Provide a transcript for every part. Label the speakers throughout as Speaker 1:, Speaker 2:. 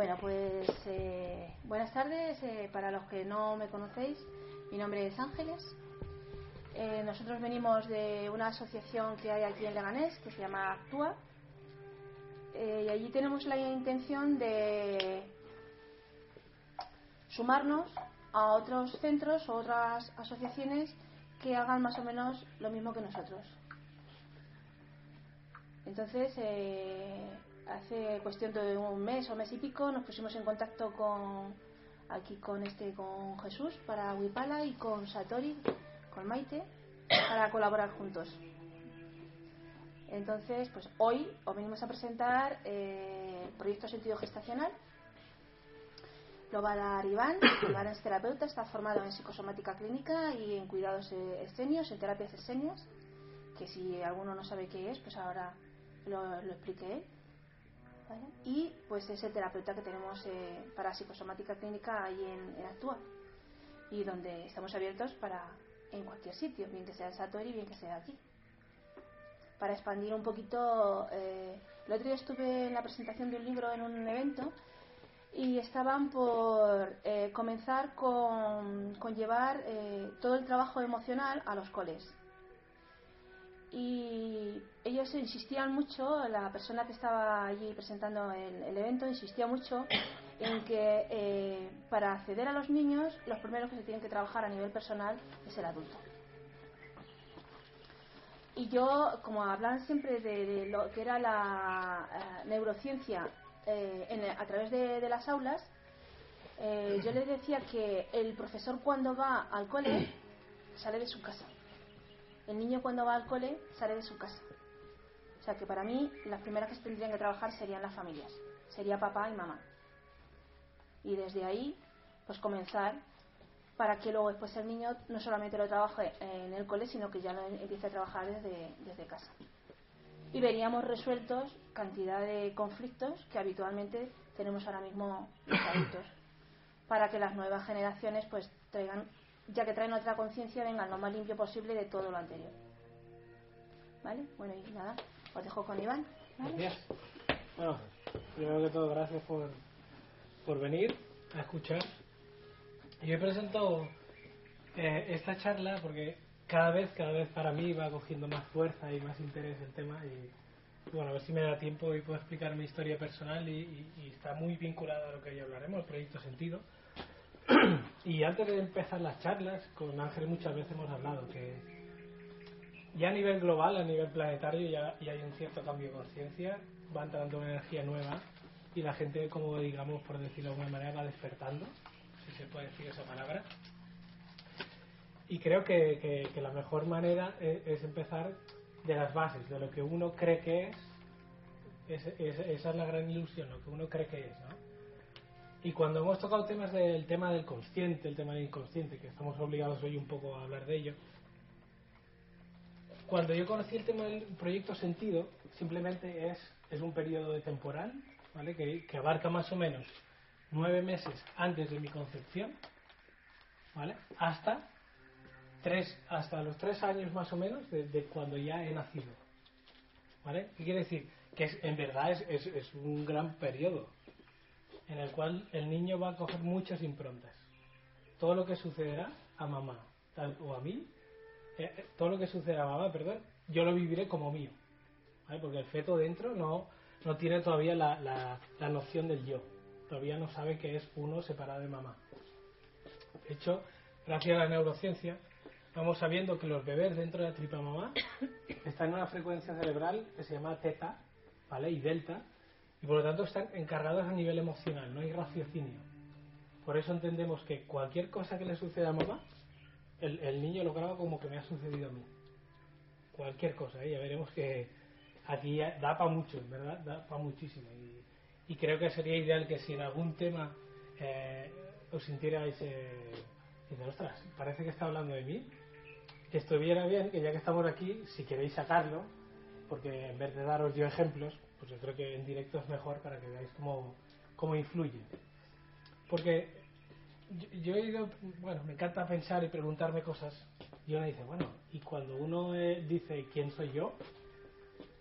Speaker 1: Bueno, pues eh, buenas tardes. Eh, para los que no me conocéis, mi nombre es Ángeles. Eh, nosotros venimos de una asociación que hay aquí en Leganés que se llama Actúa. y allí tenemos la intención de sumarnos a otros centros o otras asociaciones que hagan más o menos lo mismo que nosotros. Entonces, hace cuestión de un mes o mes y pico nos pusimos en contacto con aquí con este con Jesús para Wipala y con Satori, con Maite, para colaborar juntos. Entonces, pues hoy os venimos a presentar eh, el proyecto Sentido Gestacional. Lo va a dar Iván, Iván es terapeuta, está formado en psicosomática clínica y en cuidados escenios, en terapias escenias, que si alguno no sabe qué es, pues ahora lo, lo explique Y pues es el terapeuta que tenemos eh, para psicosomática clínica ahí en, en, Actúa y donde estamos abiertos para en cualquier sitio, bien que sea en Satori, bien que sea aquí. Para expandir un poquito, eh, el otro día estuve en la presentación de un libro en un evento y estaban por eh, comenzar con, con llevar eh, todo el trabajo emocional a los coles y ellos insistían mucho, la persona que estaba allí presentando el, evento insistía mucho en que eh, para acceder a los niños los primeros que se tienen que trabajar a nivel personal es el adulto. Y yo, como hablan siempre de, lo que era la eh, neurociencia eh, a través de, de las aulas, yo les decía que el profesor cuando va al cole sale de su casa el niño cuando va al cole sale de su casa. O sea que para mí las primeras que tendrían que trabajar serían las familias, sería papá y mamá. Y desde ahí, pues comenzar para que luego después el niño no solamente lo trabaje en el cole, sino que ya lo empiece a trabajar desde, desde casa. Y veríamos resueltos cantidad de conflictos que habitualmente tenemos ahora mismo los adultos, para que las nuevas generaciones pues traigan ya que traen otra conciencia, vengan lo más limpio posible de todo lo anterior. ¿Vale? Bueno, y nada, os dejo con Iván.
Speaker 2: Gracias. Bueno, primero que todo, gracias por, por venir a escuchar. Yo he presentado eh, esta charla porque cada vez, cada vez para mí va cogiendo más fuerza y más interés el tema y bueno, a ver si me da tiempo y puedo explicar mi historia personal y, y está muy vinculada a lo que hoy hablaremos, el proyecto Sentido. y antes de empezar las charlas, con Ángel muchas veces hemos hablado que ya a nivel global, a nivel planetario, ya, hay un cierto cambio de conciencia, va entrando una energía nueva y la gente, como digamos, por decirlo de alguna manera, va despertando, si se puede decir esa palabra. Y creo que, la mejor manera es, es, empezar de las bases, de lo que uno cree que es. es, es esa es la gran ilusión, lo que uno cree que es, ¿no? Y cuando hemos tocado temas del tema del consciente, el tema del inconsciente, que estamos obligados hoy un poco a hablar de ello, cuando yo conocí el tema del proyecto sentido, simplemente es, es un periodo de temporal, ¿vale? Que, abarca más o menos nueve meses antes de mi concepción, ¿vale? Hasta tres, hasta los tres años más o menos de, cuando ya he nacido, ¿vale? ¿Qué quiere decir? Que es, en verdad es, es un gran periodo, en el cual el niño va a coger muchas improntas. Todo lo que sucederá a mamá o a mí, eh, eh, todo lo que sucederá a mamá, perdón, yo lo viviré como mío. Porque el feto dentro no, no tiene todavía la, la, la, noción del yo. Todavía no sabe que es uno separado de mamá. De hecho, gracias a la neurociencia, vamos sabiendo que los bebés dentro de la tripa mamá están en una frecuencia cerebral que se llama teta ¿vale? y delta, y por lo tanto están encargados a nivel emocional, no hay raciocinio. Por eso entendemos que cualquier cosa que le suceda a mamá, el, niño lo graba como que me ha sucedido a mí. Cualquier cosa, ¿eh? ya veremos que aquí da para mucho, ¿verdad? Da para muchísimo. Y, creo que sería ideal que si en algún tema eh, os sintierais eh, ostras, parece que está hablando de mí, que estuviera bien, que ya que estamos aquí, si queréis sacarlo, porque en vez de daros yo ejemplos, pues yo creo que en directo es mejor para que veáis cómo, cómo influye. Porque yo, he ido, bueno, me encanta pensar y preguntarme cosas, y uno dice, bueno, y cuando uno eh, dice quién soy yo,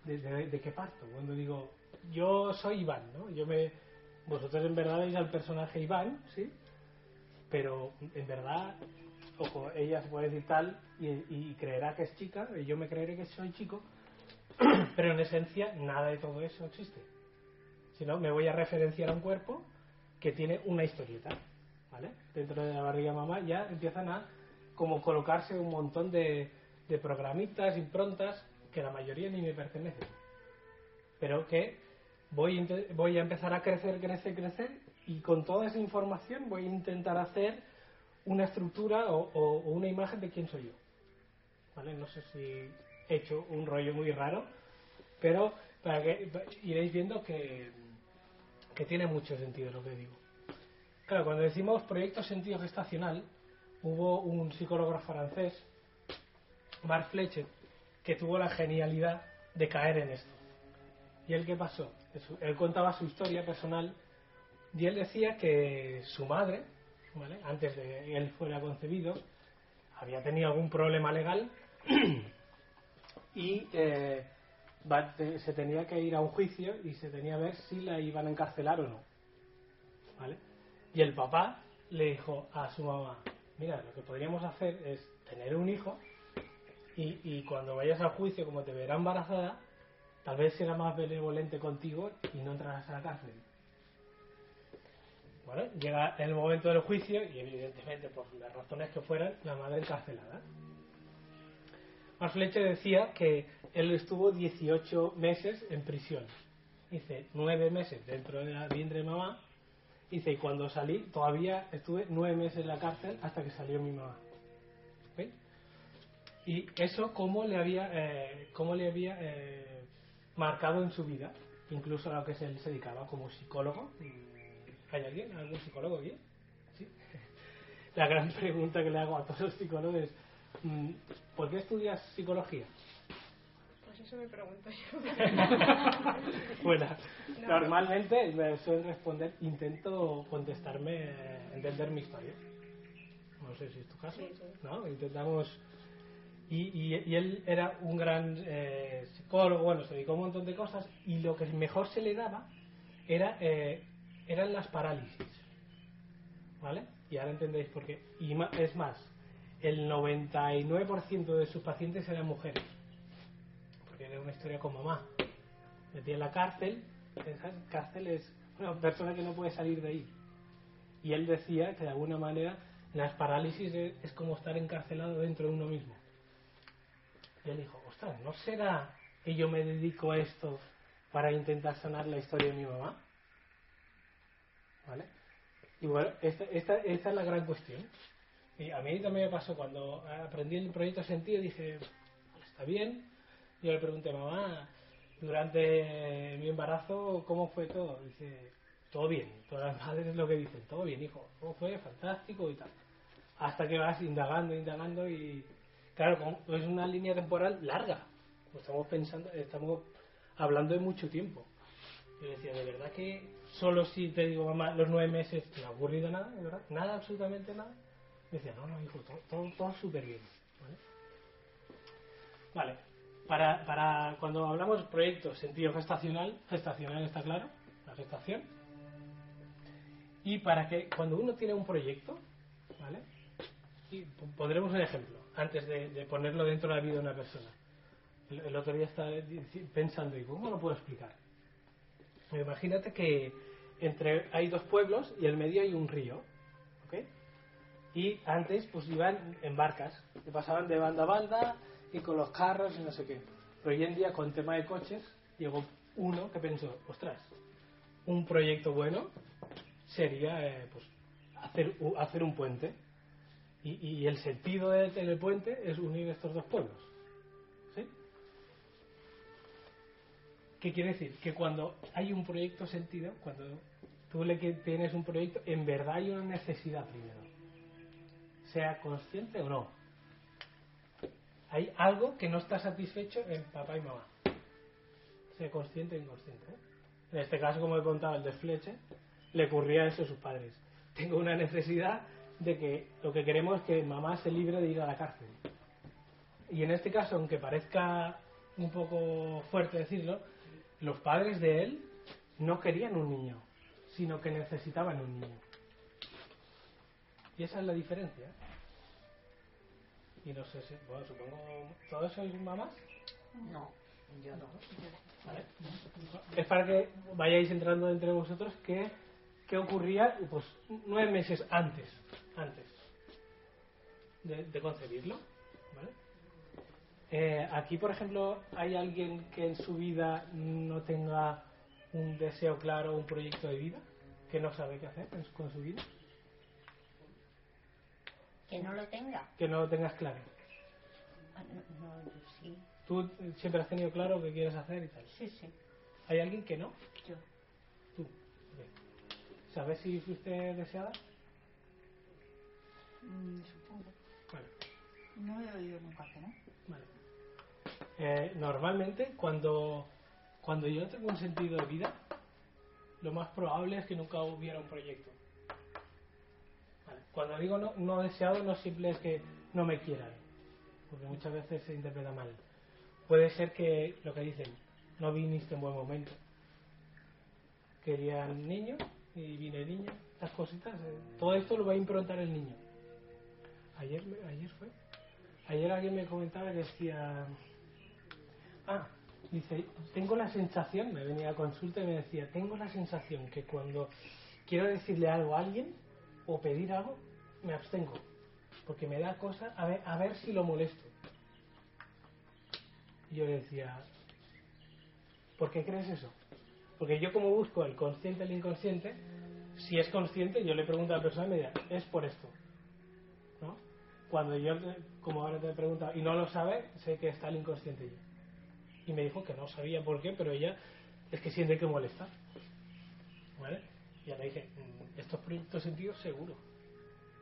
Speaker 2: ¿de, qué parto? Cuando digo, yo soy Iván, ¿no? Yo me, vosotros en verdad veis al personaje Iván, ¿sí? Pero en verdad, ojo, ella se puede decir tal y, y creerá que es chica, y yo me creeré que soy chico, pero en esencia nada de todo eso existe. Si no, me voy a referenciar a un cuerpo que tiene una historieta, ¿vale? Dentro de la barriga mamá ya empiezan a como colocarse un montón de, de programitas, improntas, que la mayoría ni me pertenecen. Pero que voy, voy a empezar a crecer, crecer, crecer, y con toda esa información voy a intentar hacer una estructura o, o una imagen de quién soy yo. ¿Vale? No sé si hecho un rollo muy raro, pero para que iréis viendo que, que tiene mucho sentido lo que digo. Claro, cuando decimos proyecto sentido gestacional, hubo un psicólogo francés, Marc Fletcher, que tuvo la genialidad de caer en esto. ¿Y él qué pasó? Él contaba su historia personal y él decía que su madre, antes de él fuera concebido, había tenido algún problema legal y eh, se tenía que ir a un juicio y se tenía que ver si la iban a encarcelar o no. ¿Vale? Y el papá le dijo a su mamá, mira, lo que podríamos hacer es tener un hijo y, y cuando vayas al juicio, como te verá embarazada, tal vez será más benevolente contigo y no entrarás a la cárcel. Bueno, llega el momento del juicio y evidentemente por las razones que fueran, la madre encarcelada. Mark Fletcher decía que él estuvo 18 meses en prisión. Dice, 9 meses dentro de la vientre de mamá. Dice, y cuando salí, todavía estuve 9 meses en la cárcel hasta que salió mi mamá. Y eso, ¿cómo le había, eh, cómo le había eh, marcado en su vida? Incluso a lo que se, se dedicaba como psicólogo. ¿Hay alguien? ¿Algún psicólogo aquí? La gran pregunta que le hago a todos los psicólogos es Mm, ¿Por qué estudias psicología?
Speaker 3: Pues eso me pregunto yo.
Speaker 2: bueno, normalmente me suelen responder, intento contestarme, entender mi historia. No sé si es tu caso, ¿no? Intentamos... Y, y, él era un gran eh, psicólogo, bueno, se dedicó a un montón de cosas y lo que mejor se le daba era, eh, eran las parálisis. ¿Vale? Y ahora entendéis por qué. Y es más, el 99% de sus pacientes eran mujeres. Porque era una historia con mamá. Metía en la cárcel, cárcel es una persona que no puede salir de ahí. Y él decía que de alguna manera las parálisis es, como estar encarcelado dentro de uno mismo. Y él dijo, ostras, ¿no será que yo me dedico a esto para intentar sanar la historia de mi mamá? ¿Vale? Y bueno, esta, esta, esta es la gran cuestión. Y a mí también me pasó cuando aprendí el proyecto sentido, dije, está bien. Yo le pregunté, mamá, durante mi embarazo, ¿cómo fue todo? Dice, todo bien. Todas las madres es lo que dicen, todo bien, hijo. Todo fue fantástico y tal. Hasta que vas indagando, indagando y, claro, es una línea temporal larga. Pues estamos pensando, estamos hablando de mucho tiempo. Yo decía, de verdad que solo si te digo, mamá, los nueve meses, ¿te ha ocurrido nada? ¿De verdad? Nada, absolutamente nada decía, no, no, hijo, todo, todo, súper bien. ¿vale? Para, para cuando hablamos de proyectos sentido gestacional, gestacional está claro, la gestación. Y para que cuando uno tiene un proyecto, ¿vale? Y pondremos un ejemplo, antes de, ponerlo dentro de la vida de una persona. El, otro día estaba pensando, ¿y cómo lo puedo explicar? Imagínate que entre hay dos pueblos y en medio hay un río, ¿ok? Y antes pues iban en barcas, que pasaban de banda a banda y con los carros y no sé qué. Pero hoy en día con tema de coches llegó uno que pensó, ostras, un proyecto bueno sería eh, pues, hacer, hacer un puente. Y, el sentido del puente es unir estos dos pueblos. ¿Sí? ¿Qué quiere decir? Que cuando hay un proyecto sentido, cuando tú le que tienes un proyecto, en verdad hay una necesidad primero. Sea consciente o no. Hay algo que no está satisfecho en papá y mamá. Sea consciente o inconsciente. ¿eh? En este caso, como he contado, el de Fleche, le ocurría eso a sus padres. Tengo una necesidad de que lo que queremos es que mamá se libre de ir a la cárcel. Y en este caso, aunque parezca un poco fuerte decirlo, los padres de él no querían un niño, sino que necesitaban un niño. Y esa es la diferencia. Y no sé si, bueno, supongo, ¿todos sois mamás?
Speaker 4: No, yo no.
Speaker 2: ¿Vale? Es para que vayáis entrando entre vosotros qué, qué ocurría pues nueve meses antes, antes de, de concebirlo. ¿vale? Eh, aquí, por ejemplo, hay alguien que en su vida no tenga un deseo claro, un proyecto de vida, que no sabe qué hacer con su vida,
Speaker 4: Que no lo tenga.
Speaker 2: que no lo tengas claro.
Speaker 4: Ah, No, no, yo sí.
Speaker 2: Tú siempre has tenido claro qué quieres hacer y tal.
Speaker 4: Sí, sí.
Speaker 2: ¿Hay alguien que no?
Speaker 4: Yo.
Speaker 2: Tú. ¿Sabes si fuiste deseada?
Speaker 5: Mm, supongo.
Speaker 2: Vale.
Speaker 5: No he oído nunca que no.
Speaker 2: Vale. Eh, normalmente, cuando, cuando yo tengo un sentido de vida, lo más probable es que nunca hubiera un proyecto. Cuando digo no, no deseado, no simple es que no me quieran, porque muchas veces se interpreta mal. Puede ser que lo que dicen, no viniste en buen momento. Querían niño y vine niño, estas cositas. eh, todo esto lo va a improntar el niño. Ayer, ayer fue. Ayer alguien me comentaba que decía, ah, dice, tengo la sensación, me venía a consulta y me decía, tengo la sensación que cuando quiero decirle algo a alguien o pedir algo, me abstengo, porque me da cosa a ver, a ver si lo molesto. Y yo le decía, ¿por qué crees eso? Porque yo como busco el consciente el inconsciente, si es consciente, yo le pregunto a la persona y me dirá, es por esto. ¿no? Cuando yo, como ahora te he preguntado, y no lo sabe, sé que está el inconsciente ya. Y me dijo que no sabía por qué, pero ella es que siente que molesta. ¿Vale? Y ya le dije, "Mm, estos proyectos sentidos seguro.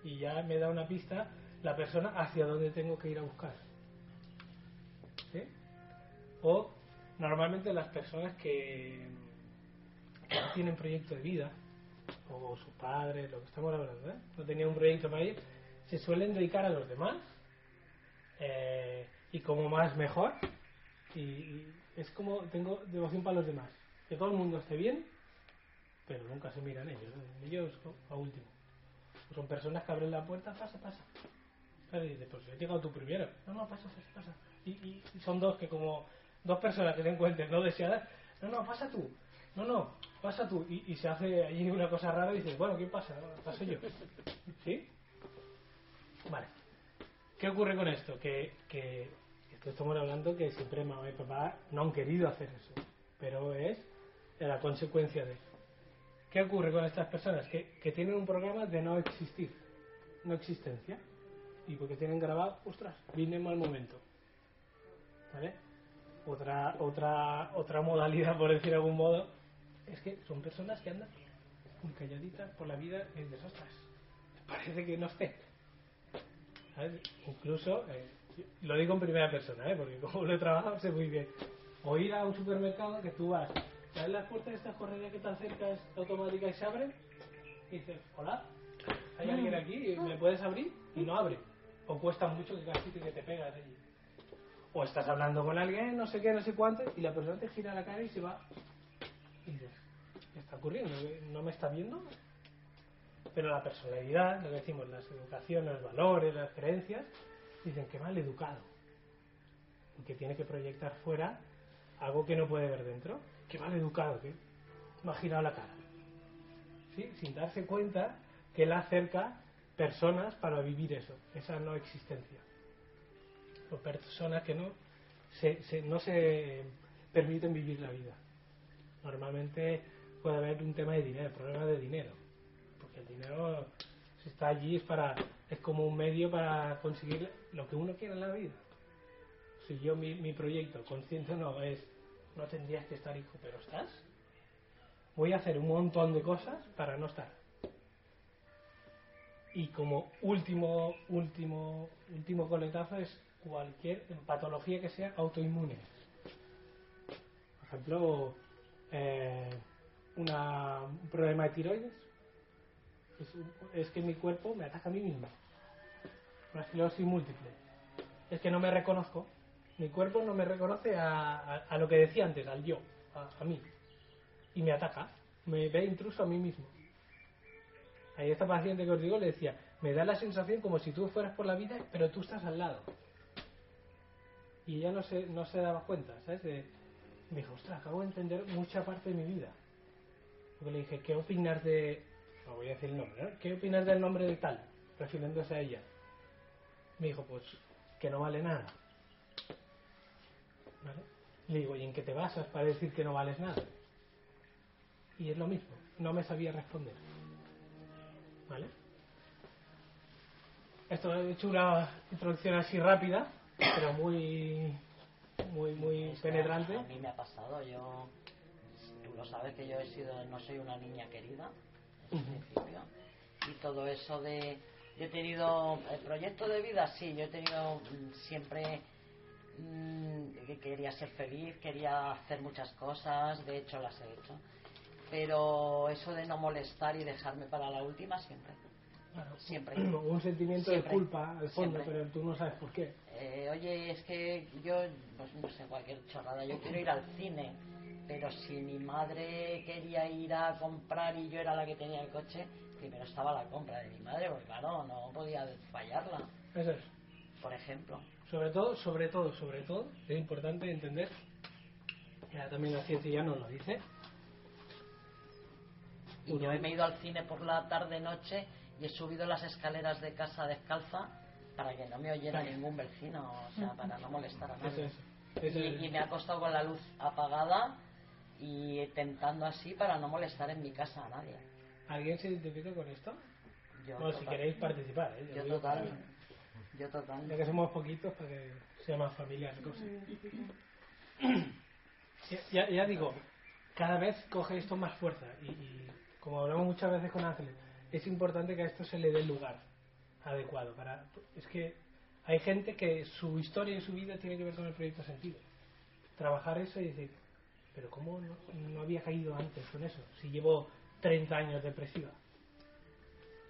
Speaker 2: Y ya me da una pista la persona hacia dónde tengo que ir a buscar. O normalmente las personas que, no tienen proyecto de vida, o sus padres, lo que estamos hablando, ¿eh? no tenían un proyecto para ir, se suelen dedicar a los demás eh, y como más mejor y es como tengo devoción para los demás que todo el mundo esté bien pero nunca se miran ellos ¿eh? ellos a último son personas que abren la puerta pasa pasa y dice, pues he llegado tú primero no no pasa pasa pasa y, y- son dos que como dos personas que se encuentren no deseadas no no pasa tú no no pasa tú y, se hace allí una cosa rara y dices bueno ¿quién pasa? Paso yo ¿sí? Vale. ¿Qué ocurre con esto? Que, que esto estamos hablando que siempre mamá y papá no han querido hacer eso, pero es la consecuencia de. ¿Qué ocurre con estas personas? Que, que tienen un programa de no existir, no existencia, y porque tienen grabado, ostras, vine en mal momento. ¿Vale? Otra, otra, otra modalidad, por decir de algún modo, es que son personas que andan muy calladitas por la vida en desastres. Parece que no esté. ¿sabes? Incluso, eh, lo digo en primera persona, ¿eh? porque como lo he trabajado sé muy bien. O ir a un supermercado que tú vas, ¿sabes las puertas de estas correrías que están cerca, es automática y se abren? Y dices, hola, ¿hay alguien aquí? ¿Me puedes abrir? Y no abre. O cuesta mucho que casi que te pegas allí. O estás hablando con alguien, no sé qué, no sé cuánto, y la persona te gira la cara y se va. Y dices, ¿qué está ocurriendo? ¿No me está viendo? Pero la personalidad, lo que decimos, las educaciones, los valores, las creencias, dicen que mal educado. Y que tiene que proyectar fuera algo que no puede ver dentro. Que mal educado, que me la cara. ¿Sí? Sin darse cuenta que él acerca personas para vivir eso, esa no existencia. O personas que no se, se- no se permiten vivir la vida. Normalmente puede haber un tema de dinero, problema de dinero porque el dinero si está allí es para es como un medio para conseguir lo que uno quiere en la vida si yo mi, mi proyecto consciente no es no tendrías que estar, hijo, pero estás. Voy a hacer un montón de cosas para no estar. Y como último, último, último coletazo es cualquier patología que sea autoinmune. Por ejemplo, eh, un problema de tiroides. Es, es que mi cuerpo me ataca a mí mismo. Una esclerosis múltiple. Es que no me reconozco. Mi cuerpo no me reconoce a, a- a lo que decía antes, al yo, a, a mí. Y me ataca. Me ve intruso a mí mismo. Ahí esta paciente que os digo le decía, me da la sensación como si tú fueras por la vida, pero tú estás al lado. Y ella no se, no se daba cuenta, ¿sabes? Me dijo, ostras, acabo de entender mucha parte de mi vida. Porque le dije, ¿qué opinas de... No voy a decir el nombre, ¿no? ¿Qué opinas del nombre de tal? Refiriéndose a ella. Me dijo, pues, que no vale nada. ¿Vale? Le digo, ¿y en qué te basas para decir que no vales nada? Y es lo mismo, no me sabía responder. ¿Vale? Esto he hecho una introducción así rápida, pero muy muy muy
Speaker 4: Es
Speaker 2: penetrante.
Speaker 4: A mí me ha pasado, yo, tú lo sabes que yo he sido, no soy una niña querida, en principio, y todo eso de, yo he tenido, el proyecto de vida, sí, yo he tenido mm, siempre, que quería ser feliz, quería hacer muchas cosas, de hecho las he hecho, pero eso de no molestar y dejarme para la última siempre.
Speaker 2: Claro,
Speaker 4: Siempre.
Speaker 2: Un sentimiento
Speaker 4: Siempre.
Speaker 2: de culpa al fondo,
Speaker 4: Siempre.
Speaker 2: pero tú no sabes por qué.
Speaker 4: Eh, oye, es que yo, pues no sé, cualquier chorrada, yo quiero ir al cine, pero si mi madre quería ir a comprar y yo era la que tenía el coche, primero estaba la compra de mi madre, porque claro, no podía fallarla,
Speaker 2: Eso es.
Speaker 4: por ejemplo.
Speaker 2: Sobre todo, sobre todo, sobre todo, es importante entender, que ahora también la ciencia ya nos lo dice,
Speaker 4: Y yo me he ido al cine por la tarde-noche y he subido las escaleras de casa descalza para que no me oyera
Speaker 2: Vale.
Speaker 4: ningún vecino, o sea, para no molestar a
Speaker 2: eso
Speaker 4: nadie.
Speaker 2: es. Eso
Speaker 4: Y,
Speaker 2: es.
Speaker 4: y me ha costado con la luz apagada y tentando así para no molestar en mi casa a nadie.
Speaker 2: ¿Alguien se identifica con esto?
Speaker 4: Yo
Speaker 2: Bueno, si queréis participar, ¿eh?
Speaker 4: Yo
Speaker 2: digo
Speaker 4: total. Total.
Speaker 2: Ya que somos poquitos, para que sea más familiar la cosa. Ya, ya- ya digo, cada vez coge esto más fuerza. Y, y como hablamos muchas veces con Ángeles, es importante que a esto se le dé el lugar adecuado. para Es que hay gente que su historia y su vida tiene que ver con el proyecto sentido. Trabajar eso y decir, pero ¿cómo no, no había caído antes con eso? Si llevo 30 años depresiva.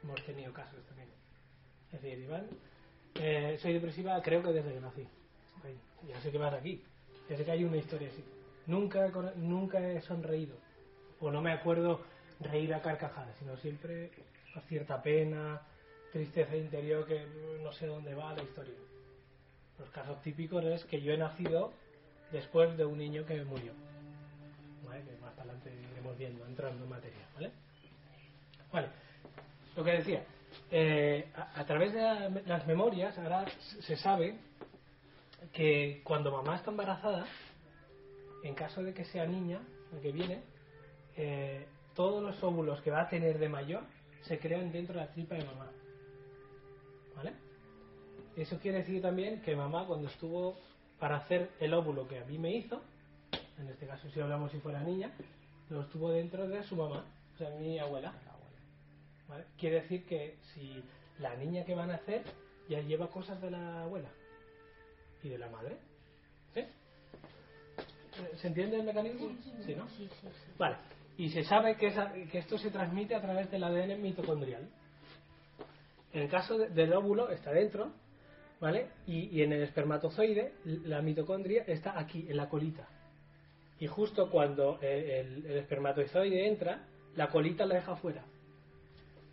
Speaker 2: Hemos tenido casos también. Es decir, Iván, eh, soy depresiva creo que desde que nací. Ya sé que vas aquí. Ya sé que hay una historia así. Nunca, nunca he sonreído. O no me acuerdo reír a carcajadas, sino siempre a cierta pena, tristeza interior que no sé dónde va la historia. Los casos típicos es que yo he nacido después de un niño que murió. ¿Vale? Que más adelante iremos viendo, entrando en materia. Vale. Lo que decía, eh, a, través de la- las memorias ahora se sabe que cuando mamá está embarazada, en caso de que sea niña, la que viene, eh, todos los óvulos que va a tener de mayor se crean dentro de la tripa de mamá. ¿Vale? Eso quiere decir también que mamá cuando estuvo para hacer el óvulo que a mí me hizo, en este caso si hablamos si fuera niña, lo estuvo dentro de su mamá, o sea, mi abuela. ¿Vale? Quiere decir que si la niña que van a hacer ya lleva cosas de la abuela y de la madre. ¿Sí? ¿Se entiende el mecanismo? Sí, ¿no? Vale. Y se sabe que, esa- que esto se transmite a través del ADN mitocondrial. En el caso de- del óvulo está dentro, ¿vale? Y, y en el espermatozoide la mitocondria está aquí, en la colita. Y justo cuando el, el- el espermatozoide entra, la colita la deja fuera.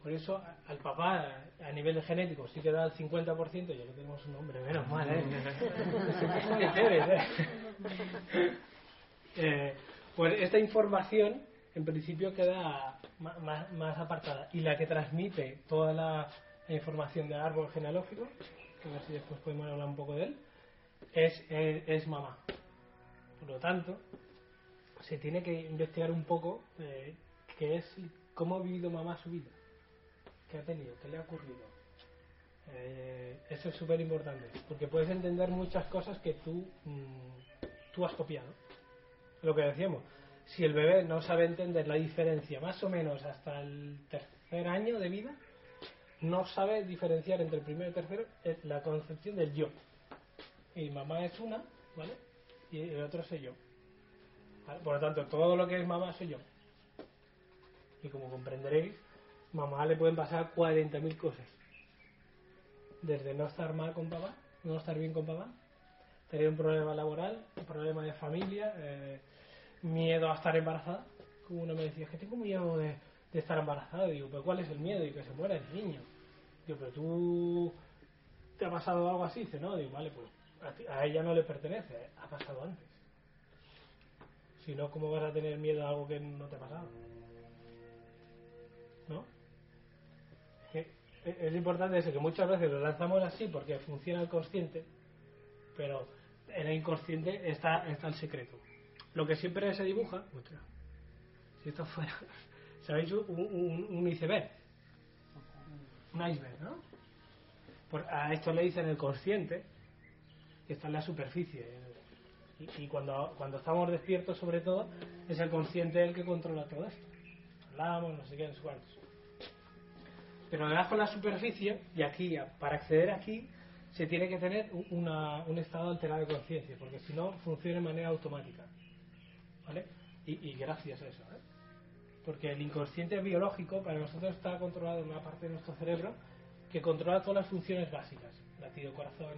Speaker 2: Por eso al papá, a nivel genético, sí que da el 50%, ya que tenemos un nombre, menos mal, ¿eh? ¿Qué quieres, eh? Eh, pues esta información, en principio, queda ma- más, apartada. Y la que transmite toda la, la información del árbol genealógico, que a ver si después podemos hablar un poco de él, es, es, es mamá. Por lo tanto, se tiene que investigar un poco eh, qué es, cómo ha vivido mamá su vida, qué ha tenido, qué le ha ocurrido. Eh, eso es súper importante, porque puedes entender muchas cosas que tú, mm, tú has copiado. lo que decíamos. Si el bebé no sabe entender la diferencia, más o menos hasta el tercer año de vida, no sabe diferenciar entre el primero y el tercero es la concepción del yo. Y mamá es una, ¿vale? Y el otro soy yo. Por lo tanto, todo lo que es mamá soy yo. Y como comprenderéis, mamá le pueden pasar 40.000 cosas. Desde no estar mal con papá, no estar bien con papá, tener un problema laboral, un problema de familia, eh, miedo a estar embarazada. Como uno me decía, es que tengo miedo de, estar embarazada. Digo, pero ¿cuál es el miedo? Y que se muera el niño. Digo, pero tú te ha pasado algo así. Dice, no, digo, vale, pues a, ti- a ella no le pertenece, ha pasado antes. Si no, ¿cómo vas a tener miedo a algo que no te ha pasado? ¿No? Es importante eso, que muchas veces lo lanzamos así porque funciona el consciente, pero en el inconsciente está, está el secreto. Lo que siempre se dibuja, si esto fuera, ¿sabéis? Un, iceberg, un iceberg, ¿no? Por- a esto le dicen el consciente, que está en la superficie. Y, cuando, cuando estamos despiertos, sobre todo, es el consciente el que controla todo esto. Hablamos, no sé qué, no sé cuántos. Pero debajo de la superficie, y aquí, para acceder aquí, se tiene que tener una- un estado alterado de conciencia, porque si no, funciona de manera automática. ¿Vale? Y, gracias a eso, ¿eh? Porque el inconsciente biológico para nosotros está controlado en una parte de nuestro cerebro que controla todas las funciones básicas. Latido corazón,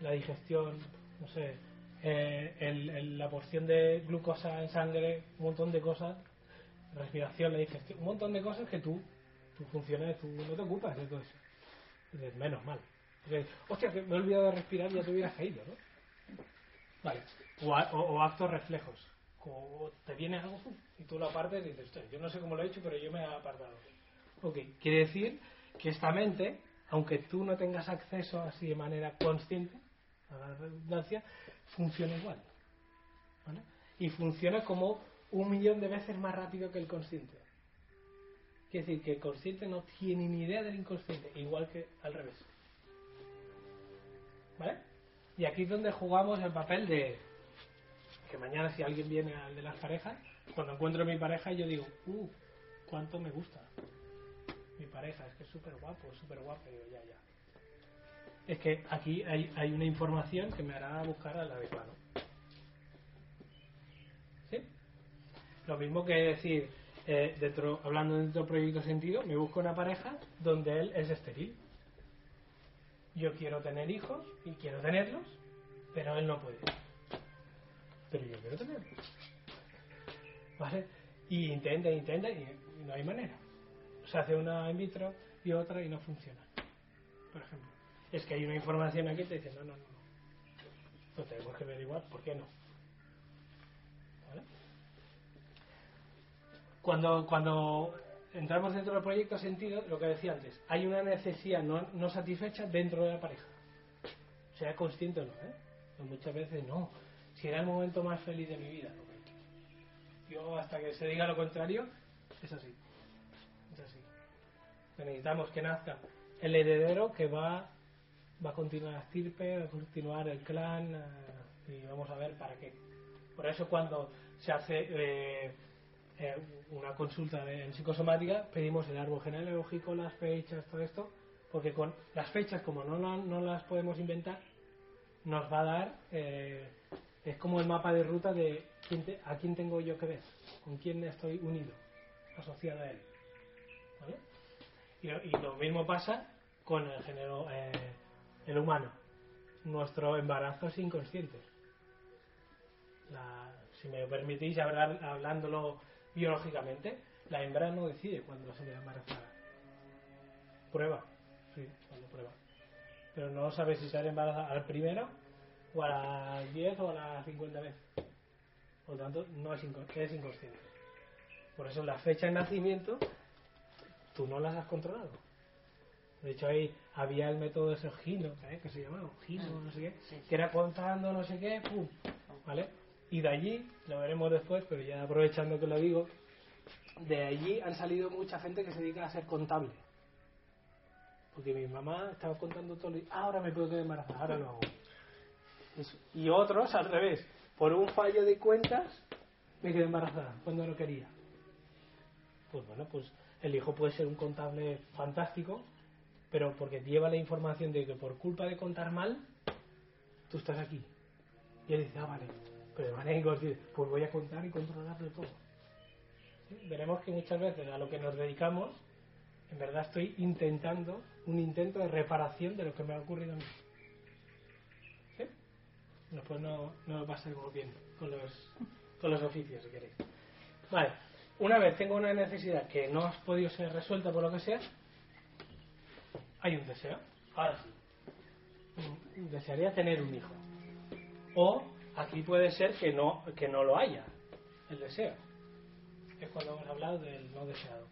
Speaker 2: la digestión, no sé, eh, el- la porción de glucosa en sangre, un montón de cosas, respiración, la digestión, un montón de cosas que tú, tus funciones, tú no te ocupas de todo eso. Dices, menos mal. Porque, hostia, que me he olvidado de respirar y ya te hubieras caído, ¿no? Vale. O, o- o actos reflejos. Como te viene algo y tú lo apartes y dices, "Hostia, yo no sé cómo lo he hecho, pero yo me he apartado. Ok, quiere decir que esta mente, aunque tú no tengas acceso así de manera consciente a la redundancia, funciona igual. ¿vale? Y funciona como un millón de veces más rápido que el consciente. Quiere decir que el consciente no tiene ni idea del inconsciente, igual que al revés. ¿Vale? Y aquí es donde jugamos el papel de que mañana si alguien viene al de las parejas, cuando encuentro a mi pareja yo digo, uh, cuánto me gusta mi pareja, es que es súper guapo, súper guapo, digo, ya, ya. Es que aquí hay, hay una información que me hará buscar al adecuado. ¿Sí? Lo mismo que decir, eh, hablando dentro del proyecto sentido, me busco una pareja donde él es estéril. Yo quiero tener hijos y quiero tenerlos, pero él no puede. Pero yo quiero tenerlos. ¿Vale? Y intenta, intenta y no hay manera. Se hace una in vitro y otra y no funciona. Por ejemplo. Es que hay una información aquí que te dice, no, no, no. Lo tenemos que averiguar, ¿por qué no? ¿Vale? Cuando, cuando entramos dentro del proyecto sentido, lo que decía antes, hay una necesidad no, no satisfecha dentro de la pareja. Sea consciente o no, ¿eh? Pues muchas veces no. Si era el momento más feliz de mi vida. Yo hasta que se diga lo contrario, es así. Es así. Necesitamos que nazca el heredero que va, va a continuar la estirpe, va a continuar el clan eh, y vamos a ver para qué. Por eso cuando se hace eh, eh, una consulta de- en psicosomática pedimos el árbol genealógico, las fechas, todo esto, porque con las fechas como no, la- no las podemos inventar, nos va a dar, eh, es como el mapa de ruta de quién te- a quién tengo yo que ver, con quién estoy unido, asociado a él. ¿Vale? Y, lo- y lo mismo pasa con el género, eh, el humano. Nuestro embarazo es inconsciente. La- si me permitís hablar, hablándolo biológicamente, la hembra no decide cuándo se queda embarazada. Prueba, sí, cuando prueba. Pero no sabe si se va embarazada al primero, o a las 10 o a las 50 veces. Por lo tanto, no es, inco- es inconsciente. Por eso la fecha de nacimiento tú no las has controlado. De hecho, ahí había el método de ese Gino, ¿eh? que se llamaba Gino, no sé qué,
Speaker 4: Sí, sí.
Speaker 2: que era contando no sé qué, pum, ¿vale? Y de allí, lo veremos después, pero ya aprovechando que lo digo, de allí han salido mucha gente que se dedica a ser contable. Porque mi mamá estaba contando todo, y ahora me puedo quedar embarazada, ahora lo hago. Y otros al revés, por un fallo de cuentas, me quedé embarazada cuando no quería. Pues bueno, pues el hijo puede ser un contable fantástico, pero porque lleva la información de que por culpa de contar mal, tú estás aquí. Y él dice, ah, vale, pero de manera inconsciente, pues voy a contar y controlarlo todo. Veremos que muchas veces a lo que nos dedicamos, en verdad estoy intentando un intento de reparación de lo que me ha ocurrido a mí. ¿Sí? Después no, no me pasa como bien con los, con los oficios, si queréis. Vale, una vez tengo una necesidad que no ha podido ser resuelta por lo que sea, hay un deseo. Ahora sí. Mm, Desearía tener un hijo. O aquí puede ser que no, que no lo haya, el deseo. Es cuando hemos hablado del no deseado.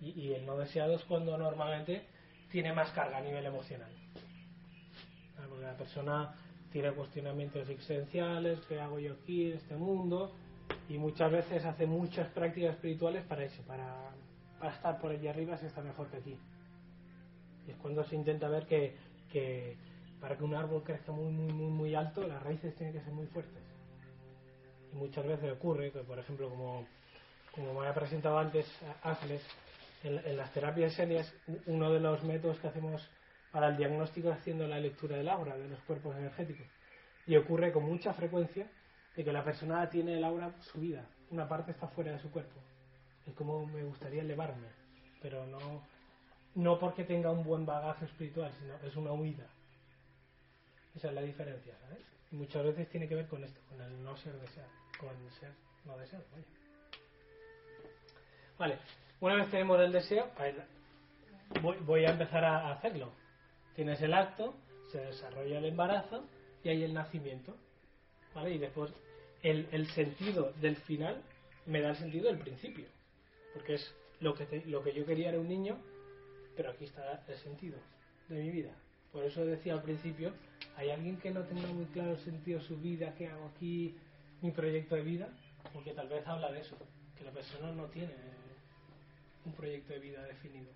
Speaker 2: Y, el no deseado es cuando normalmente tiene más carga a nivel emocional. Porque la persona tiene cuestionamientos existenciales, ¿qué hago yo aquí en este mundo? Y muchas veces hace muchas prácticas espirituales para eso, para, para estar por allí arriba si está mejor que aquí. Y es cuando se intenta ver que, que para que un árbol crezca muy, muy, muy, muy alto, las raíces tienen que ser muy fuertes. Y muchas veces ocurre que, por ejemplo, como, como me había presentado antes Ángeles, en, las terapias senias, uno de los métodos que hacemos para el diagnóstico es haciendo la lectura del aura, de los cuerpos energéticos. Y ocurre con mucha frecuencia de que la persona tiene el aura subida, una parte está fuera de su cuerpo. Es como me gustaría elevarme, pero no, no porque tenga un buen bagaje espiritual, sino es una huida. Esa es la diferencia, ¿sabes? Muchas veces tiene que ver con esto, con el no ser deseado, con ser no deseado. Vale, una vez tenemos el deseo, voy a empezar a hacerlo. Tienes el acto, se desarrolla el embarazo y hay el nacimiento. ¿Vale? Y después el, el sentido del final me da el sentido del principio. Porque es lo que, te- lo que yo quería era un niño, pero aquí está el sentido de mi vida. Por eso decía al principio, ¿hay alguien que no tenga muy claro el sentido de su vida, qué hago aquí, mi proyecto de vida? Porque tal vez habla de eso, que la persona no tiene un proyecto de vida definido.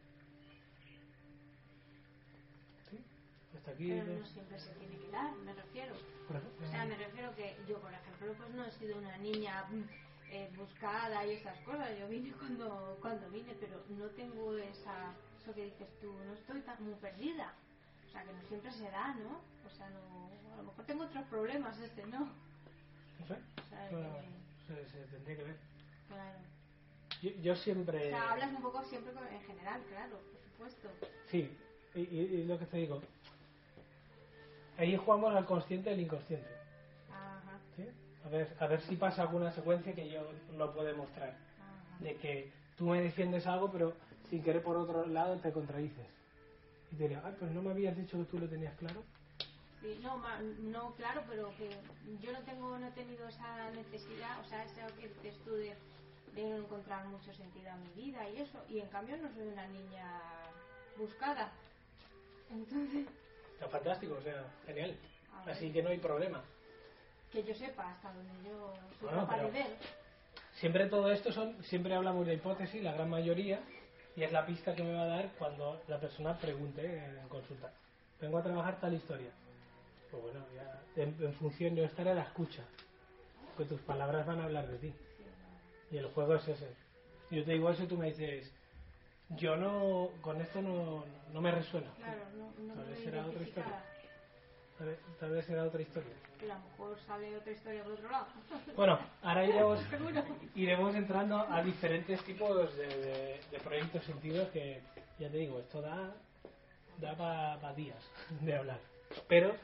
Speaker 2: ¿Sí? Hasta aquí.
Speaker 6: Pero no siempre se tiene que dar, me refiero. O sea, me refiero que yo, por ejemplo, pues no he sido una niña mm, eh, buscada y esas cosas. Yo vine cuando, cuando vine, pero no tengo esa, eso que dices tú, no estoy tan muy perdida. Sea, que no siempre se da, ¿no? O sea, no, a lo mejor tengo otros problemas, este no.
Speaker 2: no sé,
Speaker 6: O sea, que-
Speaker 2: se, se tendría que ver.
Speaker 6: claro.
Speaker 2: Yo, yo siempre.
Speaker 6: O sea, hablas un poco siempre con- en general, claro, por supuesto.
Speaker 2: Sí, y, y- y lo que te digo. Ahí jugamos al consciente y al inconsciente.
Speaker 6: Ajá,
Speaker 2: ¿sí? A, ver, a ver si pasa alguna secuencia que yo no puedo mostrar.
Speaker 6: ajá.
Speaker 2: De que tú me defiendes algo, pero sin querer por otro lado te contradices. Y te diría, ay, pues no me habías dicho que tú lo tenías claro.
Speaker 6: Sí, no, ma- no, claro, pero que yo no tengo, no he tenido esa necesidad, o sea, dices tú de, de encontrar mucho sentido a mi vida y eso, y en cambio no soy una niña buscada. Entonces,
Speaker 2: Está fantástico, o sea, genial. Así que no hay problema.
Speaker 6: que yo sepa hasta donde yo soy
Speaker 2: Bueno,
Speaker 6: capaz de ver.
Speaker 2: Siempre todo esto son, siempre hablamos de hipótesis, la gran mayoría, y es la pista que me va a dar cuando la persona pregunte en consulta. Vengo a trabajar tal historia. Pues bueno, ya en, en función yo estaré a la escucha, porque tus palabras van a hablar de ti. Y el juego es ese. Yo te digo eso y tú me dices, yo no, con esto no, no me resuena.
Speaker 6: Claro, no, me
Speaker 2: será otra historia. Tal vez, tal vez será otra historia.
Speaker 6: A lo mejor sale otra historia por otro lado.
Speaker 2: Bueno, ahora iremos, iremos entrando a diferentes tipos de, de- de proyectos sentidos que, ya te digo, esto da, da para días de hablar. Pero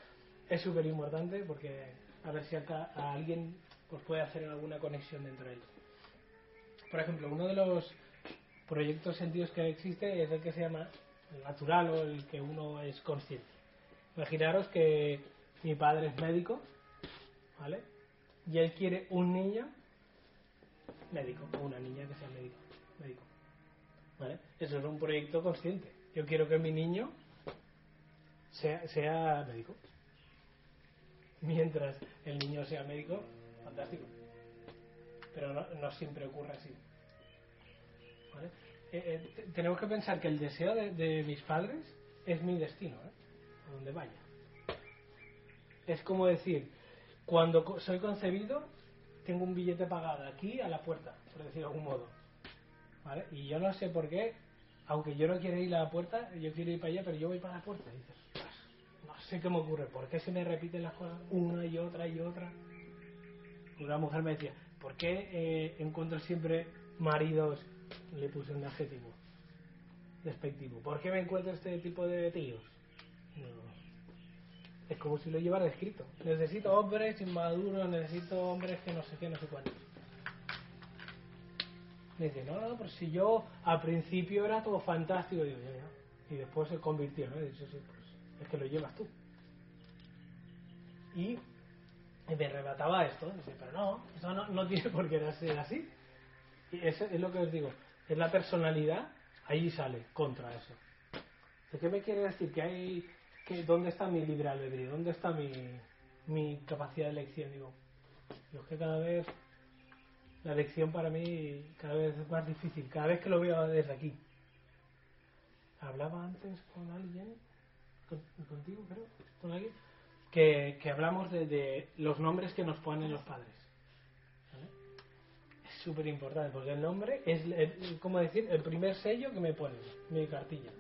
Speaker 2: es súper importante porque a ver si acá a alguien pues puede hacer alguna conexión dentro de él. Por ejemplo, uno de los proyectos sentidos que existe es el que se llama el natural o el que uno es consciente. Imaginaros que mi padre es médico, ¿vale? Y él quiere un niño médico o una niña que sea médico, médico. ¿Vale? Eso es un proyecto consciente. Yo quiero que mi niño sea, sea médico. Mientras el niño sea médico, fantástico. Pero no, no siempre ocurre así. ¿Vale? Eh, eh, te- tenemos que pensar que el deseo de, de mis padres es mi destino, ¿eh? Donde vaya. Es como decir, cuando soy concebido, tengo un billete pagado aquí a la puerta, por decirlo de algún modo. ¿Vale? Y yo no sé por qué, aunque yo no quiero ir a la puerta, yo quiero ir para allá, pero yo voy para la puerta. Y dices, "Ostras, no sé qué me ocurre, ¿por qué se me repiten las cosas una y otra y otra? Una mujer me decía, ¿por qué eh, encuentro siempre maridos, le puse un adjetivo, despectivo? ¿Por qué me encuentro este tipo de tíos? No. Es como si lo llevara escrito. Necesito hombres inmaduros, necesito hombres que no sé qué, no sé cuántos. Dice, no, no, pero si yo al principio era todo fantástico, digo, ya, ya. Y después se convirtió, ¿no? Dicho, sí, pues es que lo llevas tú. Y me arrebataba esto. Dice, pero no, eso no, no tiene por qué ser así. Y eso es lo que os digo. Es la personalidad, ahí sale contra eso. ¿De qué me quiere decir? Que hay. ¿Dónde está mi libre albedrío? ¿Dónde está mi, mi capacidad de elección? Digo, es que cada vez. La elección para mí cada vez es más difícil. Cada vez que lo veo desde aquí. Hablaba antes con alguien. con- contigo, creo. Con alguien que, que hablamos de, de los nombres que nos ponen los padres. Es súper importante porque el nombre es, como decir, el primer sello que me ponen, mi cartilla.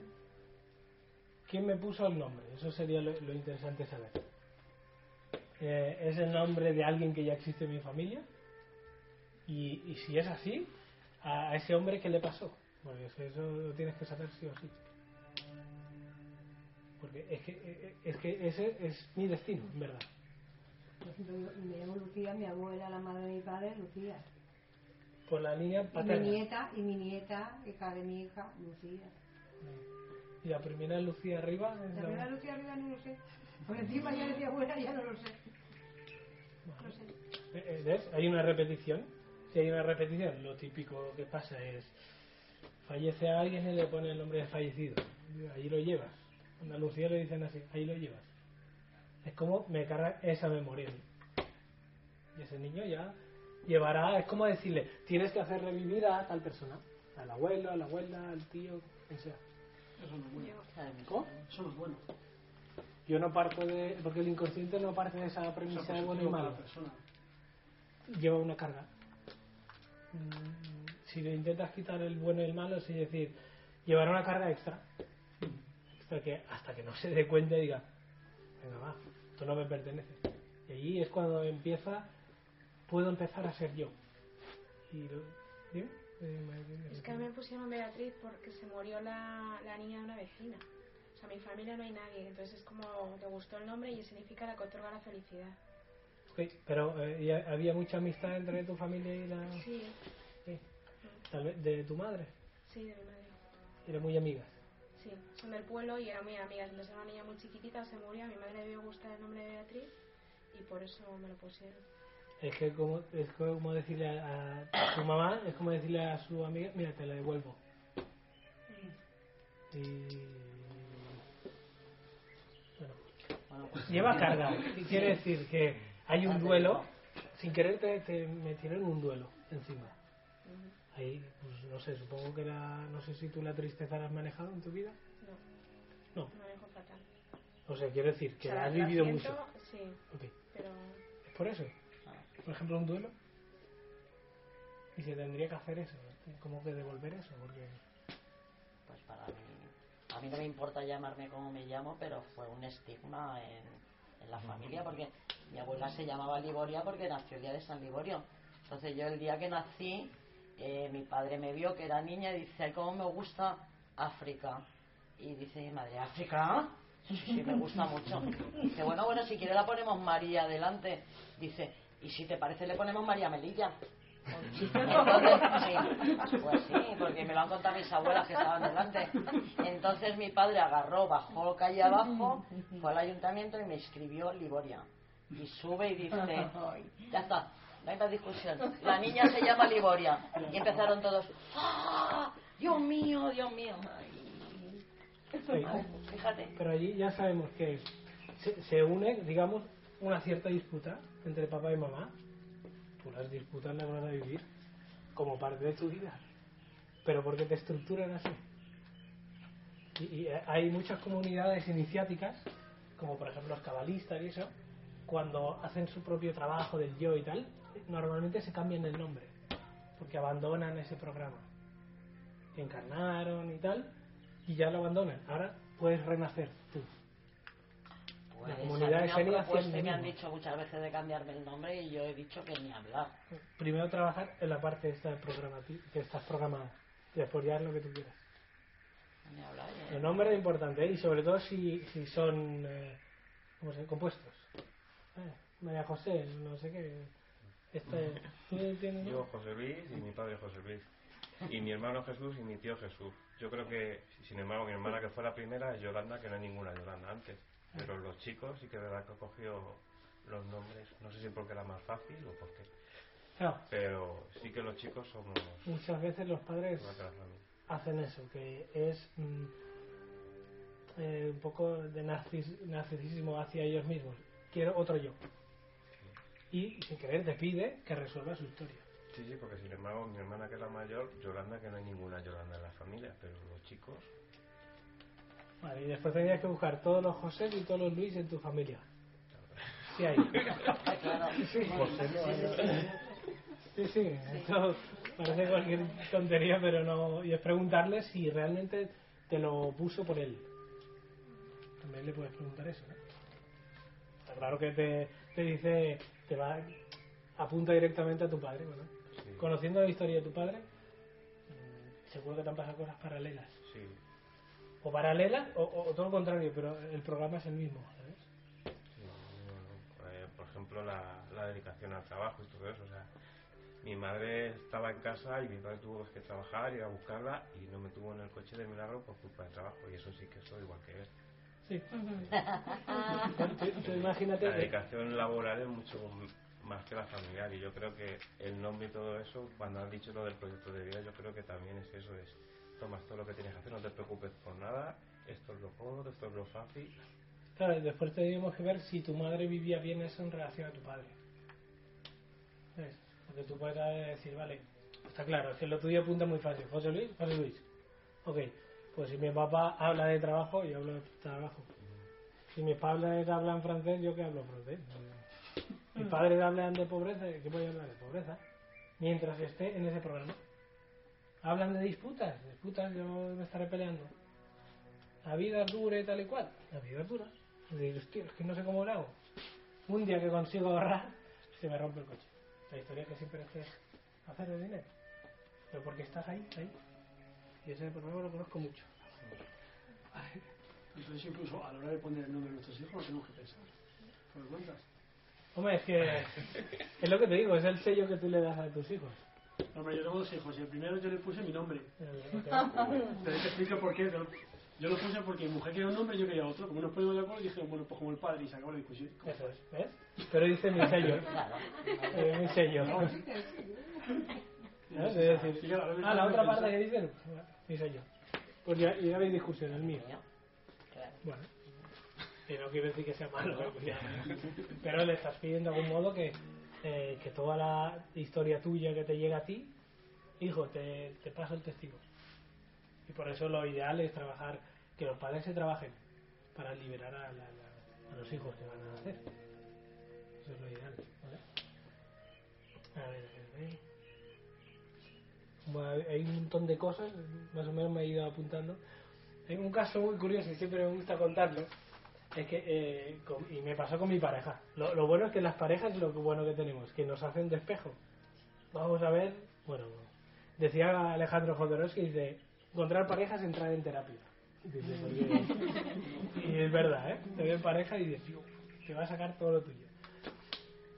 Speaker 2: ¿Quién me puso el nombre? Eso sería lo, lo interesante saber. Eh, ¿Es el nombre de alguien que ya existe en mi familia? Y, y si es así, a, a ese hombre, ¿qué le pasó? Porque eso, eso lo tienes que saber sí o sí. Porque es que, eh, es que ese es mi destino, en verdad.
Speaker 7: Por ejemplo, me llamo Lucía, mi abuela, la madre de mi padre, Lucía.
Speaker 2: Por la línea
Speaker 7: Y mi
Speaker 2: paterna.
Speaker 7: nieta, y mi nieta, hija de mi hija, Lucía.
Speaker 2: Y la primera Lucía arriba.
Speaker 7: La
Speaker 2: la-
Speaker 7: primera Lucía arriba no lo sé. Por encima ya de mi abuela ya no lo sé. No sé.
Speaker 2: Eh, eh, ¿Ves? Hay una repetición. Si hay una repetición, lo típico que pasa es fallece a alguien y le pone el nombre de fallecido. Ahí lo llevas. En Andalucía le dicen así, ahí lo llevas. Es como me carga esa memoria. Y ese niño ya llevará, es como decirle, tienes que hacer revivir a tal persona. Al abuelo, a la abuela, al tío, quien sea.
Speaker 8: Eso no es bueno.
Speaker 2: ¿Cómo?
Speaker 8: Eso no es bueno.
Speaker 2: Yo no parto de. Porque el inconsciente no parte de esa premisa de bueno y malo. Lleva una carga. Mm, Si le intentas quitar el bueno y el malo, es decir, llevará una carga extra. Hasta que, hasta que no se dé cuenta y diga, venga, va, esto no me pertenece. Y ahí es cuando empieza, puedo empezar a ser yo. Y lo.
Speaker 3: Es que a mí me pusieron Beatriz porque se murió la, la niña de una vecina. O sea, mi familia no hay nadie, entonces es como te gustó el nombre y significa la que otorga la felicidad.
Speaker 2: Ok, pero eh, ¿y había mucha amistad entre tu familia y la.
Speaker 3: Sí,
Speaker 2: Sí. Tal vez de tu madre.
Speaker 3: sí, de mi madre.
Speaker 2: Era muy amigas.
Speaker 3: Sí, son del pueblo y eran muy amigas. Entonces era una niña muy chiquitita, se murió, a mi madre le debió gustar el nombre de Beatriz y por eso me lo pusieron.
Speaker 2: Es que como, es como decirle a, a tu mamá, es como decirle a su amiga, mira, te la devuelvo. Y... Bueno,
Speaker 4: pues,
Speaker 2: lleva carga. Y quiere decir que hay un duelo, sin querer te, te metieron un duelo encima. Ahí, pues no sé, supongo que la, no sé si tú la tristeza la has manejado en tu vida.
Speaker 3: No,
Speaker 2: No,
Speaker 3: me dejo fatal.
Speaker 2: o sea, quiero decir que
Speaker 3: O sea,
Speaker 2: has vivido
Speaker 3: siento,
Speaker 2: mucho.
Speaker 3: Sí,
Speaker 2: Ok,
Speaker 3: pero
Speaker 2: es por eso. Por ejemplo, un duelo. Y se tendría que hacer eso, como que devolver eso, porque...
Speaker 4: pues para mí, a mí no me importa llamarme como me llamo, pero fue un estigma en, en la familia, porque mi abuela se llamaba Liboria porque nació el día de San Liborio. Entonces yo el día que nací, eh, mi padre me vio que era niña y dice, ay, cómo me gusta África. Y dice mi madre, ¿África? Sí, sí, me gusta mucho. Dice, bueno, bueno, si quiere la ponemos María adelante. Dice, y si te parece le ponemos María Melilla. Sí, pues sí, porque me lo han contado mis abuelas que estaban delante. Entonces mi padre agarró, bajó calle abajo, fue al ayuntamiento y me escribió Liboria. Y sube y dice, ya está, no hay más discusión. La niña se llama Liboria. Y empezaron todos, ¡ah! Dios mío, Dios mío.
Speaker 2: Sí.
Speaker 4: Fíjate.
Speaker 2: Pero allí ya sabemos que se, se une, digamos, una cierta disputa entre papá y mamá. Tú las disputas las vas a vivir como parte de tu vida. Pero porque te estructuran así. Y, y hay muchas comunidades iniciáticas, como por ejemplo los cabalistas y eso, cuando hacen su propio trabajo del yo y tal, normalmente se cambian el nombre, porque abandonan ese programa. Encarnaron y tal, y ya lo abandonan. Ahora puedes renacer tú.
Speaker 4: Pues
Speaker 2: La comunidad
Speaker 4: propuesto
Speaker 2: lo
Speaker 4: y me han dicho muchas veces de cambiarme el nombre y yo he dicho que ni hablar.
Speaker 2: Primero trabajar en la parte esta del programa que estás programado. Y después ya lo que tú quieras.
Speaker 4: Ni hablar. eh.
Speaker 2: El nombre es importante, ¿eh? y sobre todo si, si son eh, ¿cómo se compuestos. Eh, María José, no sé qué. Este, ¿Tú tienes
Speaker 9: Yo José Luis y mi padre José Luis. Y mi hermano Jesús y mi tío Jesús. Yo creo que, sin embargo, mi hermana que fue la primera es Yolanda, que no hay ninguna Yolanda antes. Pero los chicos sí que es verdad que he cogido los nombres, no sé si porque era más fácil o por qué.
Speaker 2: Claro,
Speaker 9: Pero sí que los chicos somos
Speaker 2: muchas veces los padres hacen eso, que es mm, eh, un poco de narcis- narcisismo hacia ellos mismos. Quiero otro yo. Y sin querer te pide que resuelva su historia.
Speaker 9: Sí, sí, porque sin embargo, mi hermana que es la mayor, Yolanda, que no hay ninguna Yolanda en la familia, pero los chicos,
Speaker 2: Vale, y después tendrías que buscar todos los José y todos los Luis en tu familia. Sí hay.
Speaker 4: Claro.
Speaker 2: Sí,
Speaker 9: José no.
Speaker 2: Sí, sí, esto parece cualquier tontería, pero no. Y es preguntarle si realmente te lo puso por él. También le puedes preguntar eso, ¿no? Está claro que te, te dice, te va, apunta directamente a tu padre, bueno.
Speaker 9: sí,
Speaker 2: Conociendo la historia de tu padre, mm, seguro que te han pasado cosas paralelas.
Speaker 9: sí,
Speaker 2: O paralelas, o, todo lo contrario, pero el programa es el mismo, ¿sabes?
Speaker 9: Eh, por ejemplo, la, la dedicación al trabajo y todo eso. O sea, mi madre estaba en casa y mi padre tuvo que trabajar, ir a buscarla y no me tuvo en el coche de milagro por culpa del trabajo. Y eso sí que soy igual que él.
Speaker 2: Sí. Tú imagínate
Speaker 9: La
Speaker 2: que-
Speaker 9: dedicación laboral es mucho más que la familiar y yo creo que el nombre y todo eso, cuando has dicho lo del proyecto de vida, yo creo que también es eso, es tomas todo lo que tienes que hacer, no te preocupes por nada, esto es lo cómodo, esto es lo fácil.
Speaker 2: Claro, y después tenemos que ver si tu madre vivía bien eso en relación a tu padre. ¿Ves? Porque tú puedes decir, vale, está claro, es que lo tuyo apunta muy fácil. José Luis, José Luis. Ok, pues si mi papá habla de trabajo, yo hablo de trabajo. Si mis padres hablan francés, yo que hablo francés. Mis padres hablan de pobreza, ¿qué voy a hablar de pobreza? Mientras esté en ese programa. Hablan de disputas, disputas, yo me estaré peleando. La vida es dura y tal y cual. La vida es dura. Dices, "Hostia, es que no sé cómo lo hago. Un día que consigo ahorrar, se me rompe el coche. La historia que siempre es hacer el dinero. Pero porque estás ahí, ahí. Y ese problema lo conozco mucho.
Speaker 8: Entonces incluso a la hora de poner el nombre de nuestros hijos lo tenemos que pensar. ¿Te das cuenta?
Speaker 2: Hombre, es que es lo que te digo, es el sello que tú le das a tus hijos.
Speaker 8: No, hombre, yo tengo dos hijos y el primero yo le puse mi nombre. Pero te explico por qué. Yo, yo lo puse porque mi mujer quería un nombre y yo quería otro. Como nos ponemos de acuerdo, dije, bueno, pues como el padre y se acabó la discusión.
Speaker 2: Eso es, ¿ves? Pero dice mi sello. Eh, mi sello. ¿No? Es decir,
Speaker 8: Sí, claro,
Speaker 2: ah, la otra parte que dice, pues, mi sello. Pues ya, ya habéis discusión, el mío.
Speaker 4: Claro.
Speaker 2: Bueno, y no quiere decir que sea malo, pero le estás pidiendo de algún modo que, eh, que toda la historia tuya que te llega a ti, hijo, te, te paso el testigo. Y por eso lo ideal es trabajar, que los padres se trabajen para liberar a, la- a los hijos que van a nacer. Eso es lo ideal, ¿vale? A ver, a ver. Bueno, hay un montón de cosas, más o menos me he ido apuntando. Hay un caso muy curioso y siempre me gusta contarlo. Es que, eh, con- y me pasó con mi pareja. Lo, lo bueno es que las parejas, lo bueno que tenemos, que nos hacen de espejo. Vamos a ver, bueno, decía Alejandro Jodorowsky, dice, encontrar parejas es entrar en terapia. Dice, porque- y es verdad, ¿eh? Te ven pareja y dices, "Tío, te va a sacar todo lo tuyo.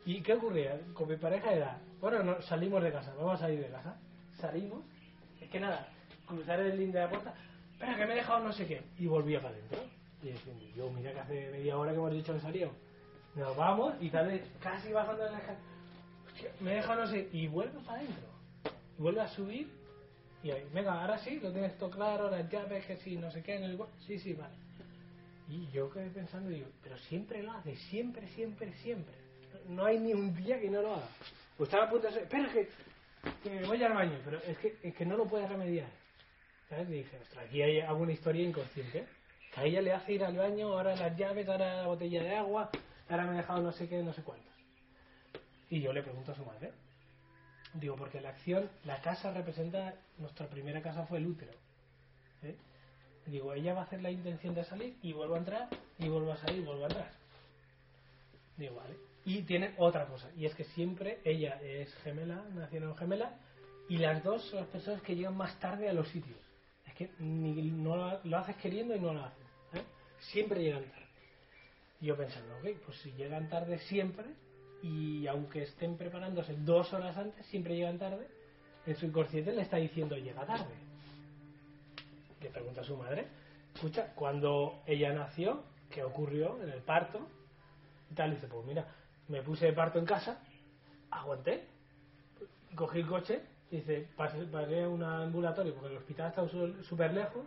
Speaker 2: ¿Y qué ocurría? Con mi pareja era, bueno, no, salimos de casa, vamos a salir de casa. Salimos, es que nada, cruzar el link de la puerta, espera que me he dejado no sé qué, y volvía para adentro. Y diciendo, yo, mira que hace media hora que hemos dicho que salíamos. Nos vamos y tal vez casi bajando la escalera, me he dejado no sé, y vuelve para adentro. Y vuelve a subir, y ahí, venga, ahora sí, lo tienes todo claro, las llaves, que sí, no sé qué, en el... Sí, sí, vale. Y yo quedé pensando, digo, pero siempre lo hace, siempre, siempre, siempre. No hay ni un día que no lo haga. Pues estaba a punto de ser, espera que, que voy al baño, pero es que, es que no lo puedes remediar. ¿Sabes? Y dije, ostras, aquí hay alguna historia inconsciente. A ella le hace ir al baño, ahora las llaves, ahora la botella de agua, ahora me he dejado no sé qué, no sé cuántos. Y yo le pregunto a su madre. Digo, porque la acción, la casa representa, nuestra primera casa fue el útero. ¿eh? Digo, ella va a hacer la intención de salir y vuelvo a entrar y vuelvo a salir y vuelvo a entrar. Digo, vale. Y tiene otra cosa, y es que siempre ella es gemela, nacieron gemela, y las dos son las personas que llegan más tarde a los sitios. Es que ni, no lo, lo haces queriendo y no lo hacen. Siempre llegan tarde. Y yo pensando, ok, pues si llegan tarde siempre, y aunque estén preparándose dos horas antes, siempre llegan tarde, en su inconsciente le está diciendo llega tarde. Le pregunta a su madre, escucha, cuando ella nació, ¿qué ocurrió en el parto? Y tal, dice, pues mira, me puse de parto en casa, aguanté, cogí el coche, dice, pasé, pasé un ambulatorio porque el hospital su- súper lejos,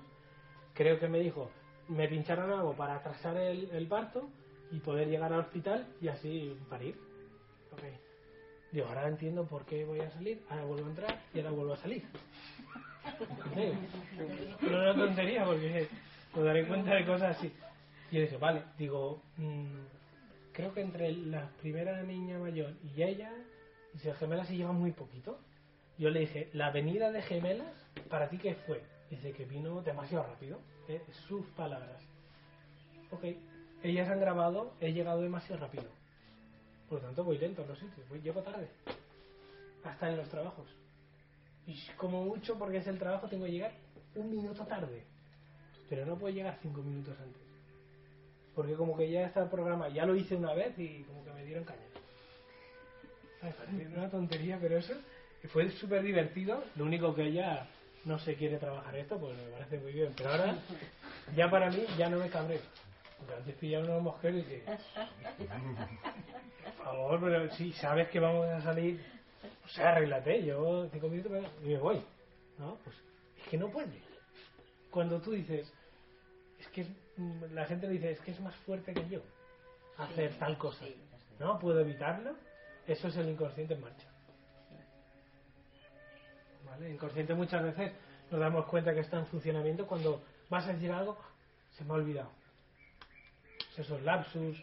Speaker 2: creo que me dijo, me pincharon algo para atrasar el, parto y poder llegar al hospital y así parir. Ok. Digo, ahora entiendo por qué voy a salir, ahora vuelvo a entrar y ahora vuelvo a salir. No una tontería porque me daré cuenta de cosas así. Y dije, vale, digo, mm, creo que entre la primera niña mayor y ella, dice, gemelas se llevan muy poquito. Yo le dije, la venida de gemelas, ¿para ti qué fue? Dice que vino demasiado rápido. ¿Eh? Sus palabras. Ok, ellas han grabado, he llegado demasiado rápido. Por lo tanto, voy lento en los sitios, voy, llego tarde. Hasta en los trabajos. Y como mucho, porque es el trabajo, tengo que llegar un minuto tarde. Pero no puedo llegar cinco minutos antes. Porque como que ya está el programa, ya lo hice una vez y como que me dieron caña. Ay, parece una tontería, pero eso fue súper divertido. Lo único que ella no se quiere trabajar esto, pues me parece muy bien. Pero ahora, ya para mí, ya no me cabreo. Porque antes pillaba unos mosqueros y dije, por favor, pero si sabes que vamos a salir, o sea, arréglate, yo cinco minutos me- y me voy. ¿No? Pues es que no puede. Cuando tú dices, es que es- mm, la gente dice, es que es más fuerte que yo hacer
Speaker 4: Sí,
Speaker 2: tal cosa.
Speaker 4: sí.
Speaker 2: ¿No? ¿Puedo evitarlo? Eso es el inconsciente en marcha. ¿Vale? Inconsciente muchas veces nos damos cuenta que está en funcionamiento cuando vas a decir algo, se me ha olvidado. Esos lapsus,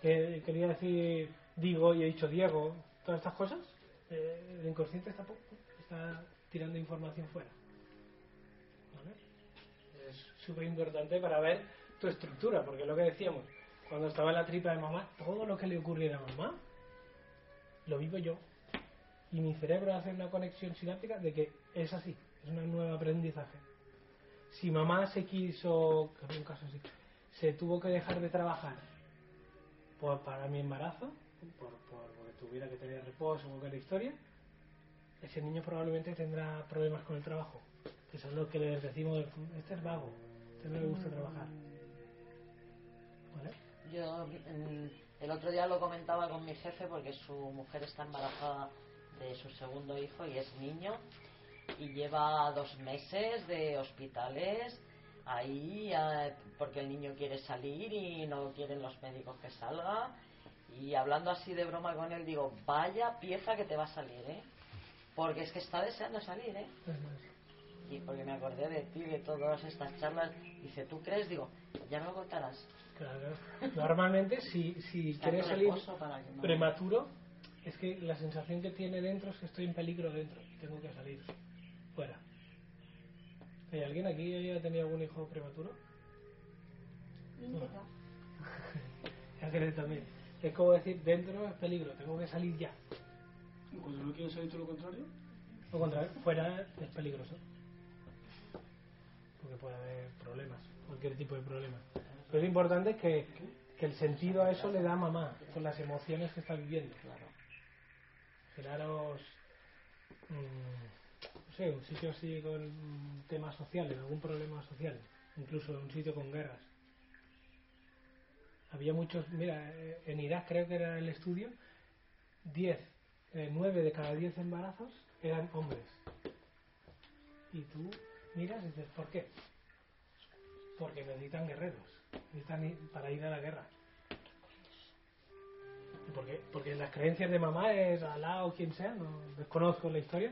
Speaker 2: que quería decir digo y he dicho Diego, todas estas cosas, eh, el inconsciente está, está tirando información fuera. Es súper importante para ver tu estructura, porque lo que decíamos, cuando estaba en la tripa de mamá, todo lo que le ocurriera a mamá, lo vivo yo. Y mi cerebro hace una conexión sináptica de que es así, es un nuevo aprendizaje. Si mamá se quiso, que había un caso así, se tuvo que dejar de trabajar por, para mi embarazo, por, por, porque tuviera que tener reposo o cualquier historia, ese niño probablemente tendrá problemas con el trabajo. Que son los que les decimos, este es vago, este no le gusta trabajar.
Speaker 4: Yo mm, el otro día lo comentaba con mi jefe porque su mujer está embarazada de su segundo hijo y es niño y lleva dos meses de hospitales ahí eh, porque el niño quiere salir y no quieren los médicos que salga. Y hablando así de broma con él digo vaya pieza que te va a salir eh porque es que está deseando salir eh y porque me acordé de ti de todas estas charlas. Dice tú crees digo ya me lo contarás
Speaker 2: Claro. Normalmente, si, si quieres salir
Speaker 4: para no-
Speaker 2: prematuro, es que la sensación que tiene dentro es que estoy en peligro dentro y tengo que salir fuera. ¿Hay alguien aquí que haya tenido algún hijo prematuro? Ángeles también. Es como decir, dentro es peligro, tengo que salir ya.
Speaker 8: ¿Y Cuando no quieres salir todo lo contrario,
Speaker 2: Lo contrario, fuera es peligroso. Porque puede haber problemas, cualquier tipo de problema. Pero lo importante es que, que el sentido a eso le da mamá, con las emociones que está viviendo.
Speaker 4: Claro.
Speaker 2: Generaros, mm, no sé, un sitio así con temas sociales, algún problema social, incluso un sitio con guerras. Había muchos, mira, eh, en Irak creo que era el estudio, 10, eh, 9 de cada 10 embarazos eran hombres. Y tú miras y dices, ¿por qué? Porque necesitan guerreros, necesitan para ir a la guerra. ¿Y por qué? Porque las creencias de mamá es Alá o quien sea, no desconozco la historia,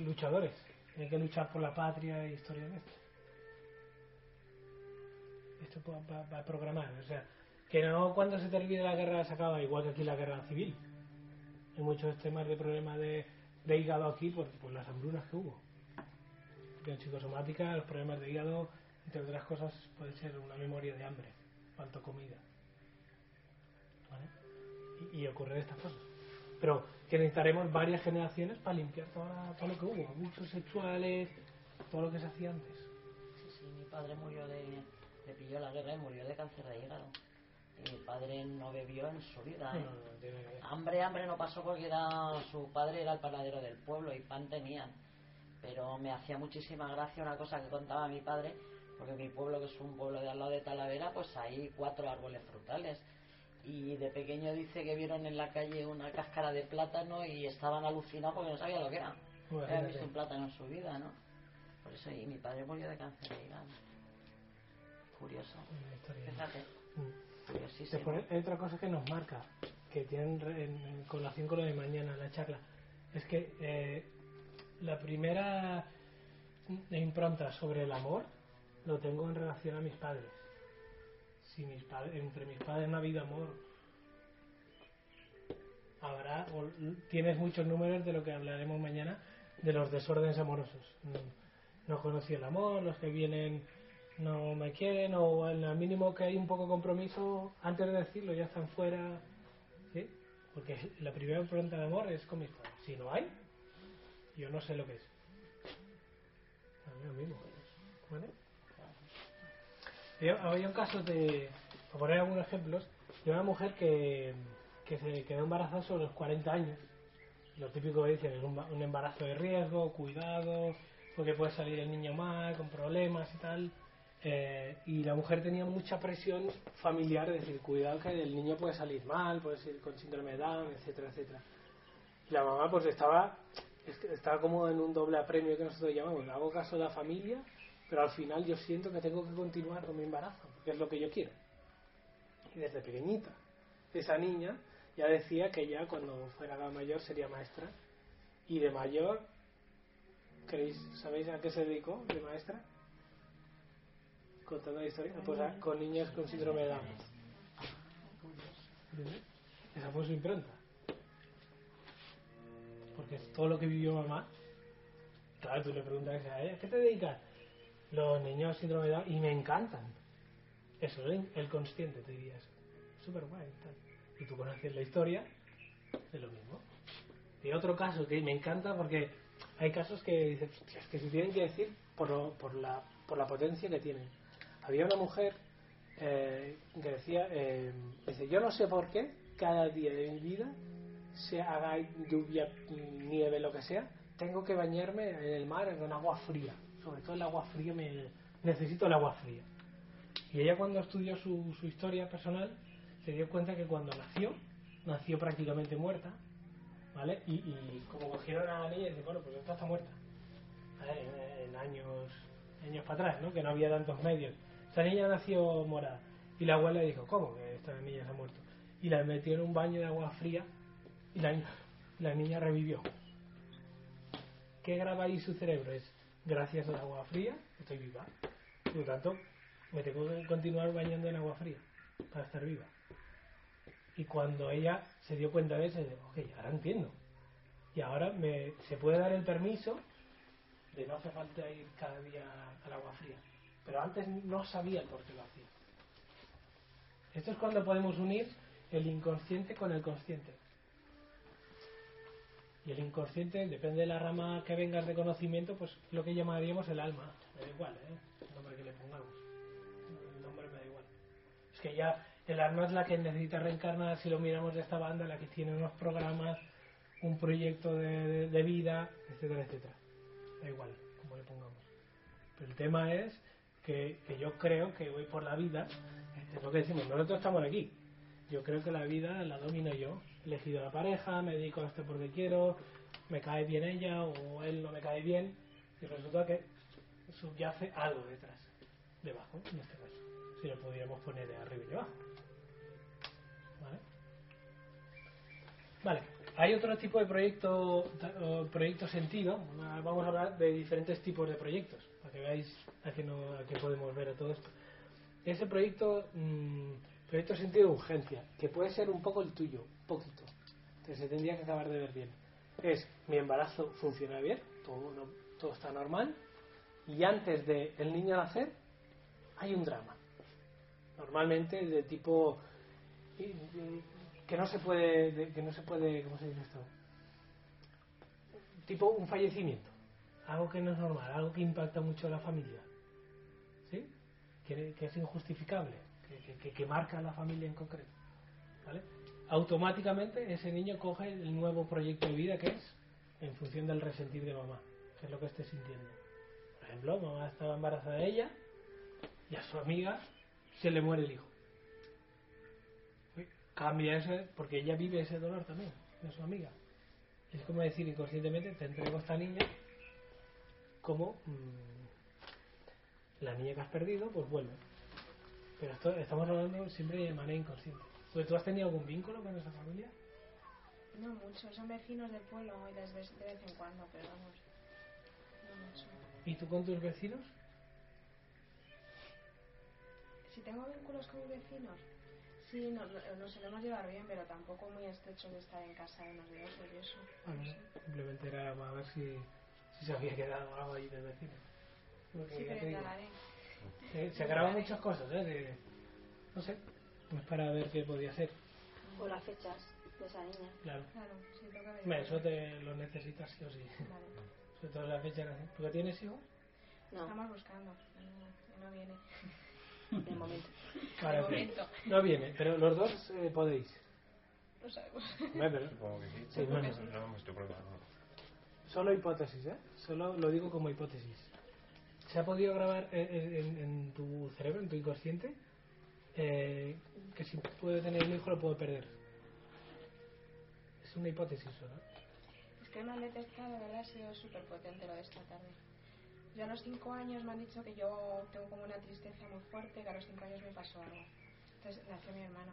Speaker 2: luchadores, tienen que luchar por la patria y historias de esto. Esto va, a programar, o sea, que no cuando se termine la guerra se acaba, igual que aquí la guerra civil. Hay muchos temas de problemas de, hígado aquí por, por las hambrunas que hubo. En psicosomática, los problemas de hígado, entre otras cosas, puede ser una memoria de hambre, falta comida. Y, ocurren estas cosas. Pero que necesitaremos varias generaciones para limpiar todo lo que hubo, abusos sexuales, todo lo que se hacía antes.
Speaker 4: Sí, sí, mi padre murió de. Le pilló la guerra y murió de cáncer de hígado. Y mi padre no bebió en su vida. ¿eh?
Speaker 2: No, no,
Speaker 4: Hambre, hambre no pasó porque era su padre era el panadero del pueblo y pan tenían. Pero me hacía muchísima gracia una cosa que contaba mi padre, porque mi pueblo, que es un pueblo de al lado de Talavera, pues hay cuatro árboles frutales. Y de pequeño dice que vieron en la calle una cáscara de plátano y estaban alucinados porque no sabían lo que era. No habían
Speaker 2: Imagínate.
Speaker 4: visto un plátano en su vida, ¿no? Por eso, y mi padre murió de cáncer de hígado. Curioso. Fíjate,
Speaker 2: Mm.
Speaker 4: curiosísimo.
Speaker 2: Después hay otra cosa que nos marca, que tienen en, colación con lo de mañana la charla, es que eh, la primera impronta sobre el amor lo tengo en relación a mis padres. Si mis padres, entre mis padres no ha habido amor, habrá, o tienes muchos números de lo que hablaremos mañana, de los desórdenes amorosos. No conocí el amor, los que vienen no me quieren o el mínimo que hay un poco de compromiso, antes de decirlo ya están fuera. ¿sí? Porque la primera pregunta de amor es con mis padres. Si no hay, yo no sé lo que es. A mí mismo. Yo- había un caso de, por poner algunos ejemplos, de una mujer que, que se quedó embarazada sobre los 40 años. Lo típico dicen es un, un embarazo de riesgo, cuidado, porque puede salir el niño mal, con problemas y tal. Eh, y la mujer tenía mucha presión familiar, es decir, cuidado que el niño puede salir mal, puede ser con síndrome de Down, etcétera, etcétera. Y la mamá pues estaba, estaba como en un doble apremio que nosotros llamamos, hago caso de la familia, pero al final yo siento que tengo que continuar con mi embarazo, porque es lo que yo quiero. Y desde pequeñita, esa niña ya decía que ya cuando fuera mayor sería maestra, y de mayor, ¿queréis, ¿sabéis a qué se dedicó de maestra? Contando la historia, pues a- con niños con síndrome de Down. Esa fue su impronta. Porque todo lo que vivió mamá. Claro, tú le preguntas a ella, ¿qué te dedicas? Los niños síndrome de Down, y me encantan. Eso es el- consciente, te dirías. Súper guay. Y tú conoces la historia de lo mismo. Y otro caso que me encanta porque hay casos que dices, "Hostia, es que se tienen que decir por, lo- por, la, por la potencia que tienen. Había una mujer eh, que decía, eh, dice, yo no sé por qué cada día de mi vida, se haga lluvia, nieve, lo que sea, tengo que bañarme en el mar con agua fría. Sobre todo el agua fría, me, necesito el agua fría. Y ella cuando estudió su, su historia personal, se dio cuenta que cuando nació, nació prácticamente muerta, ¿vale? Y, y como cogieron a la niña y dicen, bueno, pues esta está muerta. En, en años, años para atrás, ¿no? Que no había tantos medios. Esta niña nació morada. Y la abuela dijo, ¿cómo que esta niña se ha muerto? Y la metió en un baño de agua fría y la niña revivió. ¿Qué graba ahí su cerebro? Es, gracias al agua fría, estoy viva. Por lo tanto, me tengo que continuar bañando en agua fría para estar viva. Y cuando ella se dio cuenta de eso, dijo, ok, ahora entiendo. Y ahora me, se puede dar el permiso de no hacer falta ir cada día al agua fría. Pero antes no sabía por qué lo hacía. Esto es cuando podemos unir el inconsciente con el consciente. Y el inconsciente, depende de la rama que vengas de conocimiento, pues lo que llamaríamos el alma. Me da igual, ¿eh? El nombre que le pongamos. El nombre me da igual. Es que ya el alma es la que necesita reencarnar, si lo miramos de esta banda, la que tiene unos programas, un proyecto de, vida, etcétera, etcétera. Da igual, como le pongamos. Pero el tema es que, yo creo que voy por la vida, es lo que decimos, nosotros estamos aquí. Yo creo que la vida la domino yo. Elegido la pareja, me dedico a esto porque quiero, me cae bien ella o él no me cae bien, y resulta que subyace algo detrás, debajo, en este caso. Si lo pudiéramos poner de arriba y de abajo. ¿Vale? Vale, hay otro tipo de proyecto, proyecto sentido. Vamos a hablar de diferentes tipos de proyectos, para que veáis a qué, no, a qué podemos ver a todo esto. Ese proyecto, mm, proyecto sentido de urgencia, que puede ser un poco el tuyo, poquito. Entonces se tendría que acabar de ver bien. Es, mi embarazo funciona bien, todo, todo está normal, y antes de el niño nacer hay un drama. Normalmente de tipo que no se puede, de- que no se puede, ¿cómo se dice esto? Tipo un fallecimiento, algo que no es normal, algo que impacta mucho a la familia, ¿sí? Que, que es injustificable, que, que- que- que marca a la familia en concreto, ¿vale? Automáticamente ese niño coge el nuevo proyecto de vida que es en función del resentir de mamá, que es lo que esté sintiendo. Por ejemplo, mamá estaba embarazada de ella y a su amiga se le muere el hijo. Cambia ese, porque ella vive ese dolor también, de su amiga. Es como decir inconscientemente, te entrego esta niña como mm, la niña que has perdido, pues vuelve. Pero estamos hablando siempre de manera inconsciente. Porque tú has tenido algún vínculo con esa familia?
Speaker 3: No mucho, son vecinos del pueblo y les ves de vez en cuando, pero vamos, no mucho.
Speaker 2: ¿Y tú con tus vecinos?
Speaker 3: Si tengo vínculos con vecinos, sí, no- no- nos solemos llevar bien, pero tampoco muy estrechos de estar en casa de unos de otros y eso.
Speaker 2: Bueno, simplemente era a ver si, si se había quedado algo ahí del vecino. Porque
Speaker 3: Sí, pero
Speaker 2: te eh, se graban muchas cosas, ¿eh? De- no sé, pues para ver qué podía ser.
Speaker 1: O las fechas de esa niña.
Speaker 2: Claro.
Speaker 3: Claro, sí,
Speaker 2: eso te lo necesitas sí o sí.
Speaker 3: Vale.
Speaker 2: Sobre todo la fecha. ¿no? ¿Porque tienes hijos?
Speaker 1: No,
Speaker 3: Estamos buscando, no, no viene.
Speaker 1: de momento.
Speaker 2: Ahora,
Speaker 3: De momento.
Speaker 2: No viene, pero los dos eh, podéis.
Speaker 3: No sabemos.
Speaker 2: Pero
Speaker 9: Supongo que sí.
Speaker 2: Sí,
Speaker 9: no,
Speaker 2: bueno.
Speaker 9: no, no no.
Speaker 2: Solo hipótesis, ¿eh? Solo lo digo como hipótesis. ¿Se ha podido grabar en, en- en tu cerebro, en tu inconsciente, eh, que si puede tener un hijo lo puede perder? Es una hipótesis solo.
Speaker 3: Es que me han detectado, de verdad, ha sido súper potente lo de esta tarde. Yo a los 5 años me han dicho que yo tengo como una tristeza muy fuerte, que a los 5 años me pasó algo. Entonces nació mi hermano.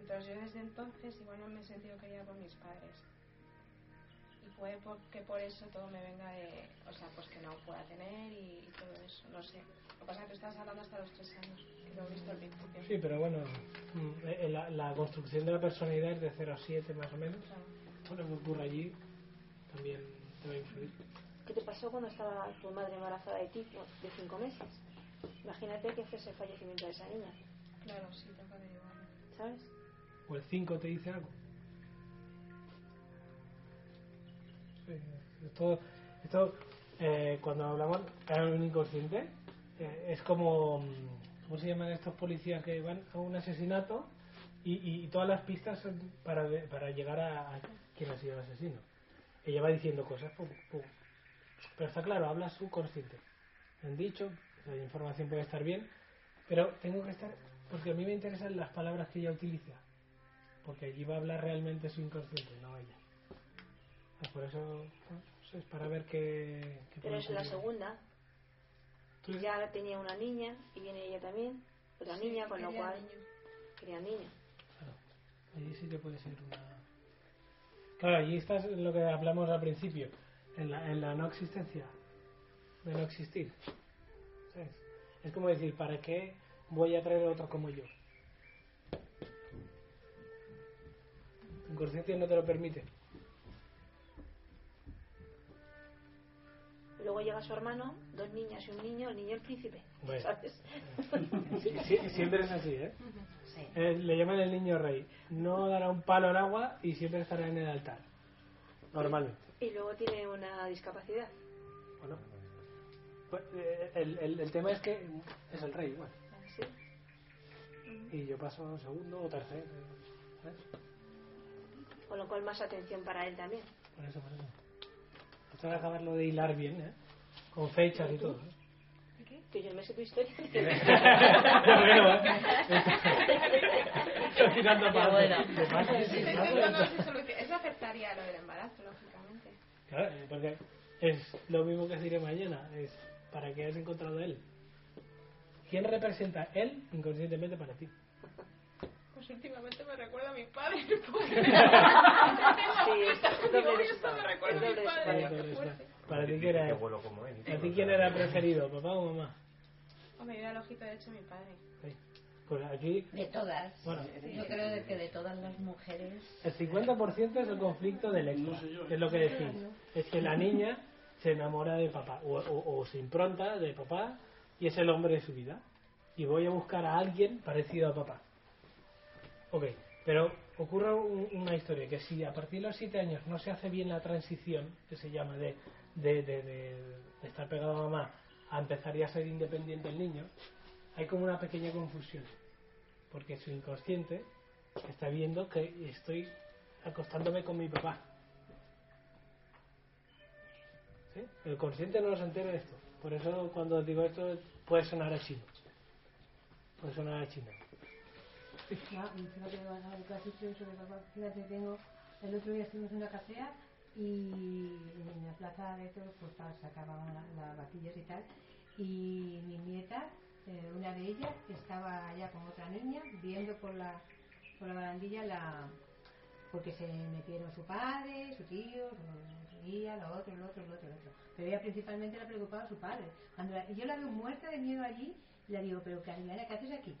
Speaker 3: Entonces yo desde entonces igual no me he sentido querida por mis padres. Puede por- que por eso todo me venga de, o sea, pues que no pueda tener y, y todo eso, no sé. Lo que pasa es que tú estás hablando hasta los 3 años, que lo he visto al principio.
Speaker 2: Sí, pero bueno, mm, eh, la, la construcción de la personalidad es de 0 a 7 más o menos.
Speaker 3: Claro.
Speaker 2: Todo lo que ocurre allí también te va a influir.
Speaker 1: ¿Qué te pasó cuando estaba tu madre embarazada de ti no, de cinco meses? Imagínate que fuese el fallecimiento de esa niña,
Speaker 3: Claro, sí, toca averiguarlo.
Speaker 1: ¿sabes?
Speaker 2: ¿O el 5 te dice algo? Esto, esto eh, cuando hablamos de un inconsciente, eh, es como, mm, ¿cómo se llaman estos policías que van a un asesinato y, todas las pistas son para, para llegar a, a quién ha sido el asesino? Ella va diciendo cosas, pum, pum. pero está claro, habla subconsciente. Me han dicho, la información puede estar bien, pero tengo que estar, porque a mí me interesan las palabras que ella utiliza, porque allí va a hablar realmente su inconsciente, no ella. Pues por eso, eso es para ver qué... qué
Speaker 1: Pero
Speaker 2: puede
Speaker 1: es la segunda.
Speaker 2: Tú-
Speaker 1: Ya tenía una niña y viene ella también, otra niña, con lo cual
Speaker 3: niño.
Speaker 1: quería niña.
Speaker 2: Claro, allí sí que puede ser una... Claro, allí está lo que hablamos al principio, en la, en la no existencia, de no existir. ¿Sabes? Es como decir, ¿para qué voy a traer otro como yo? Tu inconsciente no te lo permite.
Speaker 1: Luego llega su hermano, dos niñas y un niño, el niño el príncipe.
Speaker 2: Bueno.
Speaker 1: ¿Sabes?
Speaker 2: Sí, sí, siempre es así, ¿eh?
Speaker 4: Sí.
Speaker 2: Eh, Le llaman el niño rey. No dará un palo al agua y siempre estará en el altar. Normalmente.
Speaker 1: Y luego tiene una discapacidad.
Speaker 2: Bueno, pues, eh, el, el, el tema es que es el rey igual.
Speaker 1: ¿sí?
Speaker 2: Y yo paso segundo o tercero. ¿sabes?
Speaker 1: Con lo cual más atención para él también.
Speaker 2: Por eso, por eso. Esto hay que acabarlo de hilar bien, ¿eh? Con fechas y todo. ¿eh?
Speaker 1: Que yo no me sé tu historia.
Speaker 2: Ya veo, ¿eh? Estoy tirando para
Speaker 3: solución. Eso afectaría lo del embarazo, lógicamente.
Speaker 2: Claro, eh, porque es lo mismo que diré mañana. Es para qué has encontrado él. ¿Quién representa él inconscientemente para ti?
Speaker 3: Últimamente me recuerda a mi padre. porque-
Speaker 1: Sí, doble
Speaker 3: "Uy,
Speaker 1: de
Speaker 3: esto me recuerda a mi padre".
Speaker 2: Para ti, ¿quién era, ¿para ti quién era preferido, papá o mamá?
Speaker 3: Hombre, yo era el ojito derecho de mi padre.
Speaker 2: Sí. Pues aquí
Speaker 4: De todas.
Speaker 2: Bueno.
Speaker 4: Yo creo de que de todas las mujeres.
Speaker 2: el 50% es el conflicto del que es lo que decís. Es que la niña se enamora de papá o, o- o se impronta de papá y es el hombre de su vida. Y voy a buscar a alguien parecido a papá. Ok, pero ocurre un- una historia que si a partir de los 7 años no se hace bien la transición, que se llama de, de, estar pegado a mamá a empezar ya a ser independiente el niño, hay como una pequeña confusión. Porque su inconsciente está viendo que estoy acostándome con mi papá. El consciente no se entera de esto. Por eso cuando digo esto puede sonar a chino. Puede sonar a chino.
Speaker 7: Fíjate, tengo, el otro día estuvimos en una casea y en la plaza de todos pues la- las vaquillas y tal, y mi nieta, eh, una de ellas, estaba allá con otra niña viendo por la, por la barandilla la porque se metieron su padre, su tío, su tía, lo otro, lo otro, lo otro, lo otro. Pero ella principalmente le preocupaba su padre. Cuando la- yo la veo muerta de miedo allí, le digo, pero Carolina, ¿qué haces aquí?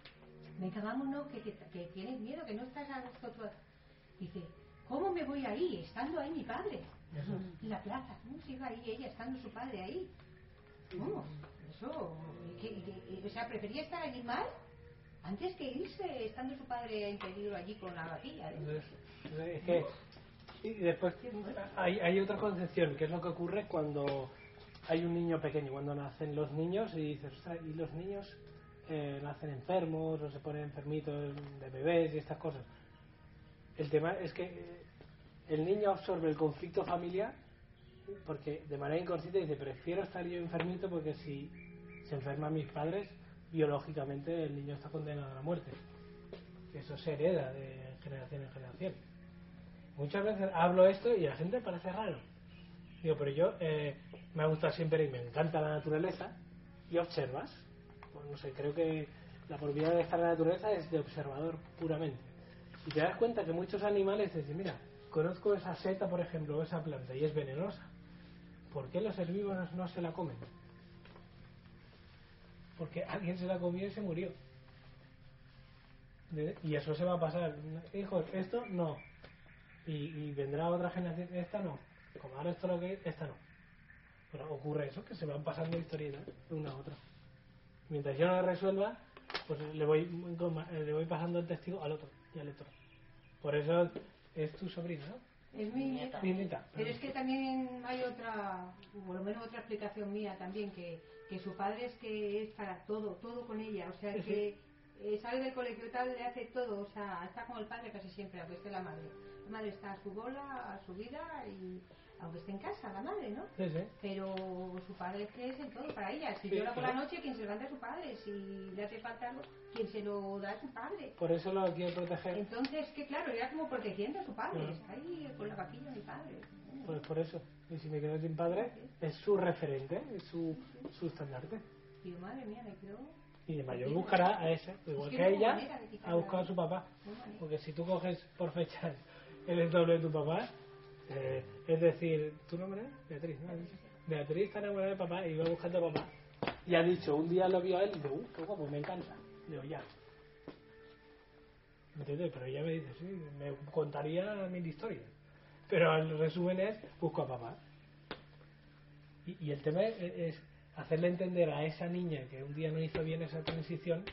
Speaker 7: Venga, vámonos, que, que, que tienes miedo, que no estás a gusto tú. Dice, ¿cómo me voy ahí, estando ahí mi padre? En la plaza, ¿cómo sigo ahí ella, estando su padre ahí? ¿Cómo? Eso, ¿y qué- y qué- y- o sea, prefería estar allí mal antes que irse, estando su padre en peligro allí con la vaquilla. ¿eh?
Speaker 2: Es que y después hay, hay otra concepción, que es lo que ocurre cuando hay un niño pequeño, cuando nacen los niños y dices, "Ostras, y los niños eh, nacen enfermos o se ponen enfermitos de bebés y estas cosas. El tema es que eh, el niño absorbe el conflicto familiar porque de manera inconsciente dice, prefiero estar yo enfermito porque si se enferman mis padres, biológicamente el niño está condenado a la muerte. Eso se hereda de generación en generación. Muchas veces hablo esto y la gente parece raro. Digo, pero yo eh, me ha gustado siempre y me encanta la naturaleza y observas. Pues no sé, creo que la propiedad de estar en la naturaleza es de observador puramente. Y te das cuenta que muchos animales dicen, mira, conozco esa seta, por ejemplo, o esa planta y es venenosa. ¿Por qué los herbívoros no se la comen? Porque alguien se la comió y se murió. Y eso se va a pasar. Hijos, esto no. Y, y vendrá otra generación, esta no. Como ahora esto lo que es, esta no. Pero ocurre eso, que se van pasando historietas de una a otra. Mientras yo no la resuelva, pues le voy, le voy pasando el testigo al otro y al otro. Por eso es tu sobrina, ¿no?
Speaker 7: Es mi nieta.
Speaker 2: Mi nieta,
Speaker 7: Pero es que también hay otra, por lo menos otra explicación mía también, que, que su padre es que es para todo, todo con ella. O sea,
Speaker 2: Sí,
Speaker 7: que eh, sale del colegio y tal, le hace todo. O sea, está con el padre casi siempre, aunque esté la madre. La madre está a su bola, a su vida, y aunque esté en casa, la madre, ¿no?
Speaker 2: Sí, sí.
Speaker 7: Pero su padre es que es el todo para ella. Si
Speaker 2: Sí,
Speaker 7: llora por la noche, quien se levanta es su padre. Si le hace falta algo, quien se lo da es su padre.
Speaker 2: Por eso lo quiero proteger.
Speaker 7: Entonces, que claro, era como protegiendo a su padre. Está ahí con la vaquilla mi padre.
Speaker 2: Pues por eso. Y si me quedo sin padre, es su referente, es su, su estandarte.
Speaker 7: Digo, madre mía, me quedo.
Speaker 2: Y de mayor buscará a ese, igual
Speaker 7: que
Speaker 2: que,
Speaker 7: hubo
Speaker 2: ella,
Speaker 7: de
Speaker 2: ha buscado a su papá. Porque si tú coges por fechas el doble de tu papá, eh, es decir, ¿tu nombre es? Beatriz, ¿no? Beatriz está enamorada de papá y va buscando a papá. Y ha dicho, un día lo vio a él y dice, uh, qué guapo, me encanta. Digo, ya. ¿Me entiendes? Pero ella me dice, sí, me contaría mil historias. Pero el resumen es, busco a papá. Y, y el tema es, es hacerle entender a esa niña que un día no hizo bien esa transición,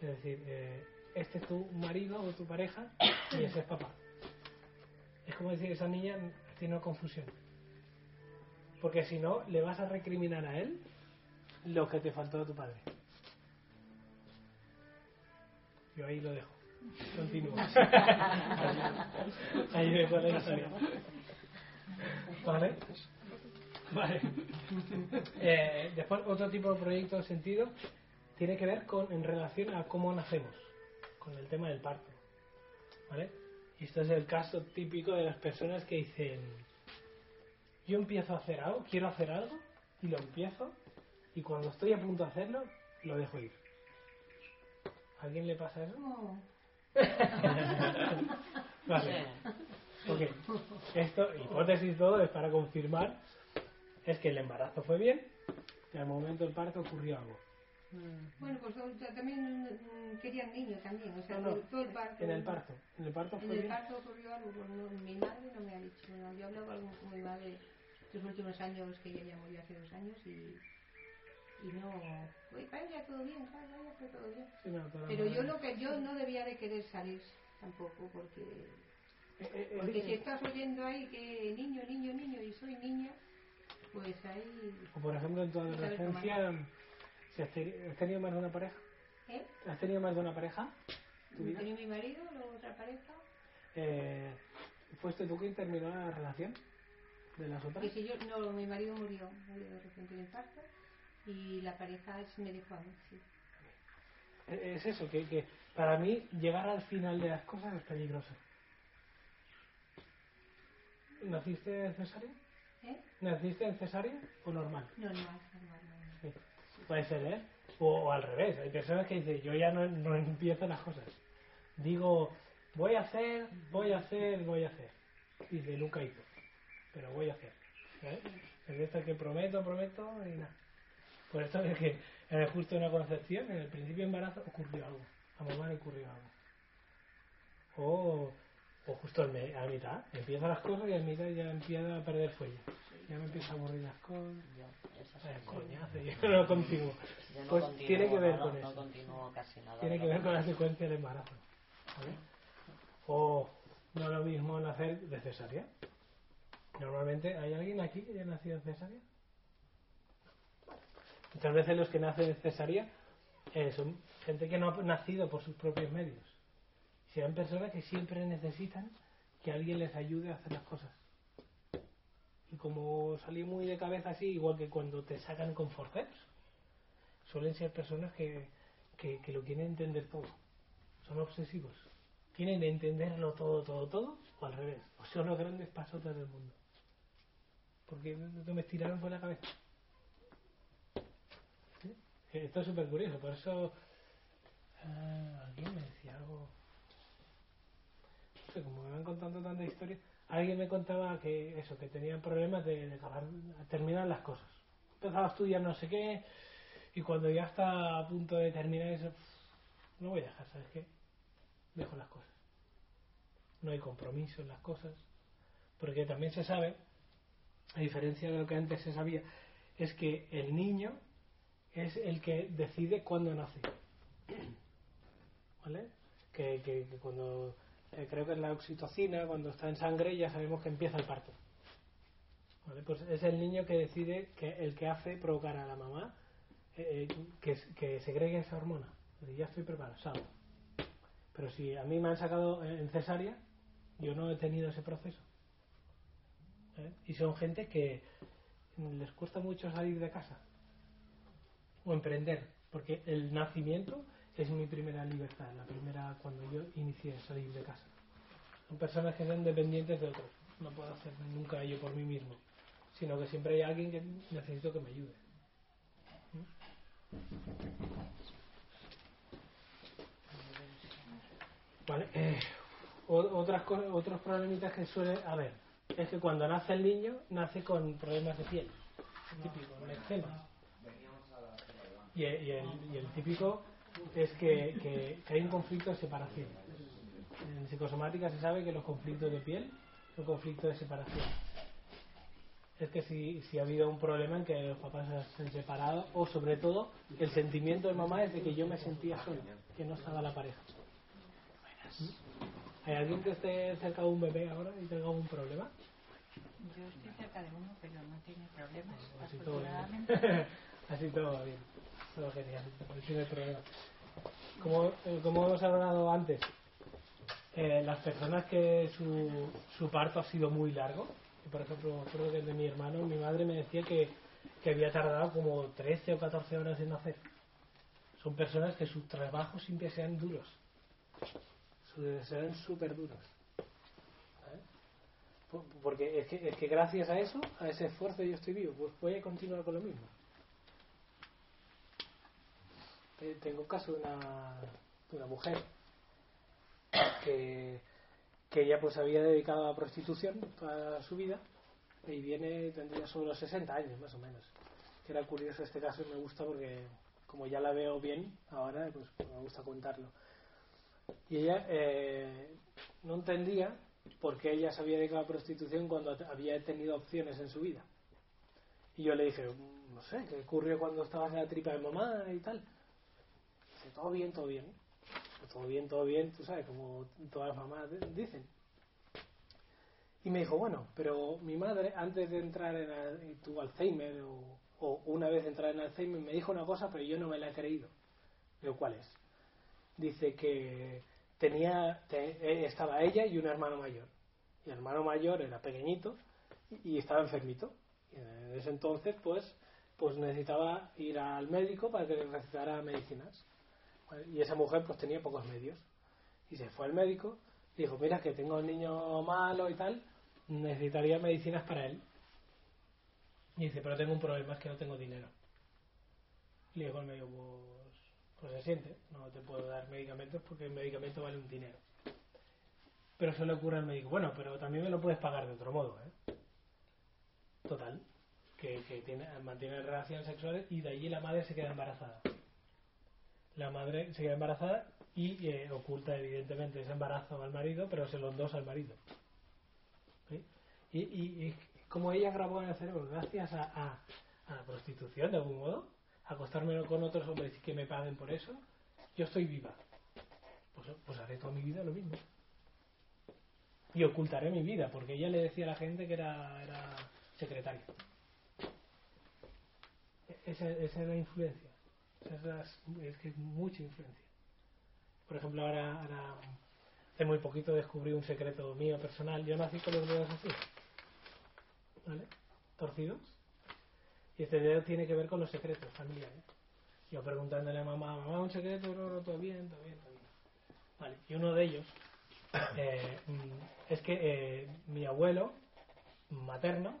Speaker 2: es decir, eh, este es tu marido o tu pareja y ese es papá. Es como decir, esa niña tiene una confusión. Porque si no, le vas a recriminar a él lo que te faltó de tu padre. Yo ahí lo dejo. Continúo. ahí dejo la historia. ¿Vale? Vale. Eh, después, otro tipo de proyecto de sentido tiene que ver con en relación a cómo nacemos, con el tema del parto. ¿Vale? Y esto es el caso típico de las personas que dicen, yo empiezo a hacer algo, quiero hacer algo, y lo empiezo, y cuando estoy a punto de hacerlo, lo dejo ir. ¿A alguien le pasa eso?
Speaker 7: No.
Speaker 2: vale. Ok. Esto, hipótesis todo, es para confirmar, es que el embarazo fue bien, y al momento del parto ocurrió algo.
Speaker 7: Bueno, pues también mm, querían niños también, o sea,
Speaker 2: No, no,
Speaker 7: todo el parto.
Speaker 2: En el parto. En el parto
Speaker 7: En
Speaker 2: fue
Speaker 7: el
Speaker 2: bien.
Speaker 7: parto ocurrió algo, pues no, mi madre no me ha dicho nada. Yo hablaba algo con mi madre los últimos años, que ella ya murió hace dos años, y, y no. Oye, para ella todo bien. Vaya, fue todo bien.
Speaker 2: Sí,
Speaker 7: Pero yo no, que, yo no debía de querer salir tampoco, porque.
Speaker 2: Eh, eh,
Speaker 7: Porque
Speaker 2: eh,
Speaker 7: si estás oyendo ahí que niño, niño, niño y soy niña, pues ahí.
Speaker 2: O por ejemplo, en tu adolescencia, has, teni- ¿has tenido más de una pareja?
Speaker 7: ¿Eh?
Speaker 2: ¿Has tenido más de una pareja? ¿Tu vida?
Speaker 7: Tenía mi marido, luego otra pareja.
Speaker 2: Eh, ¿Fuiste tú quien terminó la relación de las otras?
Speaker 7: Que si yo, no, mi marido murió, murió de repente de infarto y la pareja es- me dijo a mí, sí.
Speaker 2: Eh, Es eso, que, que para mí llegar al final de las cosas es peligroso. ¿Naciste en cesárea?
Speaker 7: ¿Eh?
Speaker 2: ¿Naciste en cesárea o normal?
Speaker 7: Normal, normal, normal.
Speaker 2: Sí. Puede ser, ¿eh? O, o al revés. Hay personas que dicen, yo ya no, no empiezo las cosas. Digo, voy a hacer, voy a hacer, voy a hacer. Y dice, nunca hizo. Pero voy a hacer. ¿eh? Es de esto que prometo, prometo y nada. Por esto es que en el justo de una concepción, en el principio de embarazo, ocurrió algo. A mamá le ocurrió algo. O, o justo a mitad. Empieza las cosas y a mitad ya empieza a perder fuelle. Ya me empieza a aburrir las cosas. Eh, coñazo, yo no continúo.
Speaker 4: Yo no
Speaker 2: Pues tiene que ver
Speaker 4: no,
Speaker 2: con
Speaker 4: no,
Speaker 2: eso.
Speaker 4: No continúo casi nada.
Speaker 2: Tiene
Speaker 4: de
Speaker 2: que ver con la secuencia del embarazo. ¿vale? O no es lo mismo nacer de cesárea. Normalmente, ¿hay alguien aquí que haya nacido en cesárea? Muchas veces los que nacen en cesárea eh, son gente que no ha nacido por sus propios medios. Serán personas que siempre necesitan que alguien les ayude a hacer las cosas. Y como salí muy de cabeza así, igual que cuando te sacan con forceps, suelen ser personas que, que, lo quieren entender todo. Son obsesivos. Quieren entenderlo todo, todo, todo, o al revés. O son los grandes pasotes del mundo. Porque lo que me tiraron fue la cabeza. Esto es súper curioso, por eso. ah, alguien me decía algo. No sé, como me van contando tanta historia. Alguien me contaba que eso, que tenían problemas de, terminar las cosas. Empezaba a estudiar no sé qué, y cuando ya está a punto de terminar eso, no voy a dejar, ¿sabes qué? Dejo las cosas. No hay compromiso en las cosas. Porque también se sabe, a diferencia de lo que antes se sabía, es que el niño es el que decide cuándo nace. ¿Vale? Que, que- que cuando, eh, creo que es la oxitocina, cuando está en sangre, ya sabemos que empieza el parto. ¿Vale? Pues es el niño que decide, que el que hace provocar a la mamá eh, eh, que, que segregue esa hormona. Ya estoy preparado, salgo. Pero si a mí me han sacado en cesárea, yo no he tenido ese proceso. ¿Eh? Y son gente que les cuesta mucho salir de casa o emprender, porque el nacimiento es mi primera libertad, la primera cuando yo inicié a salir de casa. Son personas que son dependientes de otros, no puedo hacer nunca yo por mí mismo, sino que siempre hay alguien que necesito que me ayude. Vale, eh, otras co- otros problemitas que suele haber es que cuando nace el niño nace con problemas de piel, típico, con eczema. Y, el- y el, y el típico es que, que- que hay un conflicto de separación. En psicosomática se sabe que los conflictos de piel son conflictos de separación. Es que si, si ha habido un problema en que los papás se han separado, o sobre todo el sentimiento de mamá es de que yo me sentía solo, que no estaba la pareja. ¿Hay alguien que esté cerca de un bebé ahora y tenga un problema?
Speaker 5: Yo estoy cerca de uno, pero no tiene problemas,
Speaker 2: Así todo bien. Así todo va bien. Genial. Tiene problema. Como, eh, como hemos hablado antes, eh, las personas que su, su parto ha sido muy largo, por ejemplo, creo que el de mi hermano, mi madre me decía que, que había tardado como 13 o 14 horas en nacer. Son personas que sus trabajos siempre sean duros. Serán súper duros. Por- Porque es que, es que gracias a eso, a ese esfuerzo yo estoy vivo, pues voy a continuar con lo mismo. Eh, Tengo un caso de una, mujer que, que ella pues había dedicado a la prostitución toda su vida y viene, tendría sobre los 60 años más o menos. Que era curioso este caso y me gusta porque como ya la veo bien ahora, pues me gusta contarlo. Y ella eh, no entendía por qué ella se había dedicado a la prostitución cuando había tenido opciones en su vida. Y yo le dije, no sé, ¿qué ocurrió cuando estabas en la tripa de mamá y tal? Todo bien, todo bien. Todo bien, todo bien, tú sabes, como todas las mamás dicen. Y me dijo, bueno, pero mi madre, antes de entrar en tuvo Alzheimer o, una vez entrar en Alzheimer, me dijo una cosa, pero yo no me la he creído. Digo, ¿cuál es? Dice que tenía, te, estaba ella y un hermano mayor. Y el hermano mayor era pequeñito y, y estaba enfermito. Y en ese entonces, pues, pues necesitaba ir al médico para que le recetara medicinas. Y esa mujer, pues, tenía pocos medios. Y se fue al médico, dijo, mira, que tengo un niño malo y tal, necesitaría medicinas para él. Y dice, pero tengo un problema, es que no tengo dinero. Y le dijo al médico, pues, pues se siente, no te puedo dar medicamentos porque el medicamento vale un dinero. Pero se le ocurre al médico, bueno, pero también me lo puedes pagar de otro modo, ¿eh? Total, que, que tiene, mantiene relaciones sexuales y de allí la madre se queda embarazada. La madre se queda embarazada y eh, oculta evidentemente ese embarazo al marido, pero se lo endosa al marido. Y, y, y, como ella grabó en el cerebro, gracias a, a, la prostitución de algún modo, acostarme con otros hombres y que me paguen por eso, yo estoy viva. Pues, pues haré toda mi vida lo mismo. Y ocultaré mi vida, porque ella le decía a la gente que era, era secretaria. Esa, esa es la influencia. Es, que es mucha influencia. Por ejemplo, ahora, ahora hace muy poquito descubrí un secreto mío personal. Yo nací con los dedos así, ¿vale? Torcidos. Y este dedo tiene que ver con los secretos familiares. Yo preguntándole a mamá, mamá, un secreto, no, no, todo bien, todo bien, todo bien. Vale, y uno de ellos eh, es que eh, mi abuelo materno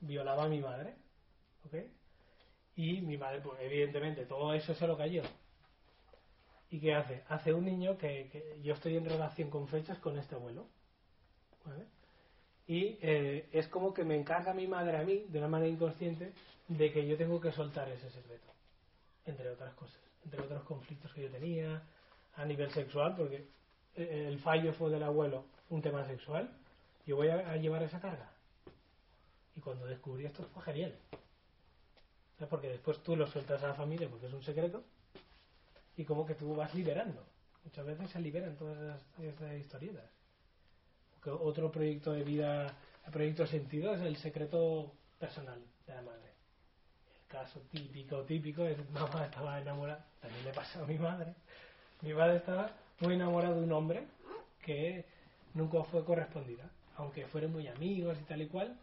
Speaker 2: violaba a mi madre, ¿ok? Y mi madre, pues evidentemente, todo eso se lo cayó. ¿Y qué hace? Hace un niño que, yo estoy en relación con fechas con este abuelo. Y eh, es como que me encarga mi madre a mí, de una manera inconsciente, de que yo tengo que soltar ese secreto. Entre otras cosas. Entre otros conflictos que yo tenía a nivel sexual, porque el fallo fue del abuelo un tema sexual, yo voy a, a llevar esa carga. Y cuando descubrí esto fue genial. Porque después tú lo sueltas a la familia porque es un secreto y como que tú vas liberando. Muchas veces se liberan todas esas, historietas. Otro proyecto de vida, el proyecto sentido es el secreto personal de la madre. El caso típico, típico es mamá estaba enamorada, también le pasó a mi madre. Mi madre estaba muy enamorada de un hombre que nunca fue correspondida, aunque fueron muy amigos y tal y cual,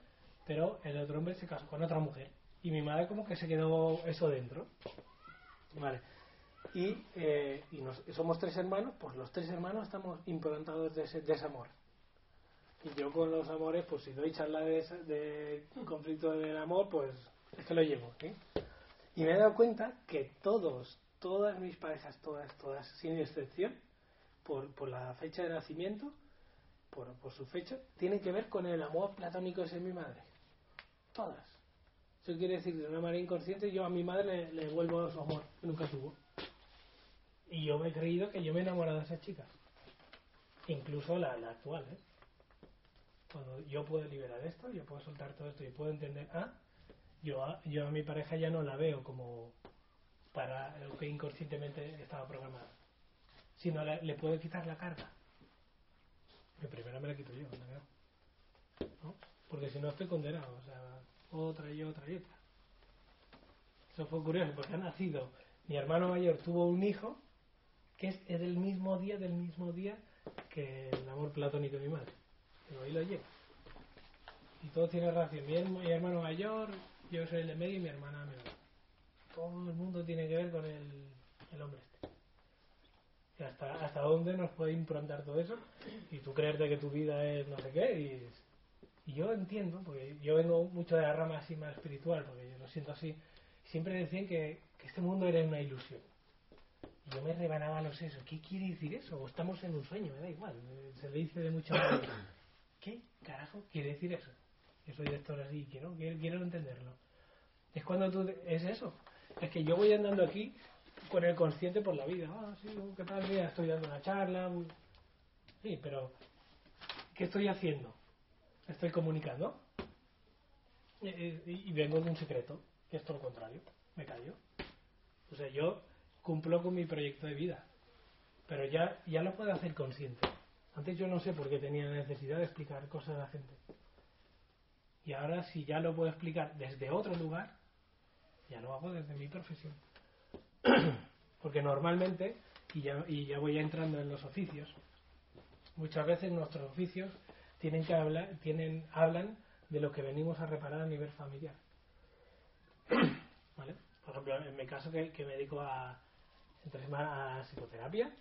Speaker 2: pero el otro hombre se casó con otra mujer y mi madre como que se quedó eso dentro. Vale. Y, eh, y nos, somos tres hermanos, pues los tres hermanos estamos implantados de ese desamor. Y yo con los amores, pues si doy charla de, de conflicto del amor, pues es que lo llevo. ¿sí? Y me he dado cuenta que todos, todas mis parejas, todas, todas, sin excepción, por, por la fecha de nacimiento, por, por su fecha, tienen que ver con el amor platónico de mi madre. Todas. Eso quiere decir, de una manera inconsciente, yo a mi madre le, le devuelvo su amor, que nunca tuvo. Y yo me he creído que yo me he enamorado de esas chicas. Incluso la, la actual, ¿eh? Cuando yo puedo liberar esto, yo puedo soltar todo esto y puedo entender, ah, yo a, yo a mi pareja ya no la veo como para lo que inconscientemente estaba programado, sino la, le puedo quitar la carga. Que primero me la quito yo, ¿no? Porque si no estoy condenado, o sea, otra y otra y otra. Eso fue curioso, porque ha nacido, mi hermano mayor tuvo un hijo que es, del mismo día, del mismo día que el amor platónico de mi madre. Pero ahí lo lleva. Y todo tiene relación. Mi, hermano mayor, yo soy el de medio y mi hermana menor. Todo el mundo tiene que ver con el, hombre este. Hasta dónde nos puede improntar todo eso y tú creerte que tu vida es no sé qué y, y yo entiendo, porque yo vengo mucho de la rama así más espiritual, porque yo lo siento así, siempre decían que, que este mundo era una ilusión yo me rebanaba los sesos. ¿Qué quiere decir eso? O estamos en un sueño, me da igual. Se le dice de mucha manera. ¿Qué carajo quiere decir eso? Yo soy director así, quiero, quiero, quiero entenderlo. Es cuando tú... Es eso. Es que yo voy andando aquí con el consciente por la vida. Ah, sí, ¿qué tal? Mira, estoy dando una charla. Sí, pero ¿qué estoy haciendo? Estoy comunicando. Y, vengo de un secreto, que es todo lo contrario. Me callo. O sea, yo cumplo con mi proyecto de vida. Pero ya, ya lo puedo hacer consciente. Antes yo no sé por qué tenía necesidad de explicar cosas a la gente. Y ahora si ya lo puedo explicar desde otro lugar, ya lo hago desde mi profesión. Porque normalmente, y ya, y ya voy entrando en los oficios, muchas veces nuestros oficios tienen que hablar, tienen, hablan de lo que venimos a reparar a nivel familiar. ¿Vale? Por ejemplo, en mi caso que, me dedico a, a psicoterapia.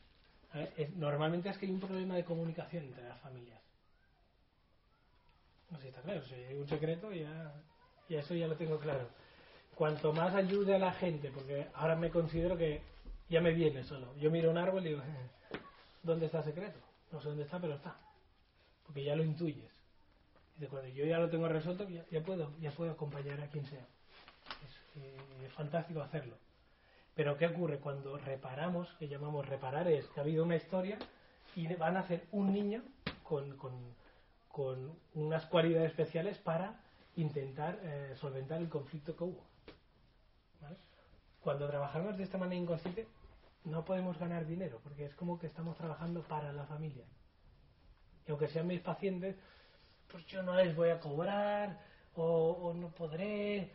Speaker 2: Es- normalmente es que hay un problema de comunicación entre las familias. No sé si está claro, si hay un secreto ya, y eso ya lo tengo claro. Cuanto más ayude a la gente, porque ahora me considero que ya me viene solo. Yo miro un árbol y digo, "Eh, ¿dónde está el secreto? No sé dónde está, pero está. Porque ya lo intuyes. De cuando yo ya lo tengo resuelto, ya, ya puedo, ya puedo acompañar a quien sea. Es, eh, fantástico hacerlo. Pero ¿qué ocurre? Cuando reparamos, que llamamos reparar, es que ha habido una historia y van a hacer un niño con, unas cualidades especiales para intentar eh, solventar el conflicto que hubo. Cuando trabajamos de esta manera inconsciente, no podemos ganar dinero, porque es como que estamos trabajando para la familia. Y aunque sean mis pacientes, pues yo no les voy a cobrar, o, no podré, eh,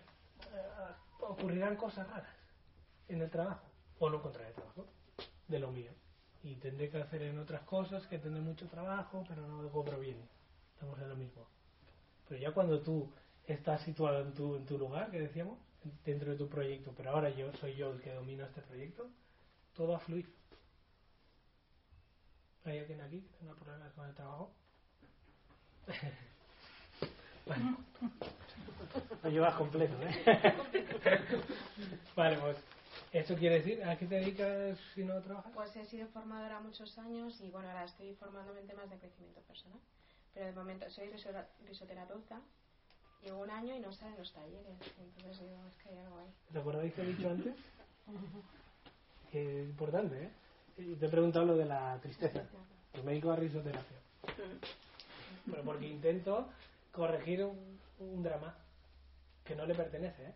Speaker 2: ocurrirán cosas raras en el trabajo, o no encontraré trabajo de lo mío. Y tendré que hacer en otras cosas que tendré mucho trabajo, pero no cobro bien. Estamos en lo mismo. Pero ya cuando tú estás situado en tu, en tu lugar, que decíamos, dentro de tu proyecto, pero ahora yo soy yo el que domina este proyecto, todo va a. ¿Hay alguien aquí que tenga problemas con el trabajo? Vale. Lo llevas completo, ¿eh? vale, pues, ¿esto quiere decir a qué te dedicas si no trabajas?
Speaker 3: Pues he sido formadora muchos años y bueno, ahora estoy formándome en temas de crecimiento personal. Pero de momento soy riso- risoterapeuta, llevo un año y no salen los talleres. Entonces digo, es que hay algo ahí.
Speaker 2: ¿Te acordáis que he dicho antes? Que es importante, ¿eh? Te he preguntado lo de la tristeza. Yo me dedico a risoterapia. Pero porque intento corregir un, un drama que no le pertenece, ¿eh?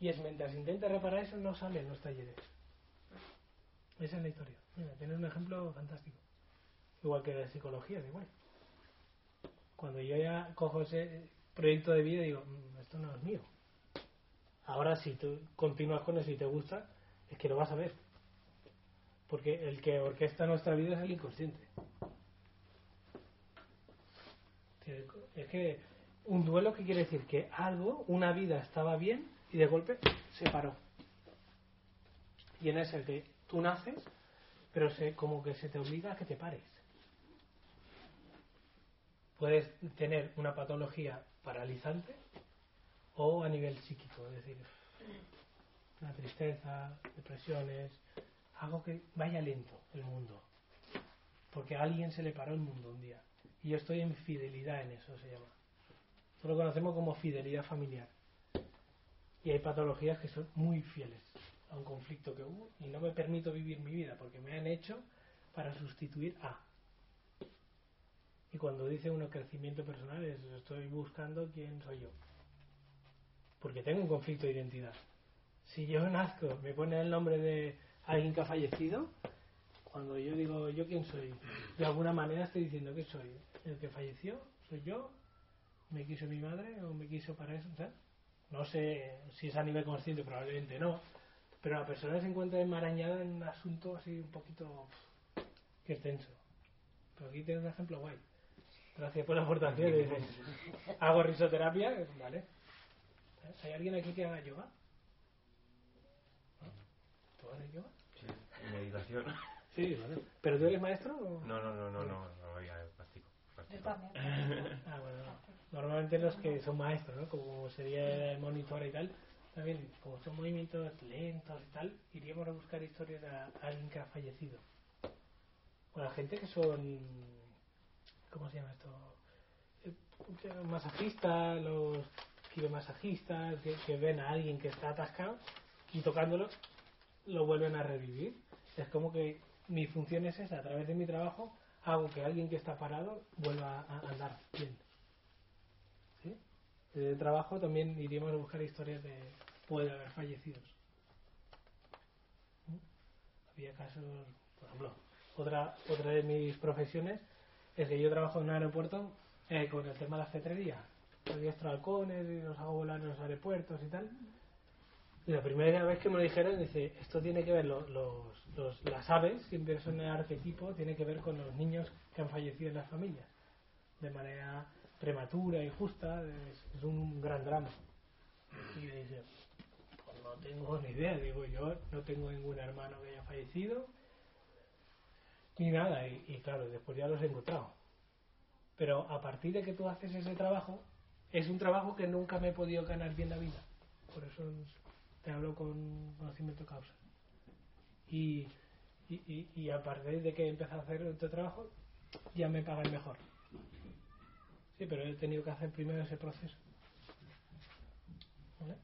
Speaker 2: Y es mientras intenta reparar eso, no salen los talleres. Esa es la historia. Mira, tienes un ejemplo fantástico. Igual que de psicología, es igual. Cuando yo ya cojo ese proyecto de vida y digo, "Mm, esto no es mío. Ahora, si tú continúas con eso y te gusta, es que lo vas a ver. Porque el que orquesta nuestra vida es el inconsciente. Es que un duelo, ¿qué quiere decir? Que algo, una vida estaba bien y de golpe se paró. Y en ese que tú naces, pero se, como que se te obliga a que te pares. Puedes tener una patología paralizante o a nivel psíquico, es decir, una tristeza, depresiones, algo que vaya lento el mundo. Porque a alguien se le paró el mundo un día. Y yo estoy en fidelidad en eso, se llama. Esto lo conocemos como fidelidad familiar. Y hay patologías que son muy fieles a un conflicto que hubo y no me permito vivir mi vida porque me han hecho para sustituir a. Y cuando dice uno crecimiento personal es estoy buscando quién soy yo. Porque tengo un conflicto de identidad. Si yo nazco, me pone el nombre de alguien que ha fallecido, cuando yo digo yo quién soy, de alguna manera estoy diciendo que soy el que falleció, soy yo, me quiso mi madre o me quiso para eso, ¿sabes? No sé si es a nivel consciente, probablemente no, pero la persona se encuentra enmarañada en un asunto así un poquito que es tenso. Pero aquí tienes un ejemplo guay. Gracias por la aportación. Hago risoterapia, vale. ¿Hay alguien aquí que haga yoga? ¿Tú haces yoga?
Speaker 9: Sí, meditación.
Speaker 2: Sí, vale. ¿Pero tú eres maestro? O?
Speaker 9: No, no, no, no, no, no, ya practico.
Speaker 2: Ah, bueno, no. Normalmente los que son maestros, ¿no? Como sería el monitor y tal, también, como son movimientos lentos y tal, iríamos a buscar historias de a- alguien que ha fallecido. O la gente que son. ¿Cómo se llama esto? Eh, Masajistas, los quiromasajistas, que, que ven a alguien que está atascado y tocándolo lo vuelven a revivir. Es como que mi función es esa, a través de mi trabajo hago que alguien que está parado vuelva a andar bien. ¿Sí? De trabajo también iríamos a buscar historias de puede haber fallecidos. Había casos, por ejemplo, otra, otra de mis profesiones es que yo trabajo en un aeropuerto eh, con el tema de la cetrería. Adiestro halcones y los hago volar en los aeropuertos y tal. Y la primera vez que me lo dijeron, dice, esto tiene que ver, los, los, las aves, siempre son el arquetipo, tiene que ver con los niños que han fallecido en las familias. De manera prematura, injusta, es, es un gran drama. Y dice, pues no tengo ni idea, digo yo, no tengo ningún hermano que haya fallecido, ni nada, y, y claro, después ya los he encontrado. Pero a partir de que tú haces ese trabajo, es un trabajo que nunca me he podido ganar bien la vida. Por eso te hablo con conocimiento causa. Y, y, y, y a partir de que empezado a hacer este trabajo, ya me pagan mejor. Sí, pero he tenido que hacer primero ese proceso. ¿Vale?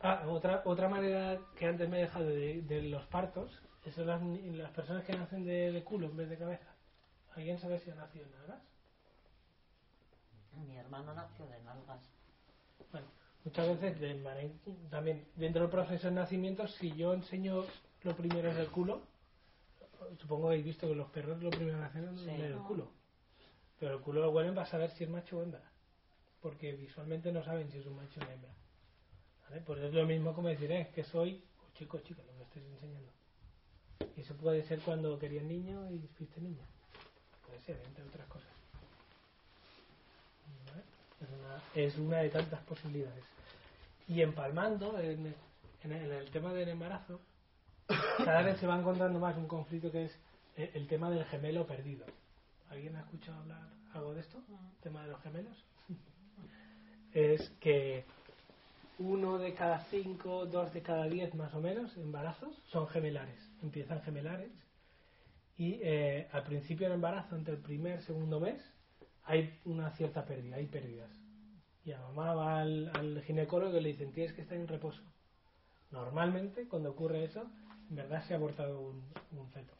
Speaker 2: Ah, otra, otra manera que antes me he dejado de, de los partos, son las, las personas que nacen de, de, culo en vez de cabeza. ¿Alguien sabe si ha nacido en nalgas?
Speaker 4: Mi hermano nació de nalgas.
Speaker 2: Bueno, muchas veces de, también dentro del proceso de nacimiento, si yo enseño lo primero es el culo, supongo que habéis visto que los perros lo primero que hacen sí, es el culo. Pero el culo lo huelen para saber si es macho o hembra. Porque visualmente no saben si es un macho o una hembra. ¿Vale? Pues es lo mismo como decir, eh, que soy o chico o chica, lo que estoy enseñando. Y eso puede ser cuando querías niño y fuiste niña. Puede ser, entre otras cosas. Es, una, es una de tantas posibilidades. Y empalmando en, en, el, en el tema del embarazo, cada vez se va encontrando más un conflicto que es el, el tema del gemelo perdido. ¿Alguien ha escuchado hablar algo de esto? ¿El tema de los gemelos? es que uno de cada cinco, dos de cada diez más o menos embarazos son gemelares, empiezan gemelares y eh, al principio del embarazo, entre el primer y segundo mes, hay una cierta pérdida, hay pérdidas. Y la mamá va al, ginecólogo y le dicen tienes que estar en reposo. Normalmente, cuando ocurre eso, en verdad se ha abortado un, feto.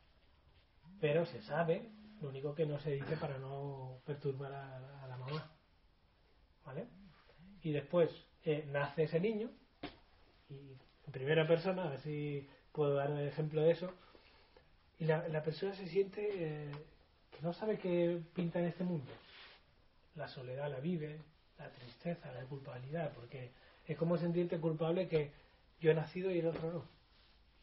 Speaker 2: Pero se sabe, lo único que no se dice para no perturbar a, a la mamá. ¿Vale? Y después, eh, nace ese niño y en primera persona, a ver si puedo dar un ejemplo de eso, y la, la persona se siente eh, que no sabe qué pinta en este mundo. La soledad la vive, la tristeza, la culpabilidad, porque es como sentirte culpable que yo he nacido y el otro no.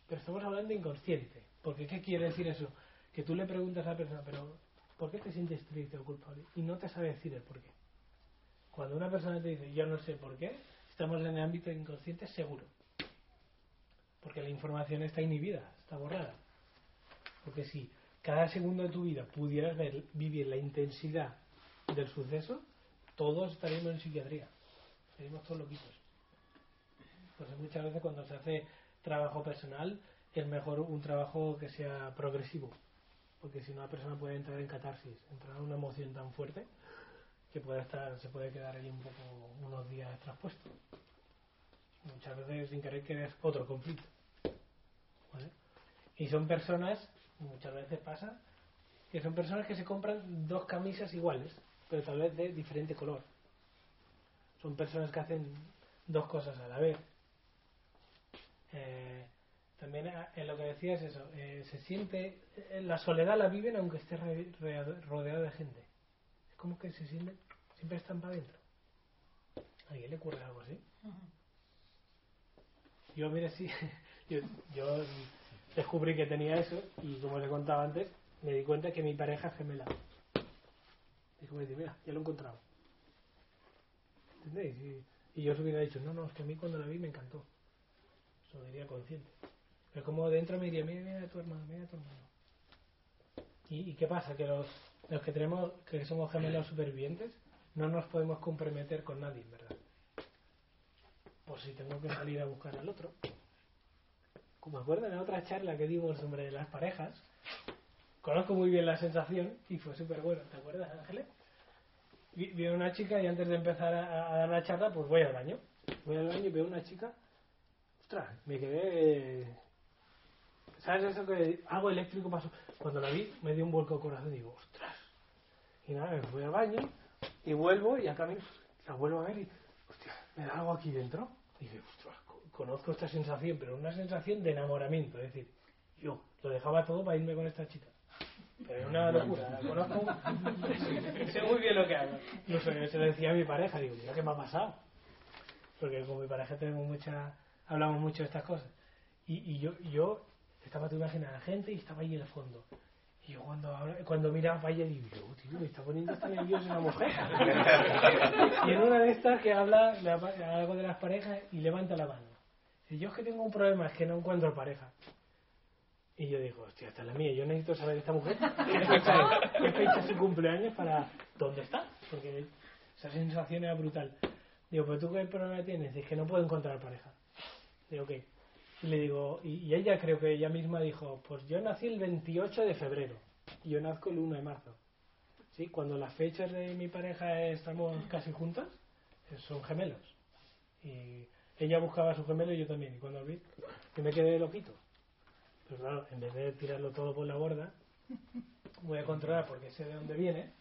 Speaker 2: Pero estamos hablando inconsciente, porque ¿qué quiere decir eso? Que tú le preguntas a la persona, pero ¿por qué te sientes triste o culpable? Y no te sabe decir el por qué. Cuando una persona te dice, yo no sé por qué, estamos en el ámbito inconsciente seguro. Porque la información está inhibida, está borrada. Porque si cada segundo de tu vida pudieras ver, vivir la intensidad del suceso, todos estaríamos en psiquiatría. Estaríamos todos loquitos. Entonces muchas veces cuando se hace trabajo personal es mejor un trabajo que sea progresivo. Porque si no la persona puede entrar en catarsis, entrar en una emoción tan fuerte que puede estar, se puede quedar ahí un poco unos días traspuesto. Muchas veces sin querer que es otro conflicto. Y son personas, muchas veces pasa, que son personas que se compran dos camisas iguales, pero tal vez de diferente color. Son personas que hacen dos cosas a la vez. Eh, también en lo que decía es eso, eh, se siente, la soledad la viven aunque esté rodeado de gente como que se sienten, siempre están para adentro. ¿A alguien le ocurre algo así? Uh -huh. Yo, mire, sí, yo, yo, descubrí que tenía eso y como le contaba antes, me di cuenta que mi pareja es gemela. Dijo, mira, ya lo he encontrado. ¿Entendéis? Y, y yo os hubiera dicho, no, no, es que a mí cuando la vi me encantó. Eso lo diría consciente. Pero como dentro me diría, mira, mira a tu hermano, mira a tu hermano. ¿Y, ¿Y qué pasa? Que los, los que tenemos, que somos gemelos supervivientes, no nos podemos comprometer con nadie, ¿verdad? Por si tengo que salir a buscar al otro. Como acuerdan en otra charla que dimos sobre las parejas, conozco muy bien la sensación y fue súper bueno, ¿te acuerdas, Ángeles? Vi una chica y antes de empezar a, a, dar la charla, pues voy al baño. Voy al baño y veo una chica, ostras, me quedé... ¿Sabes eso que algo eléctrico pasó? Cuando la vi me dio un vuelco de corazón y digo, ostras. Y nada, me fui al baño y vuelvo y acá la vuelvo a ver y, hostia, me da algo aquí dentro. Y dije, ostras, co- conozco esta sensación, pero una sensación de enamoramiento. Es decir, yo lo dejaba todo para irme con esta chica. Pero es una locura, la conozco. sé muy bien lo que hago. Incluso yo se lo decía a mi pareja, digo, mira qué me ha pasado. Porque con mi pareja tenemos mucha, hablamos mucho de estas cosas. Y, y yo, yo estaba, tú imaginas, la gente y estaba ahí en el fondo. Y yo cuando, cuando miraba para ella digo, yo, tío, me está poniendo hasta nerviosa una mujer. y en una de estas que habla, algo de las parejas y levanta la mano. Dice, yo es que tengo un problema, es que no encuentro pareja. Y yo digo, hostia, esta es la mía, yo necesito saber esta mujer qué fecha es, qué fecha es su cumpleaños para dónde está, porque esa sensación era brutal. Digo, pero tú qué problema tienes, es que no puedo encontrar pareja. Digo, ¿qué? Y le digo, y, y ella creo que ella misma dijo, pues yo nací el 28 de febrero y yo nazco el 1 de marzo. ¿Sí? Cuando las fechas de mi pareja estamos casi juntas, eh, son gemelos. Y ella buscaba a su gemelo y yo también. Y cuando lo vi, yo me quedé loquito. Pero claro, en vez de tirarlo todo por la borda, voy a controlar porque sé de dónde viene.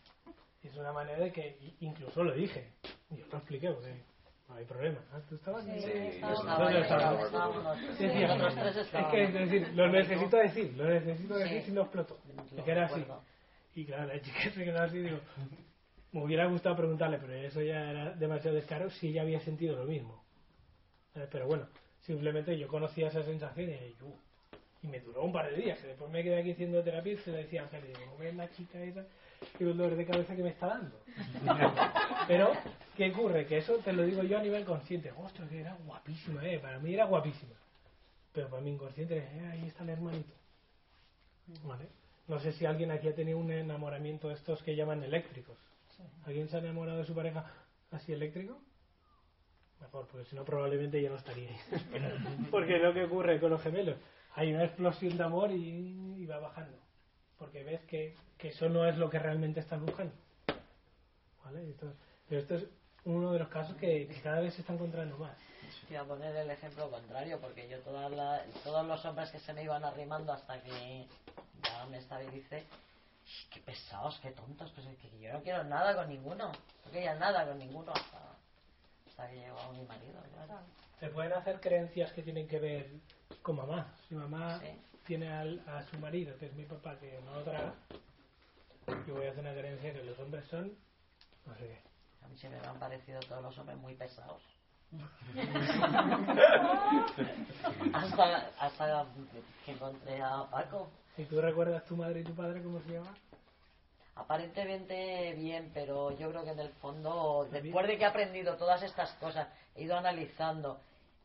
Speaker 2: Y es una manera de que, i- incluso lo dije, y yo lo expliqué, porque no hay problema. Ah, ¿Tú estabas?
Speaker 4: Sí,
Speaker 2: Sí, es que es decir, lo necesito decir, lo necesito
Speaker 4: Sí.
Speaker 2: decir si no exploto.
Speaker 4: Lo
Speaker 2: Es que era así. Y claro, la chica se quedó así, digo, me hubiera gustado preguntarle, pero eso ya era demasiado descaro si ella había sentido lo mismo. ¿Sabes? Pero bueno, simplemente yo conocía esa sensación y, yo, y me duró un par de días, que después me quedé aquí haciendo terapia y se lo decía a Ángel, y digo, ¿no ves la chica esa? Y el dolor de cabeza que me está dando. Pero, ¿qué ocurre? Que eso te lo digo yo a nivel consciente. Ostras, que era guapísima, eh. Para mí era guapísima. Pero para mi inconsciente, eh, ahí está el hermanito. ¿Vale? No sé si alguien aquí ha tenido un enamoramiento de estos que llaman eléctricos. ¿Alguien se ha enamorado de su pareja así eléctrico? Mejor, porque si no probablemente ya no estaría ahí. porque lo que ocurre con los gemelos, hay una explosión de amor y, y va bajando. Porque ves que, que eso no es lo que realmente estás buscando. ¿Vale? Esto, pero esto es uno de los casos que, que cada vez se está encontrando más.
Speaker 4: Te iba a poner el ejemplo contrario, porque yo todas la- todos los hombres que se me iban arrimando hasta que ya me estabilicé, "Sh, qué pesados, qué tontos, pues es que yo no quiero nada con ninguno, no quería nada con ninguno hasta, hasta que llegó mi marido. claro.
Speaker 2: Se pueden hacer creencias que tienen que ver con mamá. Si mamá
Speaker 4: Sí.
Speaker 2: tiene al- a su marido, que es mi papá, que no traga, yo voy a hacer una creencia que los hombres son, no sé qué.
Speaker 4: A mí se me han parecido todos los hombres muy pesados. hasta, hasta que encontré a Paco.
Speaker 2: ¿Y tú recuerdas tu madre y tu padre cómo se llama?
Speaker 4: Aparentemente bien, pero yo creo que en el fondo, después de que he aprendido todas estas cosas, he ido analizando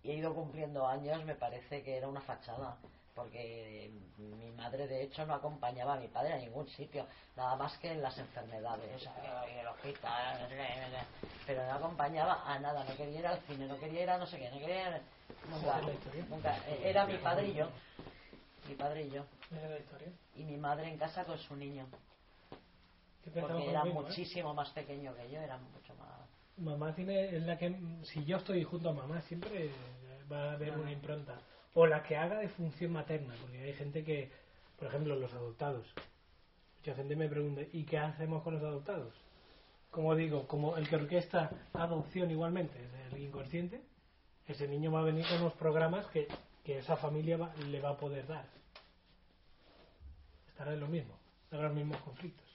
Speaker 4: y he ido cumpliendo años, me parece que era una fachada. Porque mi madre, de hecho, no acompañaba a mi padre a ningún sitio, nada más que en las enfermedades, el hospital, pero no acompañaba a nada, no quería ir al cine, no quería ir a no sé qué, no quería ir- Nunca, nunca. Eh, Era mi padre y yo. Mi padre y yo. Y mi madre en casa con su niño.
Speaker 2: ¿Qué pensamos
Speaker 4: Porque era
Speaker 2: eh?
Speaker 4: muchísimo más pequeño que yo, era mucho más.
Speaker 2: Mamá tiene, es la que, si yo estoy junto a mamá, siempre va a haber una impronta. O la que haga de función materna, porque hay gente que, por ejemplo, los adoptados. Mucha gente me pregunta, ¿y qué hacemos con los adoptados? Como digo, como el que orquesta adopción igualmente es el inconsciente, ese niño va a venir con unos programas que, que esa familia va- le va a poder dar. Estará en lo mismo, en los mismos conflictos.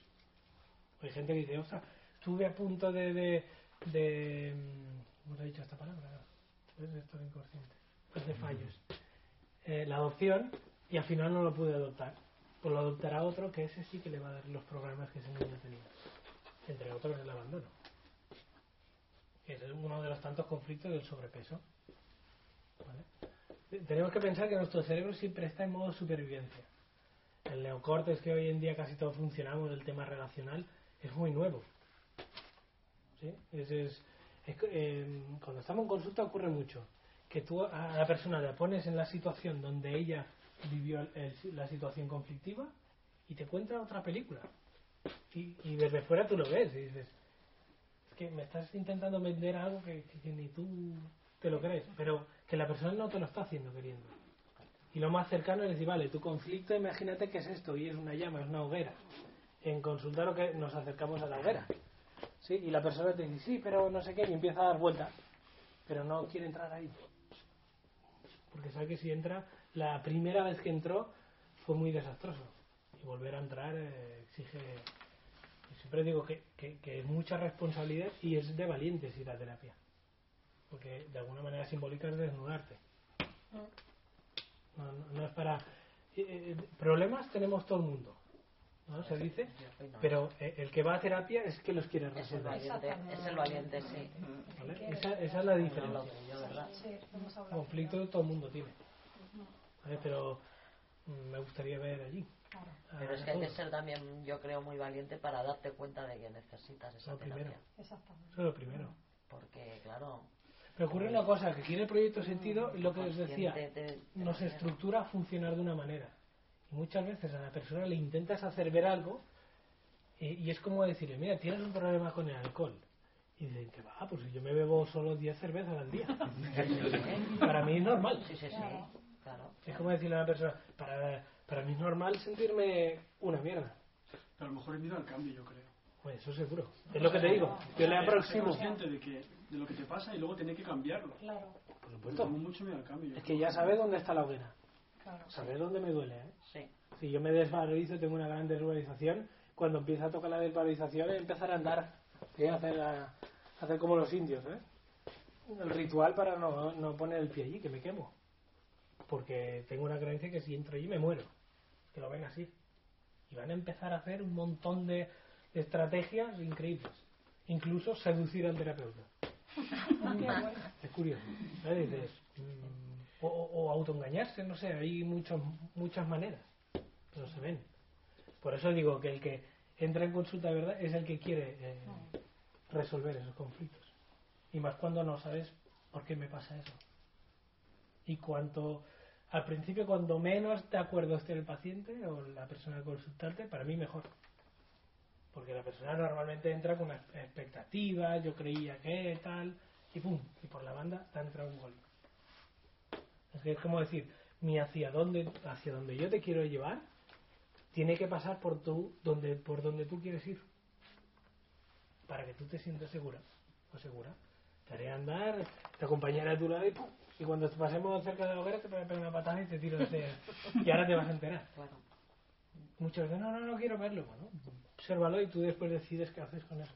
Speaker 2: Hay gente que dice, ostras, estuve a punto de, de, de mm, ¿cómo se ha dicho esta palabra? Es esto inconsciente. Pues de fallos. Eh, la adopción y al final no lo pude adoptar. Pues lo adoptará otro que ese sí que le va a dar los programas que ese niño tenía. Entre otros el abandono. Que es uno de los tantos conflictos del sobrepeso. Tenemos que pensar que nuestro cerebro siempre está en modo supervivencia. El neocortes que hoy en día casi todos funcionamos, el tema relacional, es muy nuevo. ¿Sí? Es, es- eh, cuando estamos en consulta ocurre mucho. Que tú a la persona la pones en la situación donde ella vivió el- la situación conflictiva y te cuenta otra película. Y, desde fuera tú lo ves y dices, es que me estás intentando vender algo que, ni tú te lo crees, pero que la persona no te lo está haciendo queriendo. Y lo más cercano es decir, vale, tu conflicto, imagínate que es esto, y es una llama, es una hoguera. En consultar lo que nos acercamos a la hoguera. ¿Sí? Y la persona te dice, sí, pero no sé qué, y empieza a dar vueltas, pero no quiere entrar ahí. Porque sabe que si entra, la primera vez que entró fue muy desastroso. Y volver a entrar eh, exige. siempre digo que, que, que es mucha responsabilidad y es de valientes ir a terapia. Porque de alguna manera simbólica es desnudarte. No, no, no es para. eh, eh, problemas tenemos todo el mundo. ¿No? Se dice. Pero eh, el que va a terapia es que los quiere
Speaker 4: Es el
Speaker 2: resolver.
Speaker 4: valiente, es el valiente, sí.
Speaker 2: ¿vale? Esa, esa es la diferencia. Conflicto todo el mundo tiene. ¿vale? Pero mm, me gustaría ver allí.
Speaker 4: Pero es que hay que ser también, yo creo, muy valiente para darte cuenta de que necesitas esa
Speaker 2: Lo primero.
Speaker 4: terapia.
Speaker 10: Exactamente.
Speaker 2: Eso es lo primero.
Speaker 4: Porque, claro,
Speaker 2: Pero ocurre una cosa, que tiene proyecto sentido, y lo que os decía,
Speaker 4: consciente de- de
Speaker 2: nos estructura a funcionar de una manera. Muchas veces a la persona le intentas hacer ver algo, y, y es como decirle, mira, tienes un problema con el alcohol. Y dicen que va, pues si yo me bebo solo 10 cervezas al día. para mí es normal.
Speaker 4: Sí, sí, sí. Claro.
Speaker 2: Es como decirle a una persona, para, para mí es normal sentirme una mierda.
Speaker 8: Pero a lo mejor es miedo al cambio, yo creo.
Speaker 2: Pues eso seguro. Es lo que te digo. Yo le aproximo.
Speaker 8: consciente de, que, de lo que te pasa y luego tener que cambiarlo.
Speaker 10: Claro,
Speaker 2: Por supuesto.
Speaker 8: Tengo mucho miedo al cambio. yo
Speaker 2: Es
Speaker 8: creo.
Speaker 2: que ya sabe dónde está la hoguera.
Speaker 10: Claro.
Speaker 2: Sabe dónde me duele. ¿eh?
Speaker 4: Sí.
Speaker 2: Si yo me desvalorizo, tengo una gran desvalorización. Cuando empieza a tocar la desvalorización, es empezar a andar. ¿eh? A hacer, a, hacer como los indios. ¿eh? El ritual para no, no poner el pie allí, que me quemo. Porque tengo una creencia que si entro allí me muero. Que lo ven así. Y van a empezar a hacer un montón de, estrategias increíbles. Incluso seducir al terapeuta. Es curioso. ¿eh? Dices, mm, o, o autoengañarse, no sé, hay muchos, muchas maneras, pero se ven. Por eso digo que el que entra en consulta de verdad es el que quiere eh, resolver esos conflictos. Y más cuando no sabes por qué me pasa eso. Y cuanto, al principio, cuando menos de acuerdo esté el paciente o la persona a consultarte, para mí mejor. Porque la persona normalmente entra con una expectativa, yo creía que tal, y pum, y por la banda te ha entrado un gol. Es que es como decir, mi hacia dónde, hacia donde yo te quiero llevar, tiene que pasar por tu, donde, por donde tú quieres ir. Para que tú te sientas segura o segura. Te haré andar, te acompañaré a tu lado y pum. Y cuando pasemos cerca de la hoguera te voy a pegar una patada y te tiro de Y ahora te vas a enterar.
Speaker 4: Claro.
Speaker 2: Muchos dicen, no, no, no quiero verlo. Bueno, obsérvalo y tú después decides qué haces con eso.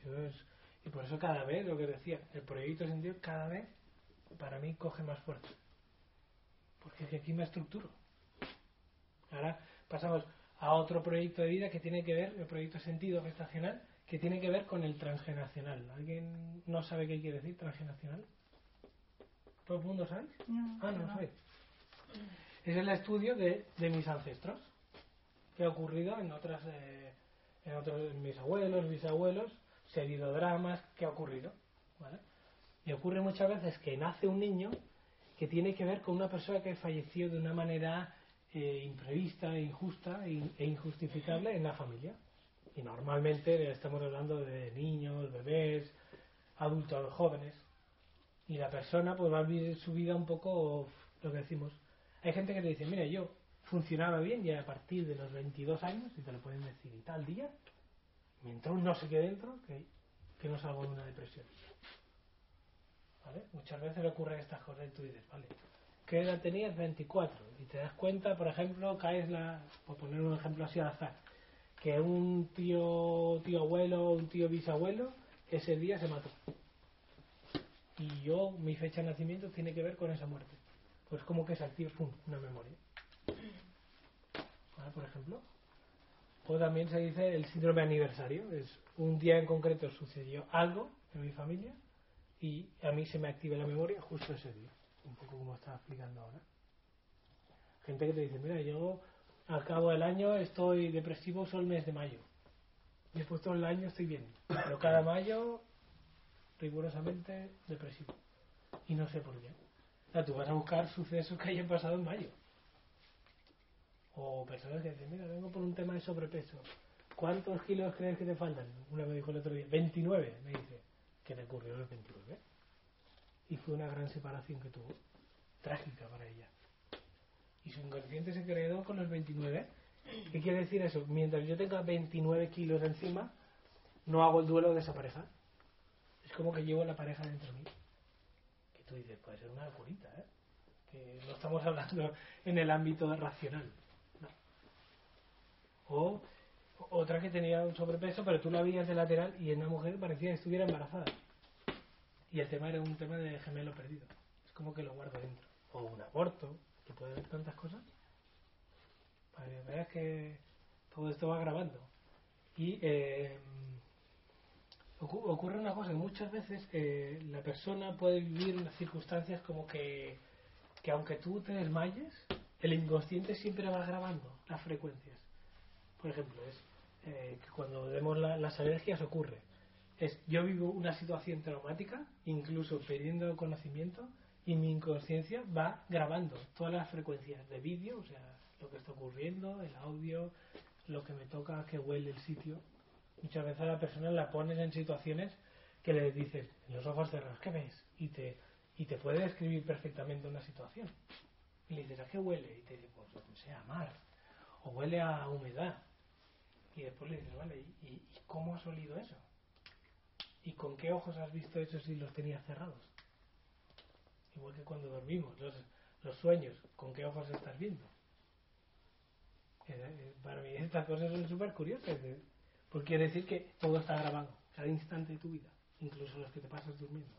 Speaker 2: Eso es- y por eso cada vez, lo que decía, el proyecto sentido cada vez para mí coge más fuerza. Porque es que aquí me estructuro. Ahora pasamos a otro proyecto de vida que tiene que ver, el proyecto de sentido gestacional, que tiene que ver con el transgeneracional. ¿Alguien no sabe qué quiere decir transgeneracional? ¿Todo el mundo sabe? Ah, no, no sabe. Es el estudio de, de mis ancestros, que ha ocurrido en otras, eh, en otros, mis abuelos, bisabuelos, si ha habido dramas, ¿qué ha ocurrido? ¿Vale? Y ocurre muchas veces que nace un niño que tiene que ver con una persona que falleció de una manera eh, imprevista, injusta e injustificable en la familia. Y normalmente estamos hablando de niños, bebés, adultos, jóvenes. Y la persona pues va a vivir su vida un poco lo que decimos. Hay gente que te dice, mira, yo funcionaba bien y a partir de los 22 años, y te lo pueden decir, y tal día, me entró no sé qué dentro que no salgo de una depresión. Muchas veces ocurren estas cosas y tú dices, vale, ¿qué edad tenías? 24. Y te das cuenta, por ejemplo, caes la, por poner un ejemplo así al azar, que un tío, tío abuelo, un tío bisabuelo, ese día se mató. Y yo, mi fecha de nacimiento tiene que ver con esa muerte. Pues como que se activa pum, una memoria. Por ejemplo. O también se dice el síndrome aniversario. Es un día en concreto sucedió algo en mi familia y a mí se me activa la memoria justo ese día. Un poco como estaba explicando ahora. Gente que te dice, mira, yo al cabo del año estoy depresivo solo el mes de mayo. Después todo el año estoy bien. Pero cada mayo rigurosamente depresivo. Y no sé por qué. O sea, tú vas a buscar sucesos que hayan pasado en mayo. O personas que dicen, mira, vengo por un tema de sobrepeso. ¿Cuántos kilos crees que te faltan? Una me dijo el otro día, 29, me dice. ¿Qué te ocurrió el 29? y fue una gran separación que tuvo, trágica para ella. Y su inconsciente se quedó con los 29. ¿Qué quiere decir eso? Mientras yo tenga 29 kilos encima, no hago el duelo de esa pareja. Es como que llevo la pareja dentro de mí. Que tú dices, puede ser una curita, ¿eh? Que no estamos hablando en el ámbito racional. No. O otra que tenía un sobrepeso, pero tú la veías de lateral y en una mujer parecía que estuviera embarazada. Y el tema era un tema de gemelo perdido. Es como que lo guardo dentro. O un aborto, que puede haber tantas cosas. Para que veas que todo esto va grabando. Y eh, ocu- ocurre una cosa, muchas veces eh, la persona puede vivir unas circunstancias como que, que aunque tú te desmayes, el inconsciente siempre va grabando las frecuencias. Por ejemplo, es eh, cuando vemos la- las alergias ocurre. Yo vivo una situación traumática, incluso perdiendo conocimiento, y mi inconsciencia va grabando todas las frecuencias de vídeo, o sea, lo que está ocurriendo, el audio, lo que me toca, que huele el sitio. Muchas veces a la persona la pones en situaciones que le dices, en los ojos cerrados, ¿qué ves? Y te, y te puede describir perfectamente una situación. Y le dices, ¿a qué huele? Y te dice, pues, no sé, a mar. O huele a humedad. Y después le dices, vale, ¿y, cómo has olido eso? ¿Y con qué ojos has visto eso si los tenías cerrados? Igual que cuando dormimos, los, los sueños, ¿con qué ojos estás viendo? Eh, eh, Para mí estas cosas son súper curiosas, eh, porque quiere decir que todo está grabado, cada instante de tu vida, incluso los que te pasas durmiendo.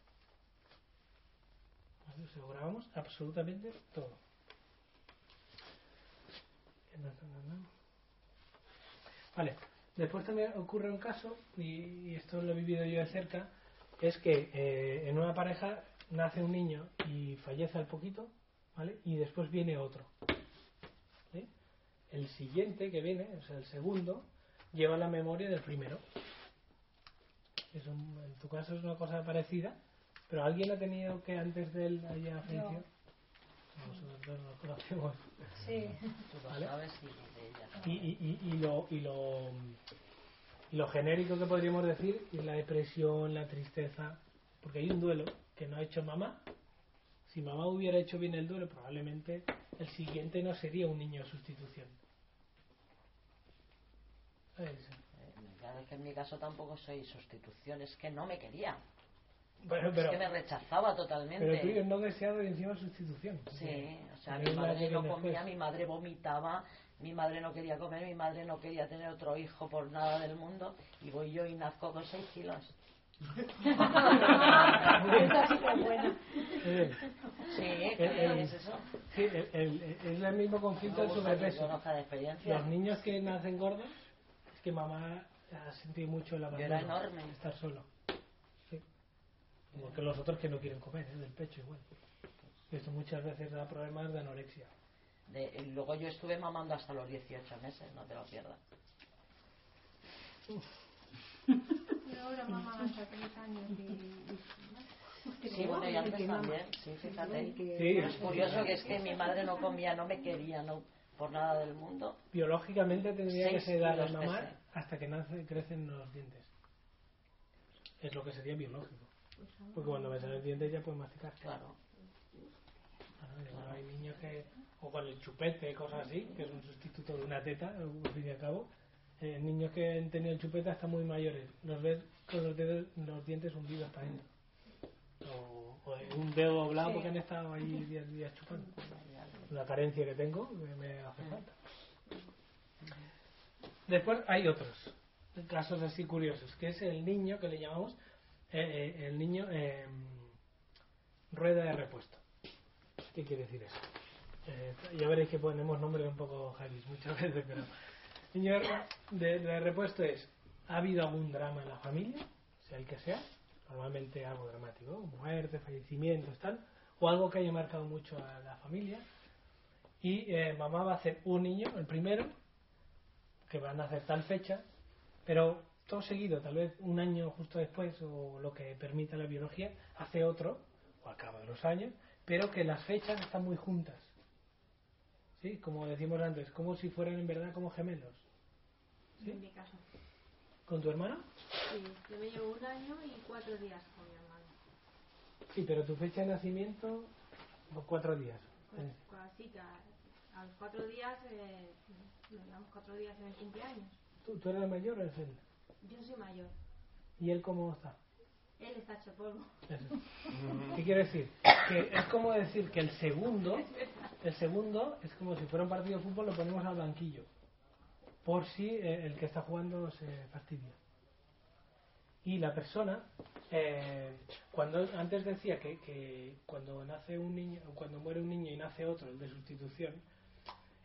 Speaker 2: ¿Vale? O sea, grabamos absolutamente todo. Vale, después también ocurre un caso, y, esto lo he vivido yo de cerca, es que eh, en una pareja nace un niño y fallece al poquito, ¿vale? Y después viene otro. ¿sí? El siguiente que viene, o sea, el segundo, lleva la memoria del primero. Es un- en tu caso es una cosa parecida, pero alguien ha tenido que antes de él haya fallecido. Nosotros dos nos conocemos.
Speaker 4: Sí. Y de ella no.
Speaker 2: Y, y, lo, y, lo, y lo genérico que podríamos decir es la depresión, la tristeza, porque hay un duelo que no ha hecho mamá. Si mamá hubiera hecho bien el duelo, probablemente el siguiente no sería un niño de sustitución.
Speaker 4: Eh, Claro, es que en mi caso tampoco soy sustitución, es que no me quería.
Speaker 2: Bueno,
Speaker 4: es
Speaker 2: pero,
Speaker 4: que me rechazaba totalmente.
Speaker 2: pero tuyo es no deseado y encima sustitución.
Speaker 4: Sí, o sea, mi
Speaker 2: la
Speaker 4: madre no comía, mi madre vomitaba, mi madre no quería comer, mi madre no quería tener otro hijo por nada del mundo y voy yo y nazco con 6 kilos.
Speaker 1: Esa sí que es buena.
Speaker 2: Eh,
Speaker 4: Sí,
Speaker 2: el-
Speaker 4: ¿qué
Speaker 2: el-
Speaker 4: es eso?
Speaker 2: sí, el- es el mismo conflicto del sobrepeso.
Speaker 4: de.
Speaker 2: Los niños que nacen gordos, es que mamá ha sentido mucho el abandono.
Speaker 4: era enorme.
Speaker 2: Estar solo. Igual que los otros que no quieren comer, ¿eh? del pecho igual. Esto muchas veces da problemas de anorexia.
Speaker 4: De- y luego yo estuve mamando hasta los 18 meses, no te lo pierdas.
Speaker 3: Yo ahora mamá hasta 3 años y...
Speaker 4: Sí, bueno, y antes también, sí, fíjate.
Speaker 2: Sí.
Speaker 4: Es curioso que es que mi madre no comía, no me quería, no por nada del mundo.
Speaker 2: Biológicamente tendría que ser dar a mamar hasta que nace, crecen los dientes. Es lo que sería biológico. Porque cuando me salen los dientes ya puedes masticar.
Speaker 4: Claro.
Speaker 2: Ahora hay niños que, o con el chupete, cosas así, que es un sustituto de una teta, al fin y al cabo. eh, niños que han tenido el chupete hasta muy mayores, los ves con los, dedos, los dientes hundidos para adentro. O, o un dedo doblado
Speaker 1: Sí.
Speaker 2: porque han estado ahí 10 días chupando. Una carencia que tengo que me hace falta. Después hay otros casos así curiosos, que es el niño que le llamamos eh, eh, el niño eh, rueda de repuesto. ¿Qué quiere decir eso? Eh, ya veréis que ponemos nombres un poco heavy muchas veces, pero niño de, de repuesto es ha habido algún drama en la familia, sea el que sea, normalmente algo dramático, muerte, fallecimientos, tal, o algo que haya marcado mucho a la familia, y eh, mamá va a hacer un niño, el primero, que van a hacer tal fecha, pero todo seguido, tal vez un año justo después, o lo que permita la biología, hace otro, o al cabo de los años, pero que las fechas están muy juntas. ¿Sí? Como decimos antes, como si fueran en verdad como gemelos. ¿Sí?
Speaker 6: En mi caso.
Speaker 2: ¿Con tu hermano?
Speaker 6: Sí, yo me llevo un año y cuatro días con mi hermano.
Speaker 2: Sí, pero tu fecha de nacimiento, los cuatro días.
Speaker 6: Pues, pues así que a, a los cuatro días, eh, nos damos cuatro días en el cumpleaños.
Speaker 2: ¿Tú, ¿Tú eres el mayor o eres él?
Speaker 6: Yo soy mayor.
Speaker 2: ¿Y él cómo está?
Speaker 6: Él está hecho polvo.
Speaker 2: ¿Qué quiere decir? Que es como decir que el segundo, el segundo es como si fuera un partido de fútbol, lo ponemos al banquillo. Por si eh, el que está jugando se fastidia. Y la persona, eh, cuando antes decía que, que cuando nace un niño, cuando muere un niño y nace otro, el de sustitución,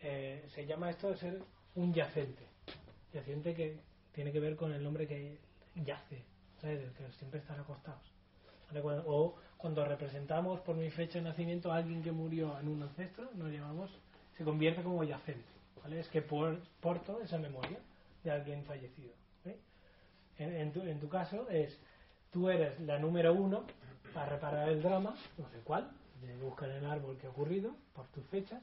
Speaker 2: eh, se llama esto de ser un yacente. Yacente que tiene que ver con el nombre que yace, ¿sabes? Que siempre están acostados. O cuando representamos por mi fecha de nacimiento a alguien que murió en un ancestro, nos llamamos, se convierte como yacente. ¿vale? Es que por, porto esa memoria de alguien fallecido. En, tu, caso es, tú eres la número uno para reparar el drama, no sé cuál, que buscar el árbol que ha ocurrido por tu fecha,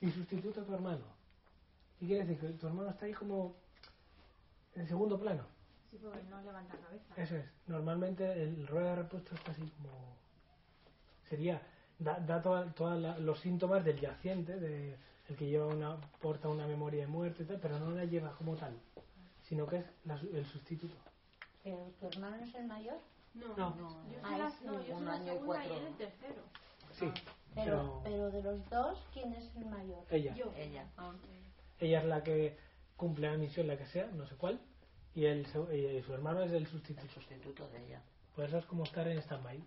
Speaker 2: y sustituto a tu hermano. ¿Y quiere decir que tu hermano está ahí como en segundo plano?
Speaker 6: Sí, porque no levanta cabeza.
Speaker 2: Eso es. Normalmente el rueda de repuesto está así como. Sería. Da, da todos los síntomas del yaciente, de el que lleva una, porta una memoria de muerte y tal, pero no la lleva como tal, sino que es la su- el sustituto.
Speaker 10: ¿Pero tu hermano es el mayor?
Speaker 6: No,
Speaker 2: No.
Speaker 6: Yo
Speaker 10: Ah,
Speaker 6: soy la,
Speaker 10: es
Speaker 6: no, yo
Speaker 10: un
Speaker 6: soy la
Speaker 10: año y
Speaker 6: segunda y,
Speaker 10: cuatro.
Speaker 6: él el tercero.
Speaker 2: Sí,
Speaker 10: Pero,
Speaker 2: pero
Speaker 10: pero de los dos, ¿quién es el mayor?
Speaker 2: ella.
Speaker 6: Yo.
Speaker 4: Ella.
Speaker 10: Ah.
Speaker 2: Ella es la que cumple la misión, la que sea, no sé cuál, y, el, su- y su hermano es el sustituto.
Speaker 4: El sustituto de ella.
Speaker 2: Pues eso es como estar en stand-by.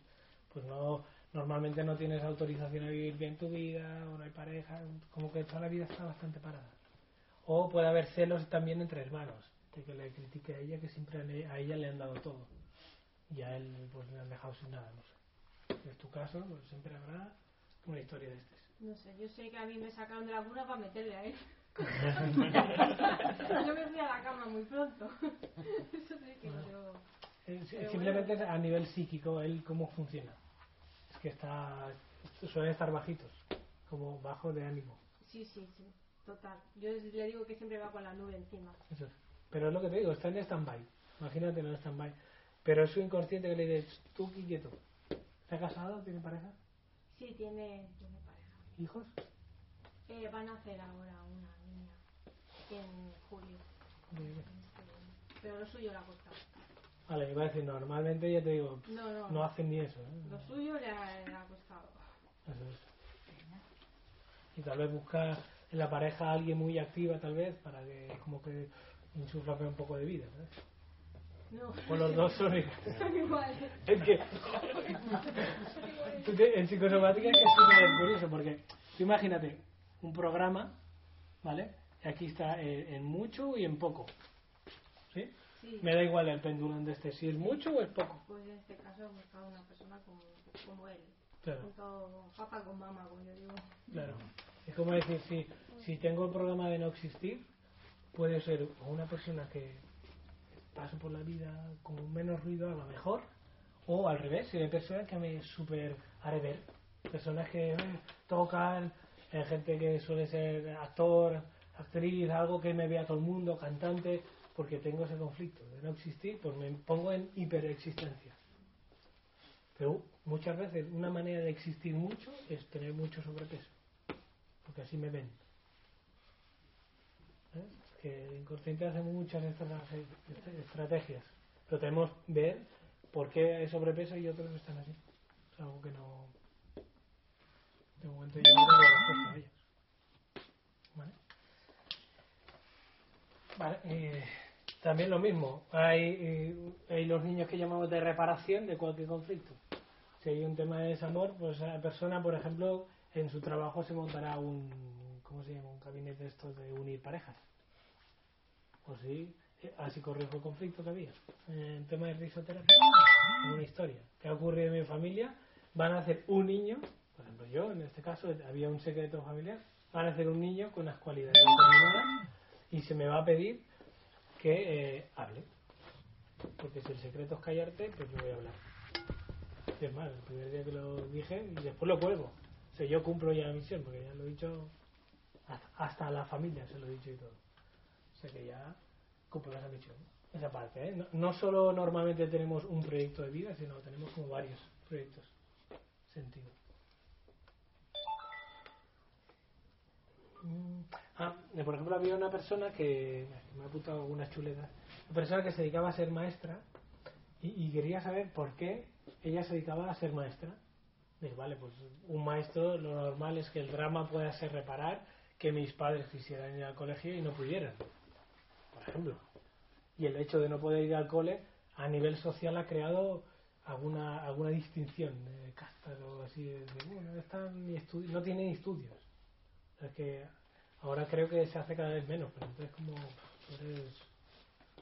Speaker 2: Pues no, normalmente no tienes autorización a vivir bien tu vida, o no hay pareja, como que toda la vida está bastante parada. O puede haber celos también entre hermanos, de que le critique a ella que siempre a ella le han dado todo. Y a él pues le han dejado sin nada, no sé. En tu caso, pues siempre habrá una historia de este.
Speaker 6: No sé, yo sé que a mí me sacaron de la cuna para meterle a él. yo me fui a la cama muy pronto. Eso sí que yo...
Speaker 2: Eh,
Speaker 6: Pero
Speaker 2: Simplemente
Speaker 6: bueno.
Speaker 2: a nivel psíquico, él cómo funciona. Es que está, suelen estar bajitos, como bajo de ánimo.
Speaker 6: Sí, sí, sí, total. Yo le digo que siempre va con la nube encima.
Speaker 2: Eso es. Pero es lo que te digo, está en stand-by. Imagínate, no en stand-by. Pero es su inconsciente que le dices, tú quieto. ¿Está casado? ¿Tiene pareja?
Speaker 6: Sí, tiene, tiene pareja.
Speaker 2: ¿Hijos?
Speaker 6: Eh, van a hacer ahora una en julio. Pero lo suyo le ha costado.
Speaker 2: Vale, iba a decir, normalmente ya te digo,
Speaker 6: No, no.
Speaker 2: no hacen ni eso. ¿eh?
Speaker 6: Lo suyo le ha, le ha costado.
Speaker 2: Eso es. Y tal vez buscar en la pareja a alguien muy activa, tal vez, para que como que insufla un poco de vida. ¿sabes?
Speaker 6: No.
Speaker 2: O los dos son
Speaker 6: Son iguales.
Speaker 2: Es que en psicosomática es que es súper curioso porque tú imagínate un programa, ¿vale? Y aquí está eh, en mucho y en poco. ¿Sí?
Speaker 6: Sí.
Speaker 2: Me da igual el péndulo de este, si es mucho o es poco.
Speaker 6: Pues en este caso he buscado una persona como, como él.
Speaker 2: Claro.
Speaker 6: Junto papá con mamá, como yo digo.
Speaker 2: Claro. Es como decir, si, si tengo el programa de no existir, puede ser una persona que paso por la vida con menos ruido, a lo mejor, o al revés, si hay personas que me super haré ver. Personas que eh, tocan, eh, gente que suele ser actor, actriz, algo que me vea todo el mundo, cantante, porque tengo ese conflicto de no existir, pues me pongo en hiperexistencia. Pero muchas veces una manera de existir mucho es tener mucho sobrepeso, porque así me ven. ¿Eh? Que inconsciente hace muchas estra- estrategias, pero tenemos que ver por qué hay sobrepeso y otros están así. Es algo que no. De momento yo no respuesta a. ¿Vale? Eh, también lo mismo. Hay, eh, hay los niños que llamamos de reparación de cualquier conflicto. Si hay un tema de desamor, pues la persona, por ejemplo, en su trabajo se montará un, ¿cómo se llama? Un gabinete de estos de unir parejas. O sí, eh, así corrijo el conflicto que había. En tema de risoterapia, una historia. ¿Qué ha ocurrido en mi familia? Van a hacer un niño, por ejemplo yo, en este caso, había un secreto familiar, van a hacer un niño con unas cualidades determinadas y se me va a pedir que eh, hable. Porque si el secreto es callarte, pues no voy a hablar. Es más, el primer día que lo dije y después lo cuelgo. O sea, yo cumplo ya la misión, porque ya lo he dicho hasta- a la familia, se lo he dicho y todo. O sea que ya cumplo esa misión. Esa parte, ¿eh? No, no solo normalmente tenemos un proyecto de vida, sino tenemos como varios proyectos. sentido. Mm, Ah, eh, por ejemplo, había una persona que me ha apuntado algunas chuletas. Una persona que se dedicaba a ser maestra y, y quería saber por qué ella se dedicaba a ser maestra. Digo, vale, pues un maestro lo normal es que el drama pueda ser reparar que mis padres quisieran ir al colegio y no pudieran, por ejemplo. Y el hecho de no poder ir al cole a nivel social ha creado alguna alguna distinción de castas o así, de, bueno, ni estudi- no tienen estudios. Es que ahora creo que se hace cada vez menos, pero entonces como eres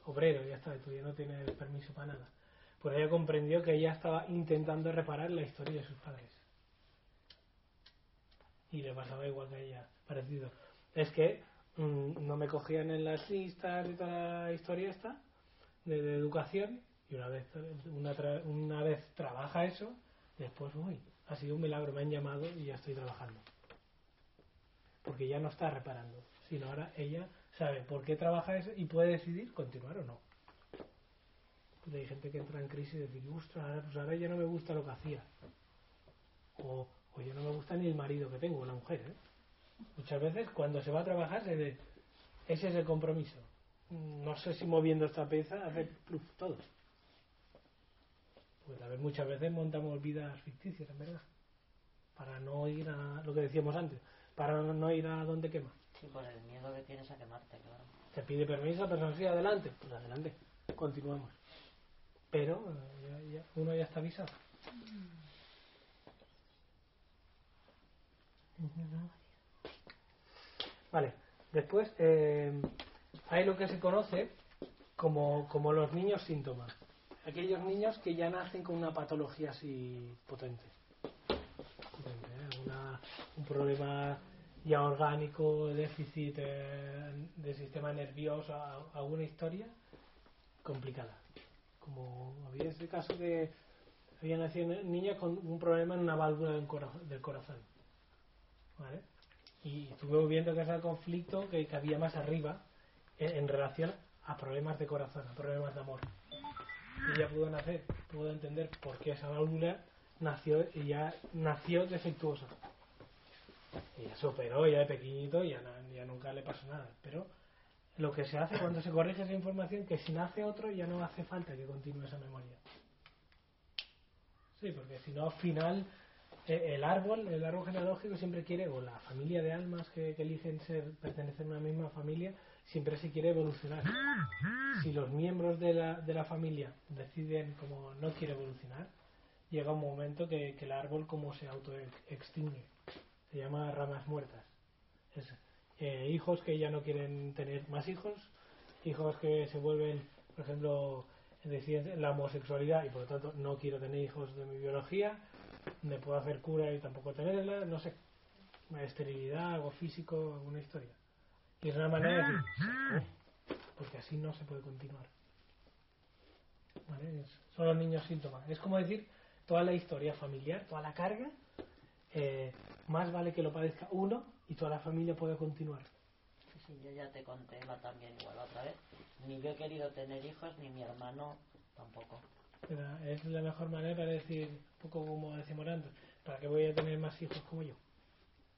Speaker 2: obrero, ya está, tú ya no tienes permiso para nada. Pues ella comprendió que ella estaba intentando reparar la historia de sus padres. Y le pasaba igual que a ella, parecido. Es que mm, no me cogían en las listas y toda la historia esta de, de educación y una vez una, tra- una vez trabaja eso después uy ha sido un milagro me han llamado y ya estoy trabajando porque ya no está reparando sino ahora ella sabe por qué trabaja eso y puede decidir continuar o no Pues hay gente que entra en crisis y decir "Ostras, pues ahora ya no me gusta lo que hacía o, o ya no me gusta ni el marido que tengo la mujer ¿eh? muchas veces cuando se va a trabajar se ve ese es el compromiso no sé si moviendo esta pieza hace pluf, todo. Pues a ver, muchas veces montamos vidas ficticias, en verdad. Para no ir a lo que decíamos antes, para no ir a donde quema.
Speaker 4: Sí, por el miedo que tienes a quemarte, claro.
Speaker 2: Te pide permiso, pero sí, adelante. Pues adelante, continuamos. Pero eh, ya- ya- uno ya está avisado. Vale, después eh, hay lo que se conoce como, como los niños síntomas. Aquellos niños que ya nacen con una patología así potente. ¿eh? Una- un problema ya orgánico, déficit eh, del sistema nervioso, alguna historia complicada. Como había ese caso que había nacido un niño con un problema en una válvula del cora- del corazón. ¿Vale? Y estuve viendo que ese conflicto que, que había más arriba en, en relación a problemas de corazón, a problemas de amor. Y ella pudo nacer, pudo entender por qué esa válvula nació ya nació defectuosa. Ella se operó ya de pequeñito y ya, ya nunca le pasó nada. Pero lo que se hace cuando se corrige esa información, que si nace otro ya no hace falta que continúe esa memoria. Sí, porque si no al final eh, el árbol, el árbol genealógico siempre quiere, o la familia de almas que, que eligen ser, pertenecer a una misma familia, siempre se quiere evolucionar. Si los miembros de la, de la familia deciden como no quiere evolucionar, llega un momento que, que el árbol como se autoextingue. Se llama ramas muertas. Es, eh, hijos que ya no quieren tener más hijos, hijos que se vuelven, por ejemplo, deciden la homosexualidad y por lo tanto no quiero tener hijos de mi biología, me puedo hacer cura y tampoco tenerla, no sé, una esterilidad, algo físico, alguna historia. Y es una manera porque así no se puede continuar. ¿Vale? Son los niños síntomas. Es como decir, toda la historia familiar, toda la carga, eh, más vale que lo padezca uno y toda la familia pueda continuar.
Speaker 4: Sí, sí, yo ya te conté la también igual otra vez. Ni yo he querido tener hijos, ni mi hermano tampoco.
Speaker 2: Es la mejor manera de decir, un poco como decimos antes, ¿para qué voy a tener más hijos como yo?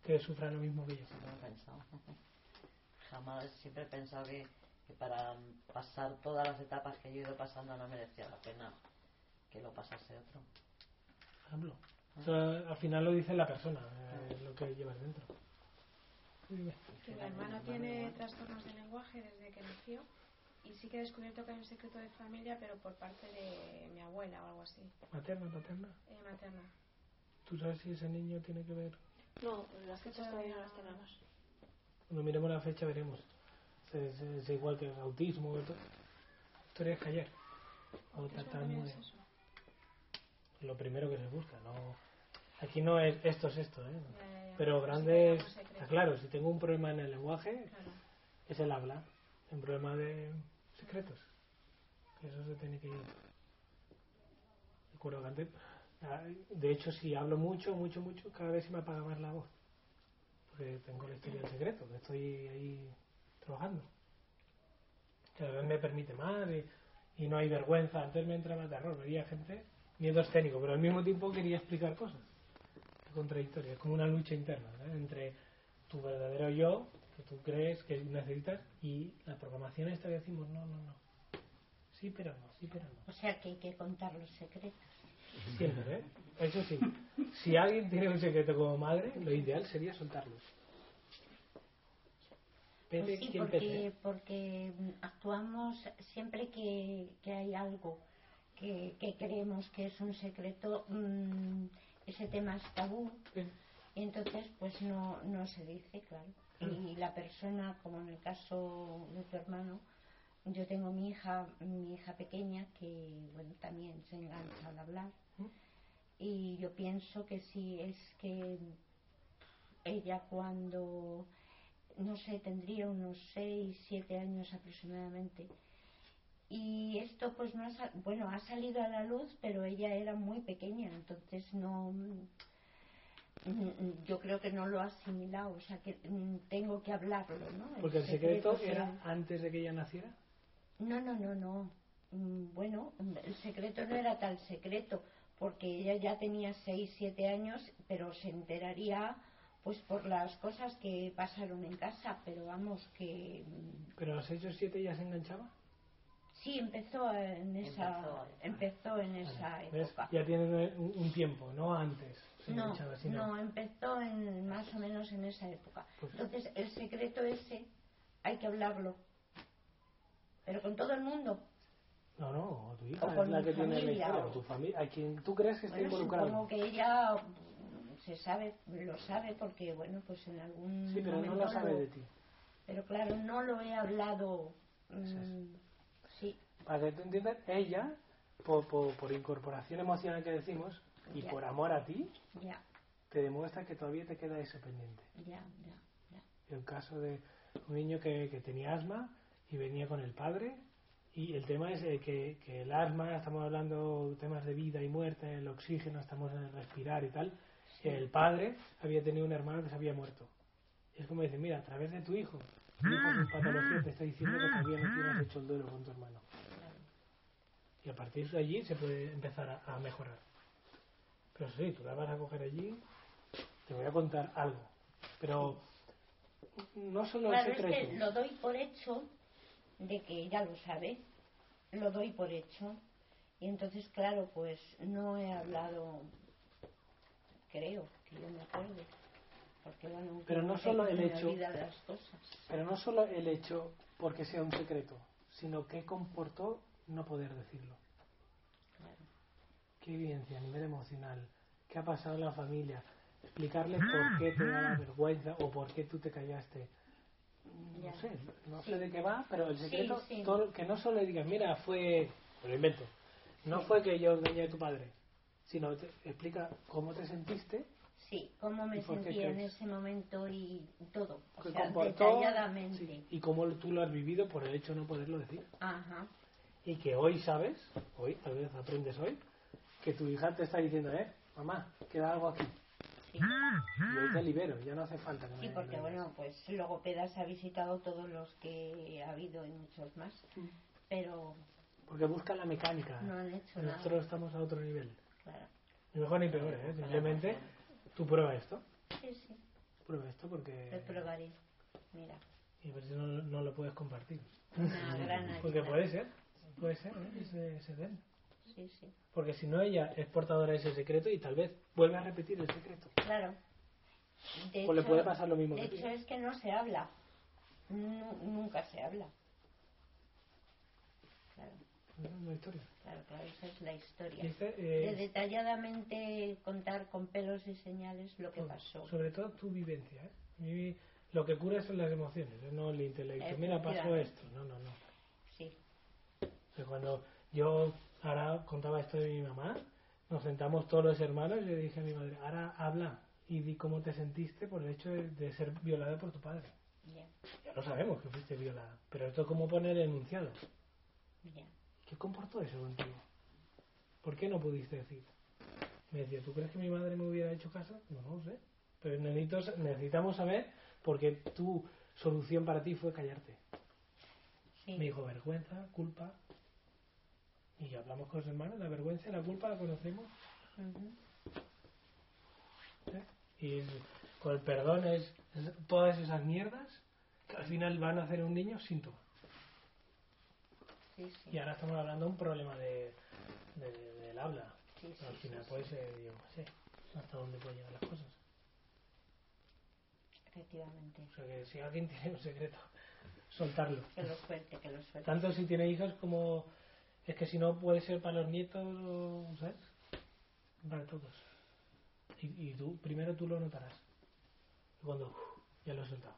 Speaker 2: Que sufran lo mismo que yo.
Speaker 4: No lo he pensado. Jamás, siempre he pensado que, que para pasar todas las etapas que yo he ido pasando no merecía la pena que lo pasase otro.
Speaker 2: Por ejemplo. Eso, al final lo dice la persona, eh, lo que llevas dentro.
Speaker 3: Que mi hermano tiene trastornos de lenguaje desde que nació y sí que he descubierto que hay un secreto de familia, pero por parte de mi abuela o algo así,
Speaker 2: ¿Materna, paterna?
Speaker 3: eh, materna.
Speaker 2: ¿Tú sabes si ese niño tiene que ver?
Speaker 1: No, las fechas todavía no las tenemos.
Speaker 2: Cuando miremos la fecha veremos. Es, es- es igual que el autismo. todo. Historias que ayer. O
Speaker 3: ¿Autismo
Speaker 2: tratar
Speaker 3: también
Speaker 2: muy-
Speaker 3: es eso?
Speaker 2: Lo primero que se busca. no Aquí no es esto es esto, ¿eh? Pero
Speaker 3: un secreto.
Speaker 2: Está claro, si tengo un problema en el lenguaje,
Speaker 3: Claro.
Speaker 2: es el habla. Un problema de secretos. Que eso se tiene que ir. Recuerdo que antes, ah, de hecho, si hablo mucho, mucho, mucho, cada vez se me apaga más la voz. Porque tengo la historia del secreto, que estoy ahí trabajando. Cada vez me permite más y, y no hay vergüenza. Antes me entraba terror, veía gente, miedo escénico, pero al mismo tiempo quería explicar cosas. Es contradictorio, es como una lucha interna ¿eh? entre tu verdadero yo, que tú crees que necesitas, y la programación esta que decimos, no, no, no. Sí, pero no, sí, pero no.
Speaker 10: O sea que hay que contar los secretos.
Speaker 2: Siempre, ¿eh? Eso sí. Si alguien tiene un secreto como madre, lo ideal sería soltarlo.
Speaker 10: Pues
Speaker 2: Pepe,
Speaker 10: sí,
Speaker 2: ¿quién
Speaker 10: porque, porque mm, actuamos siempre que, que hay algo que, que creemos que es un secreto, mm, ese tema es tabú, y entonces pues no, no se dice, claro. Y la persona, como en el caso de tu hermano, yo tengo mi hija, mi hija pequeña, que bueno, también se engancha al hablar. Y yo pienso que sí, es que ella cuando, no sé, tendría unos 6, 7 años aproximadamente. Y esto pues no ha, bueno, ha salido a la luz, pero ella era muy pequeña, entonces no, mm, yo creo que no lo ha asimilado, o sea que mm, tengo que hablarlo, ¿no?
Speaker 2: Porque el secreto
Speaker 10: se-
Speaker 2: era antes de que ella naciera.
Speaker 10: no, no, no, no. Mm, Bueno, el secreto no era tal secreto, porque ella ya tenía 6, 7 años, pero se enteraría pues por las cosas que pasaron en casa, pero vamos que
Speaker 2: Pero a los 6 o 7 ya se enganchaba.
Speaker 10: Sí empezó en esa empezó en esa
Speaker 2: ¿Ves?
Speaker 10: época.
Speaker 2: Ya tiene un, un tiempo, no antes.
Speaker 10: No,
Speaker 2: sino-
Speaker 10: no, empezó en, más o menos en esa época.
Speaker 2: Pues-
Speaker 10: Entonces, el secreto ese hay que hablarlo. Pero con todo el mundo.
Speaker 2: No, no, tu hija
Speaker 10: O
Speaker 2: es
Speaker 10: con
Speaker 2: la
Speaker 10: mi
Speaker 2: que tiene la
Speaker 10: familia,
Speaker 2: historia,
Speaker 10: o-
Speaker 2: o tu familia, a quien tú crees que está
Speaker 10: Bueno,
Speaker 2: involucrado.
Speaker 10: supongo que ella mm, se sabe, lo sabe porque, bueno, pues en algún
Speaker 2: Sí, pero no
Speaker 10: momento
Speaker 2: lo sabe de ti.
Speaker 10: Pero claro, no lo he hablado. mm,
Speaker 2: Para que tú entiendas, ella, por, por, por incorporación emocional que decimos, y por amor a ti, te demuestra que todavía te queda eso pendiente.
Speaker 10: ya.
Speaker 2: El caso de un niño que, que tenía asma y venía con el padre. Y el tema es eh, que, que el asma, estamos hablando temas de vida y muerte, el oxígeno, estamos en el respirar y tal. El padre había tenido un hermano que se había muerto. Y es como decir, mira, a través de tu hijo, tu hijo con patología te está diciendo que todavía no tienes hecho el duelo con tu hermano. Y a partir de allí se puede empezar a, a mejorar. Pero sí, tú la vas a coger allí, te voy a contar algo. Pero no solo
Speaker 10: Claro, es que lo doy por hecho de que ella lo sabe, lo doy por hecho. Y entonces, claro, pues no he hablado, creo, que yo me acuerde. Porque bueno,
Speaker 2: Pero no solo el hecho-
Speaker 10: las cosas.
Speaker 2: Pero no solo el hecho porque sea un secreto, sino qué comportó no poder decirlo. Qué vivencia a nivel emocional, qué ha pasado en la familia, explicarles por qué te da la vergüenza o por qué tú te callaste. No
Speaker 10: Ya.
Speaker 2: sé, no sé de qué va, pero el secreto,
Speaker 10: sí.
Speaker 2: todo- que no solo le digas, mira, fue, me lo invento, no fue que yo engañé a tu padre, sino te explica cómo te sentiste,
Speaker 10: Sí, cómo me
Speaker 2: ¿Y por qué
Speaker 10: sentía en
Speaker 2: crees?
Speaker 10: ese momento y todo. O sea,
Speaker 2: comportó
Speaker 10: detalladamente.
Speaker 2: sí, y cómo tú lo has vivido por el hecho de no poderlo decir.
Speaker 10: Ajá.
Speaker 2: Y que hoy sabes, hoy, tal vez aprendes hoy, que tu hija te está diciendo, eh, mamá, queda algo aquí.
Speaker 10: Sí.
Speaker 2: Y hoy te libero, ya no hace falta que
Speaker 10: Sí,
Speaker 2: me
Speaker 10: porque bueno, pues Logopedas ha visitado todos los que ha habido y muchos más, pero
Speaker 2: Porque busca la mecánica.
Speaker 10: no han hecho
Speaker 2: Nosotros
Speaker 10: nada.
Speaker 2: estamos a otro nivel.
Speaker 10: Claro.
Speaker 2: Ni mejor ni peor, ¿eh? Simplemente tú prueba esto.
Speaker 10: Sí, sí,
Speaker 2: Prueba esto porque...
Speaker 10: lo probaré. Mira,
Speaker 2: Y a ver si no, no lo puedes compartir.
Speaker 10: una gran
Speaker 2: Porque puede ser, puede ser, ¿eh? ese, ese den.
Speaker 10: Sí, sí,
Speaker 2: Porque si no, ella es portadora de ese secreto y tal vez vuelve a repetir el secreto.
Speaker 10: claro. De
Speaker 2: O le puede pasar lo mismo
Speaker 10: De
Speaker 2: que
Speaker 10: hecho, es que no se habla. Nu- nunca se habla. Claro,
Speaker 2: historia.
Speaker 10: claro, claro, esa es la historia.
Speaker 2: Este, eh,
Speaker 10: De detalladamente contar con pelos y señales lo que pasó.
Speaker 2: Sobre todo tu vivencia. ¿eh? Lo que cura son las emociones, ¿eh? no el intelecto. Mira, pasó esto. No, no, no. Que cuando yo ahora contaba esto de mi mamá, nos sentamos todos los hermanos y le dije a mi madre, ahora habla y di cómo te sentiste por el hecho de, de ser violada por tu padre.
Speaker 10: ya,
Speaker 2: Ya lo sabemos que fuiste violada, pero esto es como poner enunciado.
Speaker 10: ya.
Speaker 2: ¿Qué comportó eso contigo? ¿Por qué no pudiste decir? Me decía, ¿tú crees que mi madre me hubiera hecho caso? No, no lo sé. Pero necesito- necesitamos saber por qué tu solución para ti fue callarte.
Speaker 10: Sí.
Speaker 2: Me dijo vergüenza, culpa. Y hablamos con los hermanos, la vergüenza y la culpa la conocemos. ¿eh? Y con el perdón es, es todas esas mierdas que al final van a hacer un niño síntoma.
Speaker 10: Sí, sí.
Speaker 2: Y ahora estamos hablando de un problema de, de- del habla.
Speaker 10: Sí,
Speaker 2: al final pues eh, digo, sí, hasta dónde pueden llegar las cosas.
Speaker 10: Efectivamente.
Speaker 2: O sea que si alguien tiene un secreto, soltarlo.
Speaker 10: Que lo suelte, que lo suelte.
Speaker 2: Tanto si tiene hijos como es que si no puede ser para los nietos, ¿sabes? Para todos. Y, y tú, primero tú lo notarás. Y cuando uf, ya lo he soltado.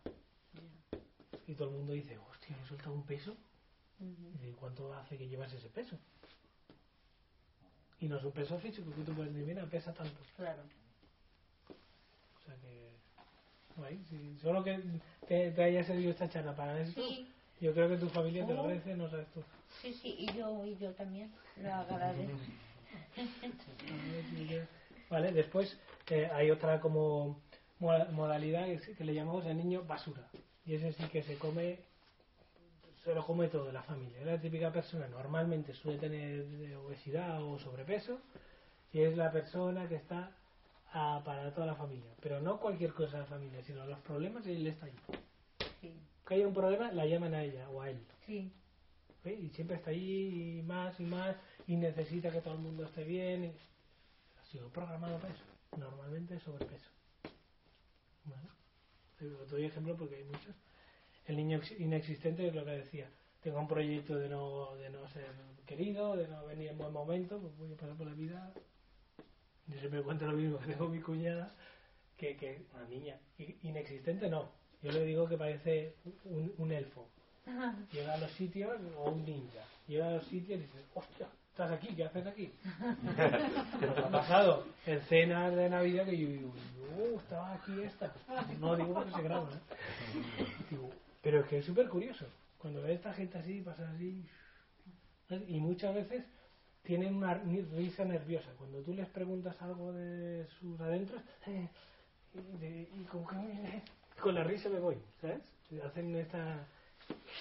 Speaker 2: Y todo el mundo dice, hostia, he soltado un peso. Y dice, ¿cuánto hace que llevas ese peso? Y no es un peso físico que tú puedes decir, mira, pesa tanto.
Speaker 10: Claro.
Speaker 2: O sea que, si solo que te, te haya servido esta charla para eso,
Speaker 10: Sí.
Speaker 2: Yo creo que tu familia te lo
Speaker 10: Oh.
Speaker 2: agradece, no sabes tú.
Speaker 10: Sí, sí, y yo, y yo también lo agradezco.
Speaker 2: Vale, después eh, hay otra como moda- modalidad que, es- que le llamamos el niño basura. Y ese sí que se come, se lo come todo la familia. La típica persona, normalmente suele tener eh, obesidad o sobrepeso, y es la persona que está para toda la familia. Pero no cualquier cosa de la familia, sino los problemas y él está ahí.
Speaker 10: Sí,
Speaker 2: Que haya un problema, la llaman a ella o a él.
Speaker 10: sí.
Speaker 2: ¿eh? y siempre está ahí y más y más y necesita que todo el mundo esté bien y ha sido programado para eso normalmente sobrepeso bueno, te doy ejemplo porque hay muchos el niño ex- inexistente es lo que decía tengo un proyecto de no de no ser querido de no venir en buen momento pues voy a pasar por la vida yo siempre cuento lo mismo que tengo mi cuñada que, que una niña inexistente no yo le digo que parece un, un elfo llega a los sitios, o un ninja, llega a los sitios y dice, hostia, ¿estás aquí? ¿Qué haces aquí? Nos ha pasado en cenas de Navidad que yo digo, oh, estaba aquí esta. No digo porque se graba, ¿eh? Digo, pero es que es súper curioso. Cuando ves a esta gente así, pasa así. Y muchas veces tienen una risa nerviosa. Cuando tú les preguntas algo de sus adentros, eh, y, de- y con, que- con la risa me voy, ¿sabes? Hacen esta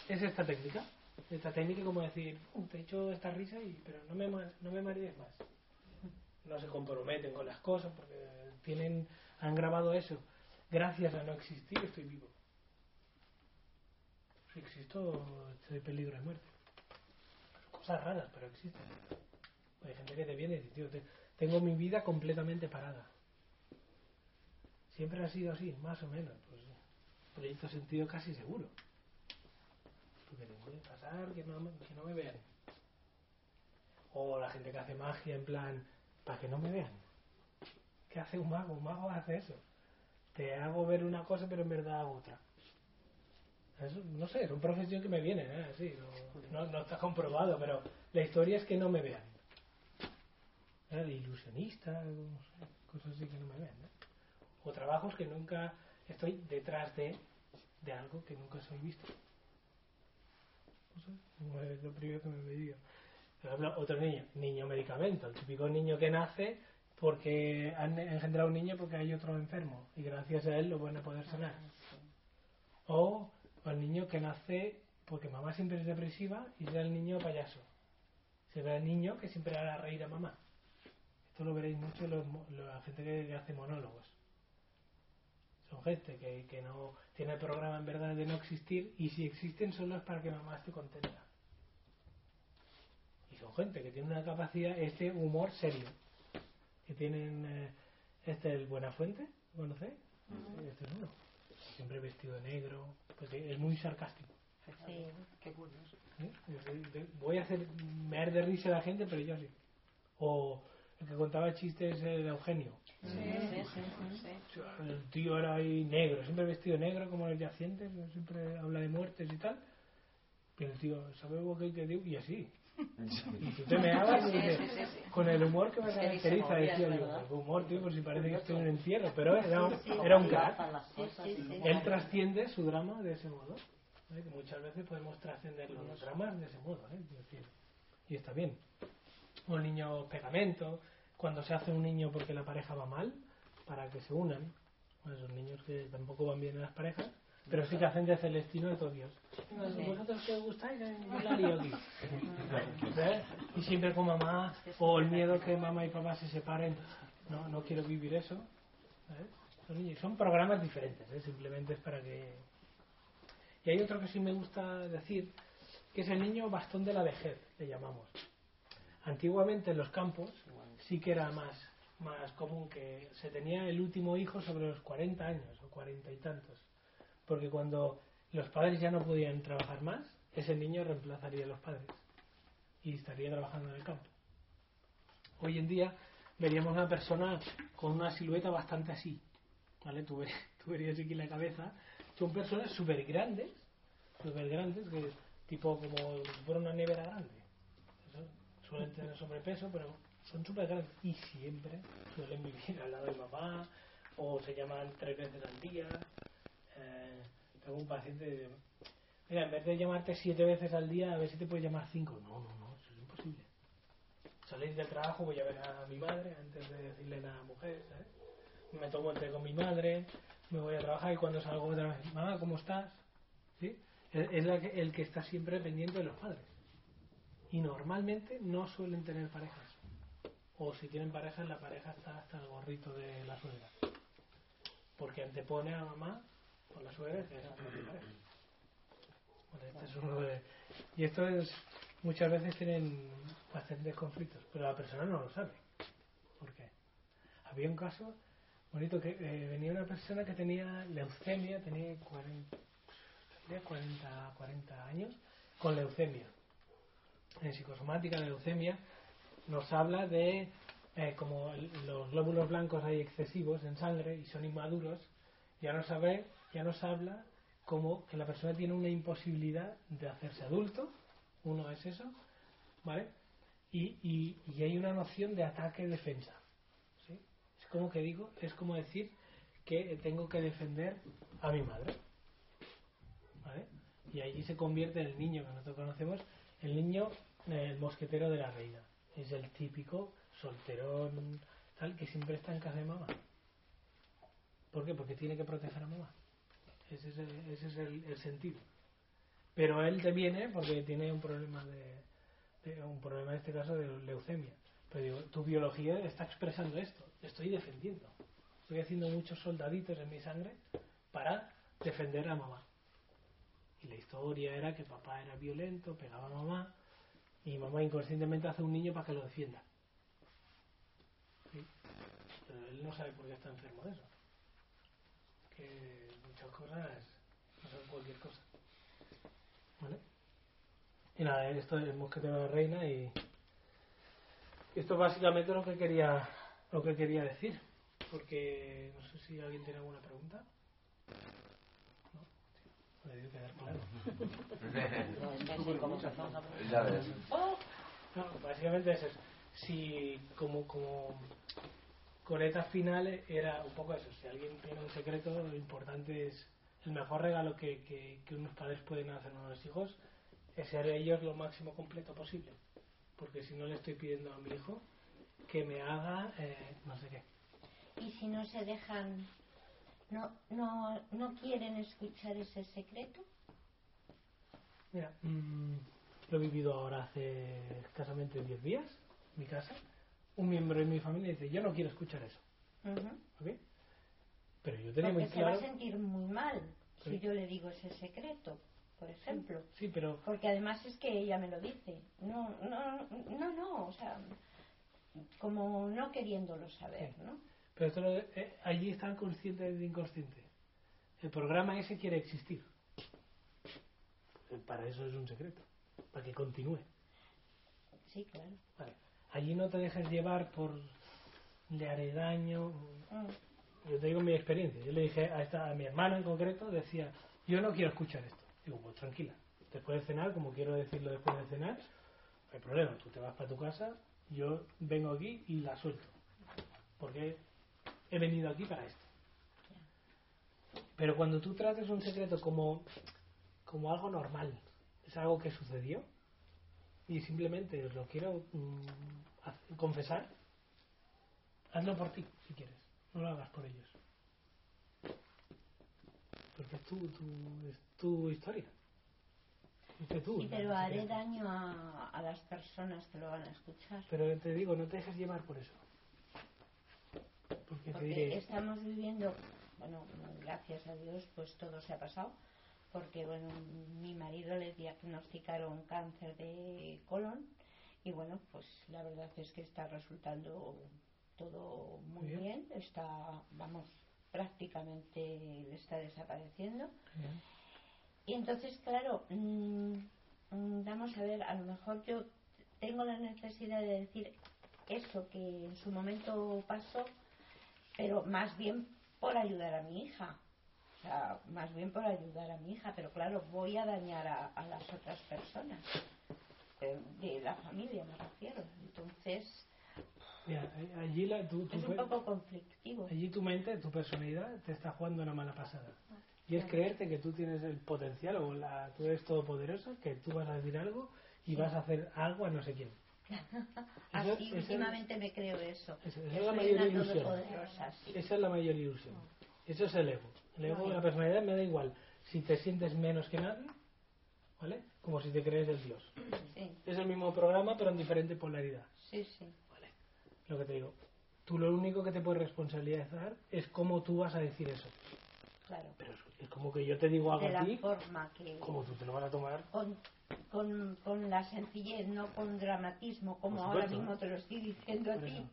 Speaker 2: es esta técnica. Esta técnica como decir, "Uh, te he hecho esta risa, y, pero no me, no me marees más. No se comprometen con las cosas porque tienen, han grabado eso. Gracias a no existir estoy vivo. Si existo, estoy en peligro de muerte. Cosas raras, pero existen. Hay gente que te viene y dice, tío, te- tengo mi vida completamente parada. Siempre ha sido así, más o menos. Pues, proyecto sentido casi seguro. Porque te puede pasar que no, que no me vean. O la gente que hace magia en plan, para que no me vean. ¿Qué hace un mago? Un mago hace eso. Te hago ver una cosa, pero en verdad otra. No sé, es una profesión que me viene, ¿eh? Así, no, no, está comprobado, pero la historia es que no me vean. ¿Eh? De ilusionista, cosas así que no me vean. O trabajos que nunca estoy detrás de, de algo que nunca soy visto. No sé, no es lo primero que me digo. Por ejemplo, otro niño, niño medicamento, el típico niño que nace porque han engendrado un niño porque hay otro enfermo y gracias a él lo van a poder sanar. O el niño que nace porque mamá siempre es depresiva y será el niño payaso. Será el niño que siempre hará reír a mamá. Esto lo veréis mucho los la gente que hace monólogos. Son gente que, que no tiene el programa en verdad de no existir y si existen solo es para que mamá esté contenta. Y son gente que tiene una capacidad, este humor serio. Que tienen, eh, este el Buenafuente, ¿lo ¿conocéis? Este es uno. Siempre vestido de negro, porque es muy sarcástico.
Speaker 10: Sí.
Speaker 4: Qué curioso.
Speaker 2: ¿eh? Voy a hacer me de risa a la gente, pero yo sí. O el que contaba chistes eh, de Eugenio.
Speaker 3: Sí, sí, sí, sí.
Speaker 2: El tío era ahí negro, siempre vestido negro como los yacientes, siempre habla de muertes y tal. Pero el tío, ¿sabes lo que que decir? Y así. Y tú te meabas y
Speaker 3: Sí,
Speaker 2: dices,
Speaker 3: sí, sí, sí.
Speaker 2: con el humor que me caracteriza,
Speaker 3: movía,
Speaker 2: decía
Speaker 3: es
Speaker 2: yo,
Speaker 3: verdad.
Speaker 2: el humor, tío, por si parece que estoy en un entierro, pero era,
Speaker 10: Sí, sí,
Speaker 2: era un crack. Él trasciende su drama de ese modo. Que muchas veces podemos trascender los dramas de ese modo. ¿eh? Y está bien. El niño pegamento, cuando se hace un niño porque la pareja va mal, para que se unan. Bueno, esos niños que tampoco van bien en las parejas, pero sí que hacen de Celestino de todos Dios. Vosotros que os gustáis, eh, yo la lío aquí. ¿Ves? Y siempre con mamá, o el miedo que mamá y papá se separen. No, no quiero vivir eso. niños son programas diferentes, ¿eh? simplemente es para que. Y hay otro que sí me gusta decir, que es el niño bastón de la vejez, le llamamos. Antiguamente en los campos sí que era más, más común que se tenía el último hijo sobre los 40 años o 40 y tantos. Porque cuando los padres ya no podían trabajar más, ese niño reemplazaría a los padres y estaría trabajando en el campo. Hoy en día veríamos una persona con una silueta bastante así, ¿vale? Tú, ver- tú verías aquí la cabeza, son personas súper grandes, súper grandes, que tipo como si fuera una nevera grande. Suelen tener sobrepeso, pero son súper grandes y siempre suelen vivir al lado de mamá o se llaman tres veces al día. Eh, tengo un paciente mira, en vez de llamarte siete veces al día, a ver si te puedes llamar cinco. No, no, no, eso es imposible. Salir del trabajo, voy a ver a mi madre antes de decirle nada a la mujer. Me tomo el té con mi madre, me voy a trabajar y cuando salgo otra vez, mamá, ¿cómo estás? ¿Sí? Es la que- el que está siempre pendiente de los padres. Y normalmente no suelen tener parejas. O si tienen parejas, la pareja está hasta el gorrito de la suegra. Porque antepone a mamá por la suegra que es la propia pareja. Este es uno de- Y esto es, muchas veces tienen bastantes conflictos, pero la persona no lo sabe. ¿Por qué? Había un caso bonito que eh, venía una persona que tenía leucemia, tenía 40, tenía 40, 40 años, con leucemia. En psicosomática, leucemia nos habla de eh, como los glóbulos blancos hay excesivos en sangre y son inmaduros, ya nos, sabe, ya nos habla como que la persona tiene una imposibilidad de hacerse adulto, uno es eso, ¿vale? Y, y, y hay una noción de ataque-defensa. ¿sí? Es como que digo, es como decir que tengo que defender a mi madre. ¿vale? Y allí se convierte el niño que nosotros conocemos, el niño, eh, el mosquetero de la reina. Es el típico solterón, tal, que siempre está en casa de mamá. ¿Por qué? Porque tiene que proteger a mamá. Ese es el, ese es el, sentido. Pero él te viene porque tiene un problema de, de- un problema en este caso de leucemia. Pero digo, tu biología está expresando esto. Estoy defendiendo. Estoy haciendo muchos soldaditos en mi sangre para defender a mamá. Y la historia era que papá era violento, pegaba a mamá, y mamá inconscientemente hace un niño para que lo defienda. Pero él no sabe por qué está enfermo de eso. Que muchas cosas no cualquier cosa. ¿Vale? Y nada, esto es el mosquetero de la reina y esto es básicamente lo que quería lo que quería decir. Porque no sé si alguien tiene alguna pregunta. Quedar claro.
Speaker 11: Ya ves.
Speaker 2: No, básicamente es eso. Si como, como coleta final era un poco eso. Si alguien tiene un secreto, lo importante es el mejor regalo que, que, que unos padres pueden hacer a los hijos es ser ellos lo máximo completo posible. Porque si no le estoy pidiendo a mi hijo que me haga eh, no sé qué.
Speaker 10: Y si no se dejan, no, no, no quieren escuchar ese secreto,
Speaker 2: Mira, mm, lo he vivido ahora hace escasamente 10 días, en mi casa. Un miembro de mi familia dice, yo no quiero escuchar eso. ¿ok? Pero yo tenía
Speaker 10: porque
Speaker 2: muy
Speaker 10: se va a
Speaker 2: claro...
Speaker 10: sentir muy mal
Speaker 2: Sí.
Speaker 10: si yo le digo ese secreto, por ejemplo.
Speaker 2: Sí, pero
Speaker 10: Porque además es que ella me lo dice. No, no, no, no, o sea, como no queriéndolo saber, ¿no?
Speaker 2: Pero esto lo- eh, allí están conscientes de inconsciente. El programa ese quiere existir. Para eso es un secreto. Para que continúe.
Speaker 10: Sí, claro.
Speaker 2: Vale. Allí no te dejes llevar por le haré daño.
Speaker 10: Mm.
Speaker 2: Yo te digo mi experiencia. Yo le dije a, esta, a mi hermano en concreto, decía, yo no quiero escuchar esto. Digo, pues tranquila. Después de cenar, como quiero decirlo después de cenar, no hay problema. Tú te vas para tu casa, yo vengo aquí y la suelto. Porque he venido aquí para esto. Pero cuando tú trates un secreto como, como algo normal, es algo que sucedió, y simplemente lo quiero mm, confesar, hazlo por ti, si quieres. No lo hagas por ellos. Porque es tu, tu, es tu historia. Tú,
Speaker 10: Sí, pero haré daño a, a las personas que lo van a escuchar.
Speaker 2: Pero te digo, no te dejes llevar por eso. Porque
Speaker 10: estamos viviendo, bueno, gracias a Dios, pues todo se ha pasado, porque bueno, mi marido le diagnosticaron cáncer de colon y bueno, pues la verdad es que está resultando todo muy
Speaker 2: bien.
Speaker 10: bien, está, vamos, prácticamente le está desapareciendo. Y entonces, claro, mm, mm, vamos a ver, a lo mejor yo tengo la necesidad de decir eso que en su momento pasó, pero más bien por ayudar a mi hija. O sea, más bien por ayudar a mi hija, pero claro, voy a dañar a, a las otras personas. eh, De la familia me refiero. Entonces,
Speaker 2: Mira, a- allí, la, tu, tu
Speaker 10: es un poco conflictivo.
Speaker 2: allí tu mente, tu personalidad, te está jugando una mala pasada. Y es creerte que tú tienes el potencial o la, tú eres todopoderosa, que tú vas a decir algo y
Speaker 10: Sí.
Speaker 2: vas a hacer algo a no sé quién.
Speaker 10: Así
Speaker 2: esa
Speaker 10: últimamente me creo eso.
Speaker 2: esa es la mayor ilusión. Esa es la mayor ilusión. Eso es el ego. El ego,
Speaker 10: Vale.
Speaker 2: la personalidad me da igual. Si te sientes menos que nadie, ¿vale? Como si te crees el Dios.
Speaker 10: Sí,
Speaker 2: Es el mismo programa, pero en diferente polaridad.
Speaker 10: sí, sí.
Speaker 2: Lo que te digo. Tú lo único que te puedes responsabilizar es cómo tú vas a decir eso.
Speaker 10: Claro.
Speaker 2: Pero es, como que yo te digo algo
Speaker 10: de
Speaker 2: a
Speaker 10: la
Speaker 2: ti,
Speaker 10: forma que
Speaker 2: como tú te lo vas a tomar.
Speaker 10: con, con, con la sencillez, no con dramatismo, como
Speaker 2: Por
Speaker 10: ahora
Speaker 2: supuesto.
Speaker 10: mismo te lo estoy diciendo a ti.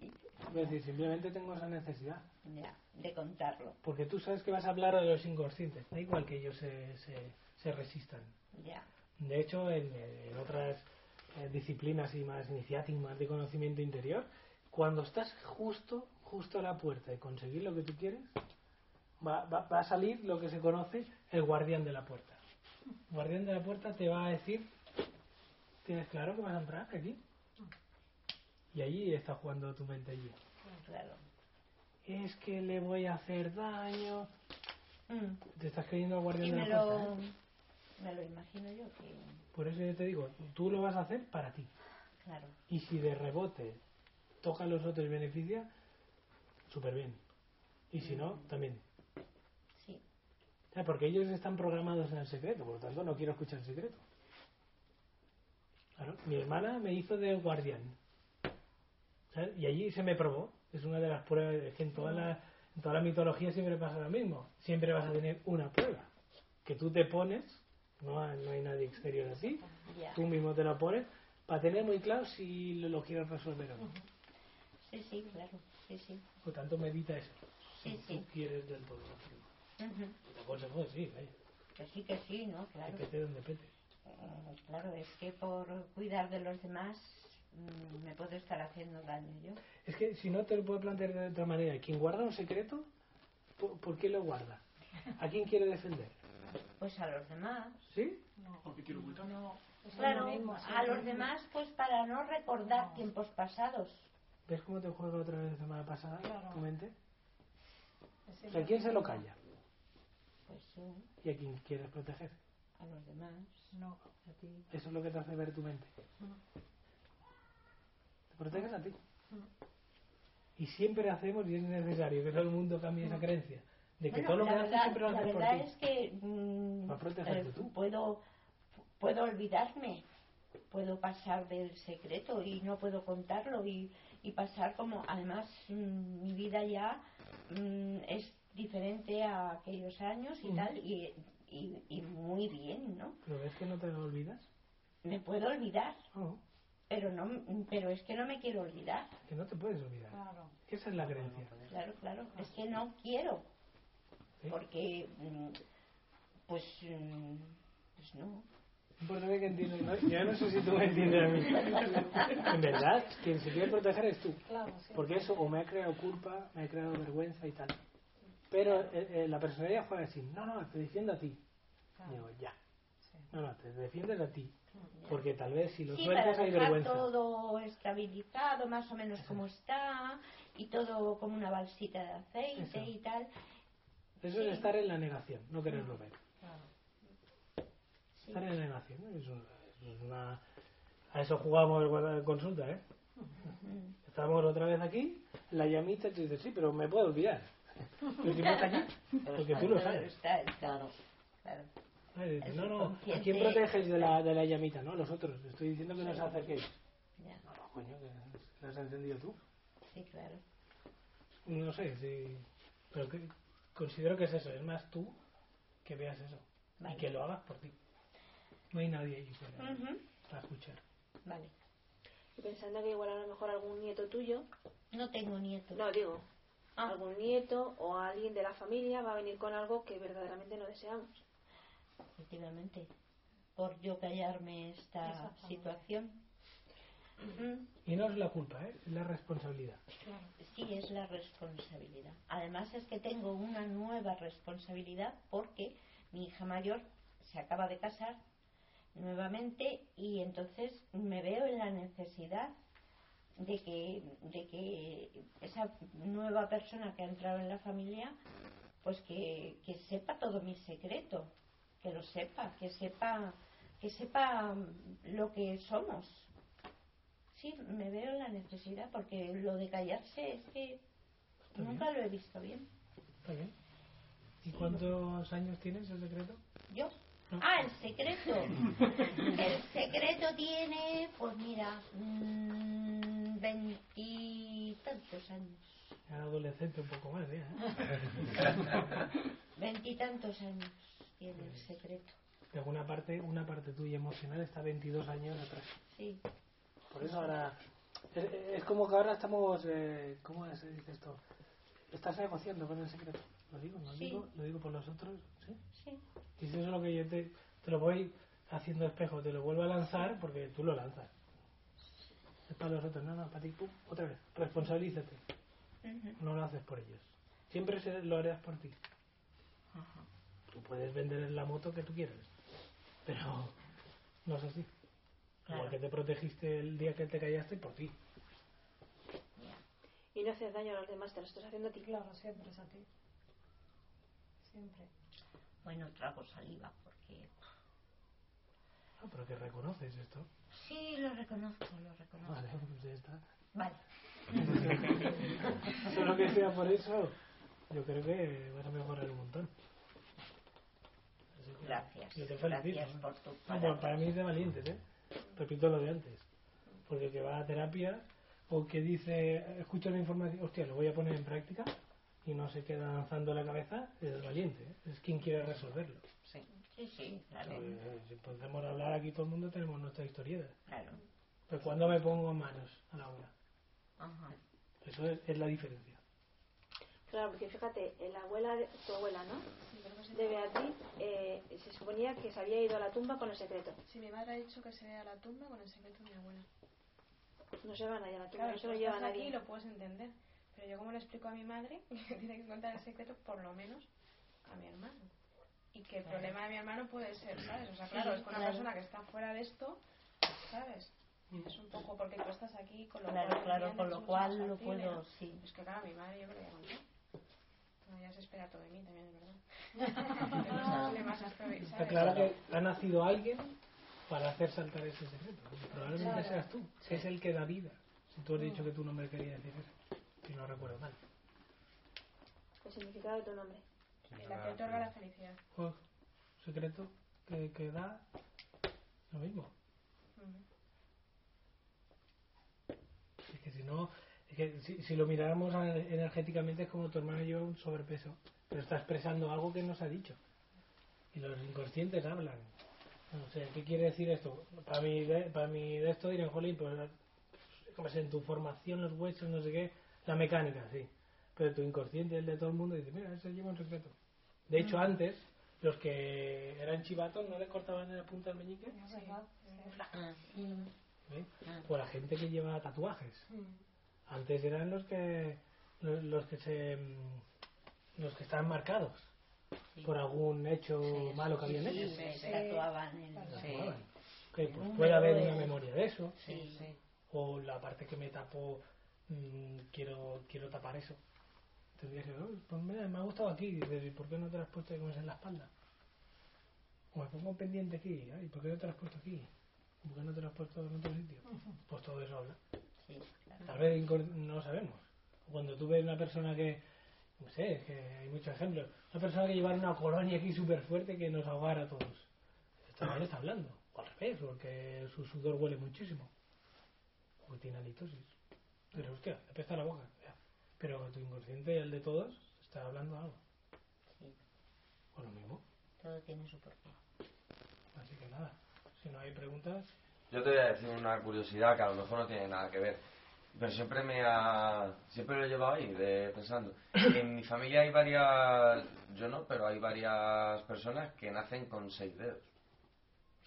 Speaker 2: Es decir, simplemente tengo esa necesidad.
Speaker 10: Ya, de contarlo.
Speaker 2: Porque tú sabes que vas a hablar a los inconscientes. Da igual que ellos se, se, se resistan.
Speaker 10: Ya.
Speaker 2: De hecho, en, en otras eh, disciplinas y más iniciáticas, más de conocimiento interior, cuando estás justo, justo a la puerta de conseguir lo que tú quieres, va, va, va a salir lo que se conoce el guardián de la puerta. El guardián de la puerta te va a decir, ¿tienes claro que vas a entrar aquí? Y allí está jugando tu mente allí.
Speaker 10: Claro.
Speaker 2: Es que le voy a hacer daño.
Speaker 10: Mm.
Speaker 2: Te estás creyendo el guardián
Speaker 10: Y
Speaker 2: de la puerta.
Speaker 10: lo,
Speaker 2: ¿eh?
Speaker 10: me lo imagino yo que,
Speaker 2: Por eso yo te digo, tú lo vas a hacer para ti.
Speaker 10: claro.
Speaker 2: Y si de rebote toca a los otros y beneficia, súper bien. Y si no, también. Porque ellos están programados en el secreto, por lo tanto no quiero escuchar el secreto. Claro, mi hermana me hizo de guardián. ¿sabes? Y allí se me probó. Es una de las pruebas, es que en toda, la, en toda la mitología siempre pasa lo mismo. Siempre vas a tener una prueba. Que tú te pones, no, hay- no hay nadie exterior a ti,
Speaker 10: Ya.
Speaker 2: tú mismo te la pones, para tener muy claro si lo, lo quieres resolver o no.
Speaker 10: Sí, sí, claro. Sí, sí.
Speaker 2: Por tanto, medita eso.
Speaker 10: Sí,
Speaker 2: si
Speaker 10: sí.
Speaker 2: tú quieres del todo hacerlo.
Speaker 10: Ujú.
Speaker 2: Te aconsejo, sí, vaya.
Speaker 10: Que sí, que sí, ¿no? Claro.
Speaker 2: Que pete donde pete.
Speaker 10: Eh, Claro, es que por cuidar de los demás mm, me puedo estar haciendo daño yo.
Speaker 2: Es que si no te lo puedo plantear de otra manera, quien guarda un secreto, ¿por, por qué lo guarda? ¿A quién quiere defender?
Speaker 10: Pues a los demás.
Speaker 2: ¿Sí?
Speaker 8: Porque quiero ocultar.
Speaker 10: Claro, a los demás pues para no recordar tiempos pasados.
Speaker 2: ¿Ves cómo te juega otra vez la semana pasada
Speaker 10: Claro.
Speaker 2: tu mente? ¿a quién se lo calla?
Speaker 10: Pues sí,
Speaker 2: ¿Y a quién quieres proteger?
Speaker 10: a los demás.
Speaker 7: No, a ti.
Speaker 2: Eso es lo que te hace ver tu mente. Te proteges a ti. Y siempre hacemos, y es necesario que todo el mundo cambie esa creencia, de que
Speaker 10: Bueno,
Speaker 2: todo lo que
Speaker 10: la
Speaker 2: haces
Speaker 10: verdad,
Speaker 2: siempre lo
Speaker 10: la
Speaker 2: haces por
Speaker 10: verdad
Speaker 2: ti.
Speaker 10: es que mm, eh,
Speaker 2: tú.
Speaker 10: puedo puedo olvidarme puedo pasar del secreto y no puedo contarlo y, y pasar como además mm, mi vida ya mm, es diferente a aquellos años y tal y, y, y muy bien no
Speaker 2: ¿Pero ves que no te lo olvidas?
Speaker 10: me puedo olvidar
Speaker 2: No,
Speaker 10: pero no pero es que no me quiero olvidar
Speaker 2: que no te puedes olvidar.
Speaker 5: Claro.
Speaker 2: Esa es la creencia.
Speaker 10: claro claro es que no quiero
Speaker 2: ¿sí?
Speaker 10: porque mm, pues mm, pues no
Speaker 2: Importante que entiendas, ¿no? Yo no sé si tú me entiendes a mí. En verdad, quien se quiere proteger es tú.
Speaker 5: Claro, sí.
Speaker 2: Porque eso o me ha creado culpa, me ha creado vergüenza y tal. Pero eh, eh, la personalidad juega así, no, no, te defiendo a ti. Y digo, ya. No, no, te defiendes a ti. Porque tal vez si lo
Speaker 10: Sí, para
Speaker 2: sueltas hay vergüenza.
Speaker 10: todo estabilizado, más o menos como está, y todo como una balsita de aceite
Speaker 2: Eso.
Speaker 10: y tal.
Speaker 2: Eso es estar en la negación, no quererlo ver.
Speaker 10: Sí.
Speaker 2: Estar en la negación. ¿no? Es una, es una- A eso jugamos en consulta, ¿eh? Estamos otra vez aquí, la llamita, y tú dices, sí, pero me puedo olvidar. Pero si no está aquí, porque tú lo sabes.
Speaker 10: Está, claro, claro.
Speaker 2: No, no, ¿a quién proteges de la, de la llamita? No, los otros. Estoy diciendo que no se acerquéis.
Speaker 10: Ya,
Speaker 2: No, no, coño, que la has encendido tú.
Speaker 10: sí, claro.
Speaker 2: no sé, si, pero que, considero que es eso, es más tú que veas eso
Speaker 10: Vale.
Speaker 2: y que lo hagas por ti. No hay nadie ahí para,
Speaker 1: Ujú.
Speaker 2: para escuchar.
Speaker 10: Vale.
Speaker 1: Y pensando que igual a lo mejor algún nieto tuyo,
Speaker 10: No tengo nietos.
Speaker 1: no digo,
Speaker 10: Ah.
Speaker 1: algún nieto o alguien de la familia va a venir con algo que verdaderamente no deseamos.
Speaker 10: efectivamente, por yo callarme esta situación.
Speaker 2: Y no es la culpa, ¿eh? es la responsabilidad.
Speaker 10: Sí, es la responsabilidad. Además es que tengo una nueva responsabilidad porque mi hija mayor se acaba de casar nuevamente y entonces me veo en la necesidad de que, de que esa nueva persona que ha entrado en la familia pues que, que sepa todo mi secreto, que lo sepa, que sepa, que sepa lo que somos. Sí, me veo en la necesidad porque lo de callarse es que
Speaker 2: Está
Speaker 10: nunca lo he visto bien.
Speaker 2: Está bien. ¿Y cuántos años tienes el secreto?
Speaker 10: ¿Yo?
Speaker 2: No.
Speaker 10: Ah, el secreto. El secreto tiene, pues mira, mm, veintitantos años.
Speaker 2: Era adolescente un poco más, ¿eh? ¿eh?
Speaker 10: Veintitantos años tiene el secreto.
Speaker 2: De alguna parte, una parte tuya emocional está 22 años atrás.
Speaker 10: Sí.
Speaker 2: Por eso ahora. Es, es como que ahora estamos. Eh, ¿Cómo se dice esto? Estás negociando con el secreto. Lo digo, lo
Speaker 10: Sí.
Speaker 2: digo, lo digo por los otros. ¿sí?
Speaker 10: Sí.
Speaker 2: Y si eso es lo que yo te, te lo voy haciendo espejo, te lo vuelvo a lanzar porque tú lo lanzas. Para los otros, no, no, para ti, pum, otra vez. Responsabilízate. No lo haces por ellos. Siempre se- lo harás por ti. Tú puedes vender la moto que tú quieras, pero no es así.
Speaker 10: Claro.
Speaker 2: Igual que te protegiste el día que te callaste por ti.
Speaker 1: Y no haces daño a los demás, te lo estás haciendo a ti.
Speaker 7: Claro, siempre es a ti. Siempre.
Speaker 10: Bueno, trago saliva porque...
Speaker 2: Ah, pero que reconoces esto.
Speaker 10: Sí, lo reconozco, lo reconozco.
Speaker 2: Vale, pues ya está.
Speaker 10: Vale.
Speaker 2: Solo que sea por eso, yo creo que vas a mejorar un montón.
Speaker 10: Gracias.
Speaker 2: yo te felicito,
Speaker 10: Gracias por tu
Speaker 2: No,
Speaker 10: palabra.
Speaker 2: pues para mí es de valientes, ¿eh? Repito lo de antes. Porque el que va a terapia o que dice, escucha la información, hostia, lo voy a poner en práctica y no se queda lanzando la cabeza, es valiente, ¿eh? es quien quiere resolverlo.
Speaker 10: Sí, sí, sí, claro.
Speaker 2: Eh, si podemos hablar aquí todo el mundo, tenemos nuestra historieta.
Speaker 10: Claro.
Speaker 2: Pero cuando me pongo manos a la obra,
Speaker 10: Ajá.
Speaker 2: eso es, es la diferencia.
Speaker 1: Claro, porque fíjate, la abuela, de, tu abuela, ¿no? De Beatriz, eh, se suponía que se había ido a la tumba con el secreto.
Speaker 3: Sí, mi madre ha dicho que se vea a la tumba con el secreto de mi abuela.
Speaker 1: No se van allá a la tumba,
Speaker 3: Claro,
Speaker 1: no se lo lleva
Speaker 3: estás aquí
Speaker 1: nadie.
Speaker 3: lo puedes entender. Pero yo como le explico a mi madre que tiene que contar el secreto por lo menos a mi hermano. Y que el
Speaker 10: Claro.
Speaker 3: problema de mi hermano puede ser, ¿sabes? O sea, claro, es con una
Speaker 10: claro.
Speaker 3: persona que está fuera de esto, ¿sabes? Es un poco porque tú estás aquí, con lo
Speaker 10: Claro,
Speaker 3: cual
Speaker 10: claro, con lo cual lo puedo, sí.
Speaker 3: Es que claro, mi madre yo creo que ya se espera todo de mí también, es verdad.
Speaker 2: Está claro que ha nacido alguien para hacer saltar ese secreto. Y Probablemente
Speaker 3: Claro.
Speaker 2: seas tú, que es el que da vida. Si tú has dicho que tu nombre quería decir eso, si no recuerdo mal.
Speaker 1: El significado de tu nombre.
Speaker 3: Y la que otorga la felicidad.
Speaker 2: Oh, secreto que, que da lo mismo.
Speaker 3: Ujú.
Speaker 2: Es que si no, es que si, si lo miráramos energéticamente es como tu hermano lleva un sobrepeso, pero está expresando algo que no se ha dicho. Y los inconscientes hablan. O sea, ¿qué quiere decir esto? Para mí, de, para mí de esto dirán, jolín, pues, como en tu formación, los huesos, no sé qué, la mecánica, sí. Pero tu inconsciente, el de todo el mundo, dice, mira, ese lleva un secreto. De hecho, antes, los que eran chivatos no les cortaban en la punta del meñique.
Speaker 10: Ah,
Speaker 2: ¿eh?
Speaker 10: Ah.
Speaker 2: O la gente que lleva tatuajes. Antes eran los que los, los que se los que estaban marcados
Speaker 10: sí.
Speaker 2: por algún hecho
Speaker 10: Sí,
Speaker 2: malo que habían
Speaker 10: sí,
Speaker 2: hecho.
Speaker 10: se
Speaker 7: Sí.
Speaker 10: tatuaban
Speaker 2: pues, puede haber una memoria de eso.
Speaker 10: Sí, sí.
Speaker 2: O la parte que me tapó, mm, quiero quiero tapar eso. Tendría que "Oh, pues mira, me ha gustado aquí. Y dices, ¿y por qué no te lo has puesto como es en la espalda? O me pongo pendiente aquí. Ay, ¿por qué no te lo has puesto aquí? ¿Por qué no te lo has puesto en otro sitio? Pues todo eso habla.
Speaker 10: Sí, claro.
Speaker 2: Tal vez no lo sabemos. Cuando tú ves una persona que, no sé, es que hay muchos ejemplos, una persona que llevara una colonia aquí súper fuerte que nos ahogara a todos. Esto no está hablando. O al revés, porque su sudor huele muchísimo. O tiene halitosis. Pero hostia, le pesa la boca. Pero tu inconsciente y el de todos está hablando algo.
Speaker 10: Sí.
Speaker 2: O lo mismo.
Speaker 10: Todo tiene su porqué.
Speaker 2: Así que nada, si no hay preguntas,
Speaker 11: Yo te voy a decir una curiosidad que a lo mejor no tiene nada que ver. Pero siempre me ha. Siempre lo he llevado ahí, de, pensando. En mi familia hay varias. Yo no, pero hay varias personas que nacen con seis dedos.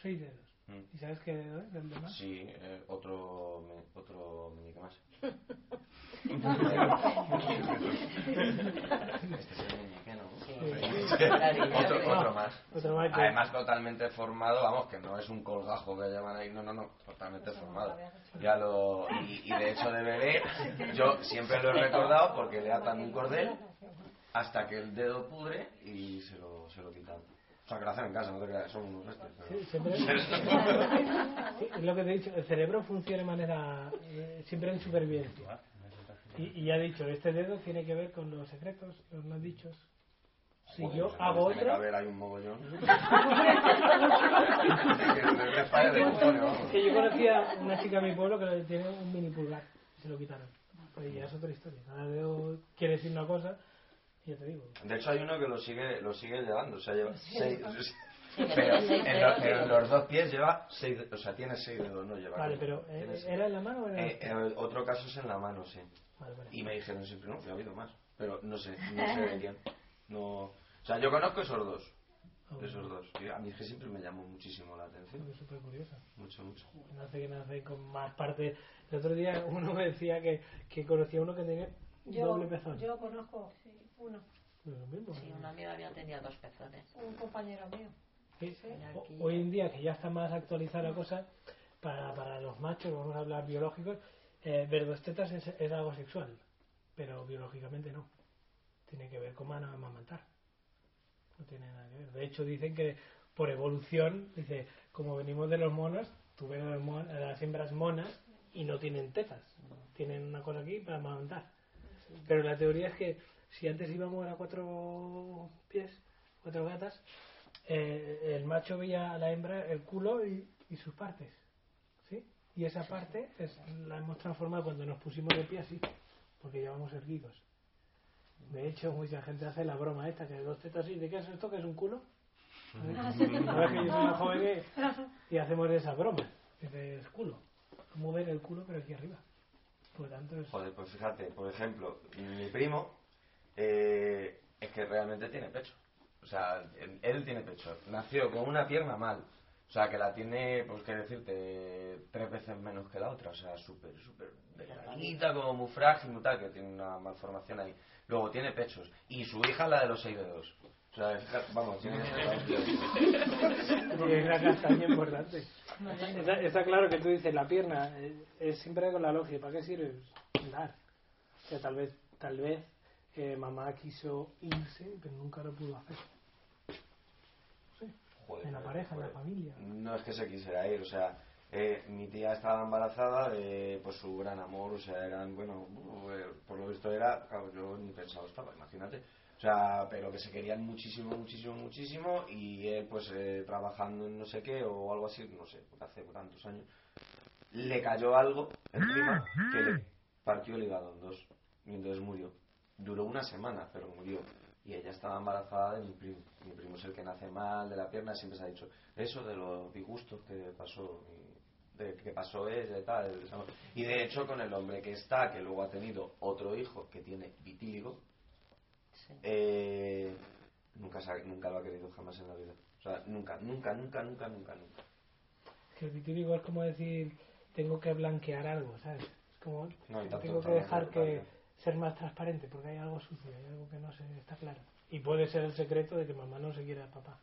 Speaker 2: seis dedos.
Speaker 11: Mm.
Speaker 2: ¿Y sabes qué dedo es el demás?
Speaker 11: Sí, eh, otro, me- otro meñique más. Este es el meñique, ¿no?
Speaker 4: Sí.
Speaker 11: otro, otro más.
Speaker 2: Otro más
Speaker 11: Además totalmente formado, vamos, que no es un colgajo que llaman ahí, no, no, no, totalmente formado. Ya lo, y, y de hecho de bebé, yo siempre lo he recordado porque le atan un cordel hasta que el dedo pudre y se lo, se lo quitan. Hacen en casa, no te creas, son unos bestias. pero-
Speaker 2: Sí, siempre- Sí, lo que te he dicho, el cerebro funciona de manera eh, siempre en supervivencia. Y, y ya he dicho, este dedo tiene que ver con los secretos, los no dichos. Si
Speaker 11: Joder,
Speaker 2: yo hago
Speaker 11: que
Speaker 2: otro,
Speaker 11: haber ahí un mogollón. Que de
Speaker 2: yo conocía una chica en mi pueblo que tiene un mini pulgar, se lo quitaron. Pues ya es otra historia. Cada dedo quiere decir una cosa, y ya te digo.
Speaker 11: De hecho hay uno que lo sigue, lo sigue llevando, o sea, lleva
Speaker 2: Sí.
Speaker 11: seis...
Speaker 2: Sí,
Speaker 11: Pero en, lo- en los dos pies lleva seis, o sea, tiene seis dedos, no lleva.
Speaker 2: Vale, pero ¿eh. ¿era en la mano o era en
Speaker 11: Eh, eh, otro caso es en la mano, sí.
Speaker 2: Vale, vale.
Speaker 11: Y me dijeron siempre, no, que ha habido más. Pero no sé, no sé de quién. No, o sea, yo conozco esos dos. Esos dos. Y a mí es que siempre me llamó muchísimo la atención.
Speaker 2: Es súper curioso.
Speaker 11: Mucho, mucho.
Speaker 2: Nace que nace con más parte. El otro día uno me decía que, que conocía uno que tenía
Speaker 7: Yo,
Speaker 2: doble pezón.
Speaker 7: yo conozco uno,
Speaker 2: Pues lo mismo.
Speaker 4: Sí, una amiga mía tenía dos pezones.
Speaker 7: un compañero mío.
Speaker 2: Sí,
Speaker 7: Sí.
Speaker 2: o- Hoy en día, que ya está más actualizada la cosa, para, para los machos, vamos a hablar biológicos, eh, ver dos tetas es, es algo sexual, pero biológicamente no. Tiene que ver con man- amamantar. No tiene nada que ver. De hecho, dicen que por evolución, dice, como venimos de los monos, tú ves a las hembras monas y no tienen tetas. Tienen una cosa aquí para amamantar. Pero la teoría es que si antes íbamos a cuatro pies, cuatro gatas, eh, el macho veía a la hembra el culo y, y sus partes. ¿Sí? Y esa parte es, la hemos transformado cuando nos pusimos de pie así, porque llevamos erguidos. De hecho, mucha gente hace la broma esta, que dos tetas así, ¿de qué es esto? ¿Que es un culo?
Speaker 7: Ah, sí.
Speaker 2: Ahora que yo soy más joven y hacemos esa broma, que es culo. Como ver el culo, pero aquí arriba. Por lo tanto, es...
Speaker 11: Joder, pues fíjate, por ejemplo, mi primo eh, es que realmente tiene pecho. O sea, él tiene pecho. Nació con una pierna mal. O sea, que la tiene, pues qué decirte, tres veces menos que la otra. O sea, súper, súper delgadita, como muy frágil, muy tal, que tiene una malformación ahí. Luego tiene pechos. Y su hija la de los seis dedos. O sea, vamos, tiene la
Speaker 2: es una castaña importante. Está, está claro que tú dices la pierna, eh, es siempre con la lógica. ¿Para qué sirve? Dar. O sea, tal vez, tal vez eh, mamá quiso irse, pero nunca lo pudo hacer.
Speaker 11: Joder,
Speaker 2: En la pareja, en la familia.
Speaker 11: No es que se quisiera ir, o sea, eh, mi tía estaba embarazada de pues, su gran amor, o sea, eran, bueno, eh, por lo visto era, claro, yo ni pensado estaba, imagínate. O sea, pero que se querían muchísimo, muchísimo, muchísimo y él pues eh, trabajando en no sé qué o algo así, no sé, hace tantos años, le cayó algo encima que le partió el hígado en dos y entonces murió. Duró una semana, pero murió. Y ella estaba embarazada de mi primo. Mi primo es el que nace mal de la pierna, siempre se ha dicho eso de los disgustos que pasó, y de que pasó ella y tal. Y de hecho con el hombre que está, que luego ha tenido otro hijo que tiene vitíligo, eh, nunca, se ha- nunca lo ha querido jamás en la vida. O sea, nunca, nunca, nunca, nunca, nunca, nunca.
Speaker 2: Que el vitíligo es como decir, tengo que blanquear algo, ¿sabes? Es como,
Speaker 11: No, y tanto
Speaker 2: tengo que dejar
Speaker 11: de
Speaker 2: que. Ser más transparente porque hay algo sucio, hay algo que no se está claro. Y puede ser el secreto de que mamá no se quiere a papá.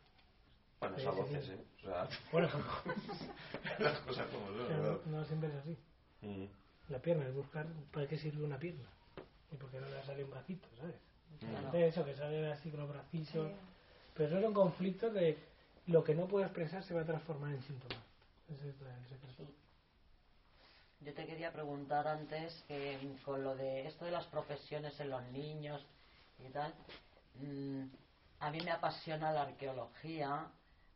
Speaker 11: Bueno,
Speaker 2: sí,
Speaker 11: voces. ¿eh? O sea,
Speaker 2: Bueno.
Speaker 11: las cosas como son,
Speaker 2: no, no siempre es así.
Speaker 11: Mm.
Speaker 2: La pierna es buscar para qué sirve una pierna. Y por qué no le sale un bracito, ¿sabes?
Speaker 4: Claro.
Speaker 2: De eso, que sale así con los bracitos. Pero esos son conflictos de lo que no puede expresar se va a transformar en síntoma. Ese es el secreto.
Speaker 4: Yo te quería preguntar antes que mm, con lo de esto de las profesiones en los niños y tal, mm, a mí me apasiona la arqueología,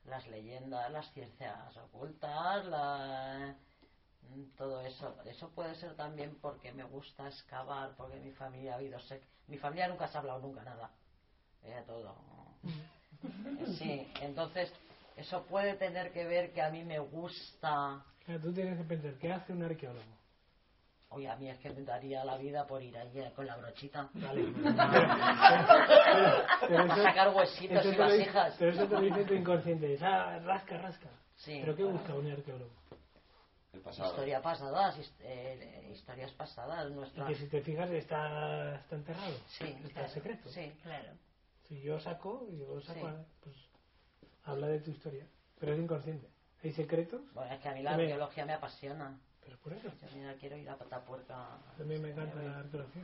Speaker 4: las leyendas, las ciencias ocultas, la... mm, todo eso. Eso puede ser también porque me gusta excavar, porque mi familia ha habido sec Mi familia nunca se ha hablado nunca nada. Era todo. Sí, entonces eso puede tener que ver que a mí me gusta.
Speaker 2: Claro, tú tienes que pensar, ¿qué hace un arqueólogo?
Speaker 4: Oye, a mí es que me daría la vida por ir allí con la brochita.
Speaker 2: Vale.
Speaker 4: a sacar huesitos y vasijas.
Speaker 2: Pero eso te lo dice tu inconsciente. Ah, rasca, rasca.
Speaker 4: Sí,
Speaker 2: ¿Pero qué busca un arqueólogo?
Speaker 11: El pasado.
Speaker 4: Historia pasadas, hist- eh, historias pasadas,
Speaker 2: Y
Speaker 4: nuestra.
Speaker 2: que si te fijas está, está enterrado.
Speaker 4: Sí,
Speaker 2: está
Speaker 4: claro.
Speaker 2: secreto.
Speaker 4: Sí, claro.
Speaker 2: Si yo saco, yo saco,
Speaker 4: Sí.
Speaker 2: pues habla de tu historia. Pero es inconsciente. Hay secretos.
Speaker 4: Bueno, es que a mí la arqueología me apasiona.
Speaker 2: Pero por eso.
Speaker 4: Yo mira, quiero ir a Patapuerca.
Speaker 2: También me encanta la arqueología.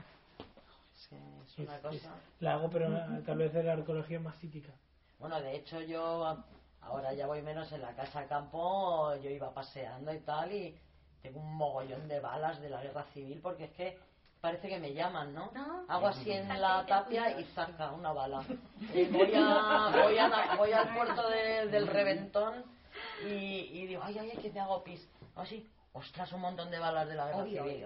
Speaker 4: Es que es
Speaker 2: Y-
Speaker 4: una
Speaker 2: y-
Speaker 4: cosa.
Speaker 2: La hago, pero tal vez es la arqueología más típica.
Speaker 4: Bueno, de hecho yo a- ahora ya voy menos en la casa campo, yo iba paseando y tal y tengo un mogollón de balas de la guerra civil porque es que parece que me llaman, ¿no? Hago así en la tapia y saca una bala. Eh, voy, a, voy, a- voy al puerto de- del reventón y, y digo, ay, ay, ay, que me hago pis. Así, ostras, un montón de balas de la guerra civil.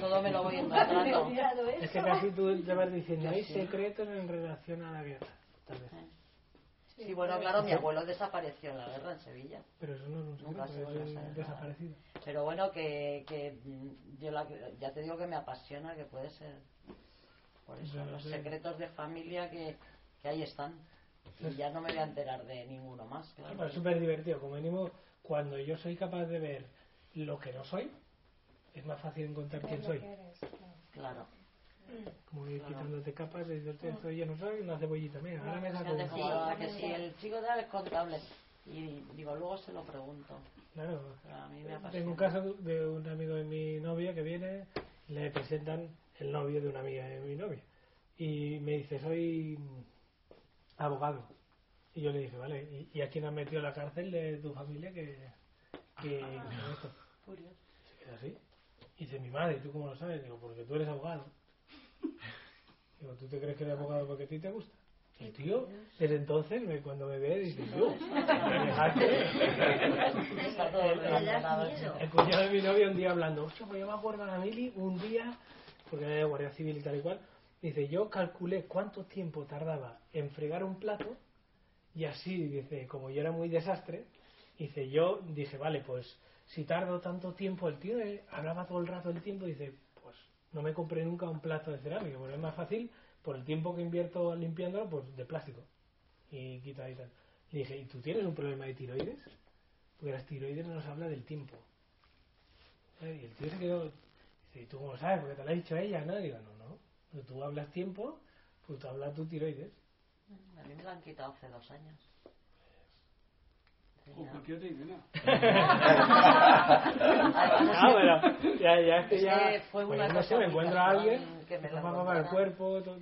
Speaker 4: todo me lo voy encontrando.
Speaker 2: Es que casi tú te vas diciendo, hay secretos en relación a la guerra. Tal vez.
Speaker 4: Sí, bueno, claro, mi abuelo desapareció en la guerra en Sevilla.
Speaker 2: Pero eso no es un
Speaker 4: Nunca se volvió a
Speaker 2: desaparecido.
Speaker 4: Pero bueno, que, que yo la- ya te digo que me apasiona, que puede ser. Por eso, los secretos de familia que, que ahí están. Y ya no me voy a enterar de ninguno más, claro.
Speaker 2: Pero es súper divertido. Como mínimo, cuando yo soy capaz de ver lo que no soy, es más fácil encontrar quién soy.
Speaker 4: Claro.
Speaker 2: Como ir
Speaker 4: Claro.
Speaker 2: quitándote capas y "Hostia, esto yo no soy una cebollita. Mira, ahora me saco
Speaker 4: va, que si el chico tal es contable. Y digo, luego se lo pregunto.
Speaker 2: Claro.
Speaker 4: A mí me.
Speaker 2: Tengo un caso de un amigo de mi novia que viene, le presentan el novio de una amiga de mi novia. Y me dice, soy abogado. Y yo le dije, vale, ¿y, y a quién has metido la cárcel de tu familia que, que con esto? Se queda así. Y dice, mi madre, ¿y tú cómo lo sabes? Digo, porque tú eres abogado. Digo, ¿tú te crees que eres abogado porque a ti te gusta? El tío, desde entonces, me- cuando me ve, dice, yo, me dejaste. El cuñado de mi novia un día hablando, hostia, pues yo me acuerdo a la Mili un día, porque era de Guardia Civil y tal y cual, dice, yo calculé cuánto tiempo tardaba en fregar un plato y así, dice, como yo era muy desastre, dice, yo dije, vale, pues si tardo tanto tiempo, el tío eh, hablaba todo el rato del tiempo, dice, pues no me compré nunca un plato de cerámica, porque es más fácil, por el tiempo que invierto limpiándolo, pues de plástico. Y quita y tal. Le dije, ¿y tú tienes un problema de tiroides? Porque las tiroides nos habla del tiempo. ¿Eh? Y el tío se quedó, dice, ¿y tú cómo sabes? Porque te lo ha dicho ella, ¿no? Digo, no, no. Pero tú hablas tiempo, pues tú hablas tu tiroides.
Speaker 4: A mí me lo han quitado hace dos años.
Speaker 8: O cualquier idea.
Speaker 2: Ah, bueno, ya, ya es que
Speaker 4: Es
Speaker 2: ya.
Speaker 4: que fue
Speaker 2: pues
Speaker 4: una
Speaker 2: no sé, me encuentro a alguien
Speaker 4: que me
Speaker 2: va para el cuerpo, todo,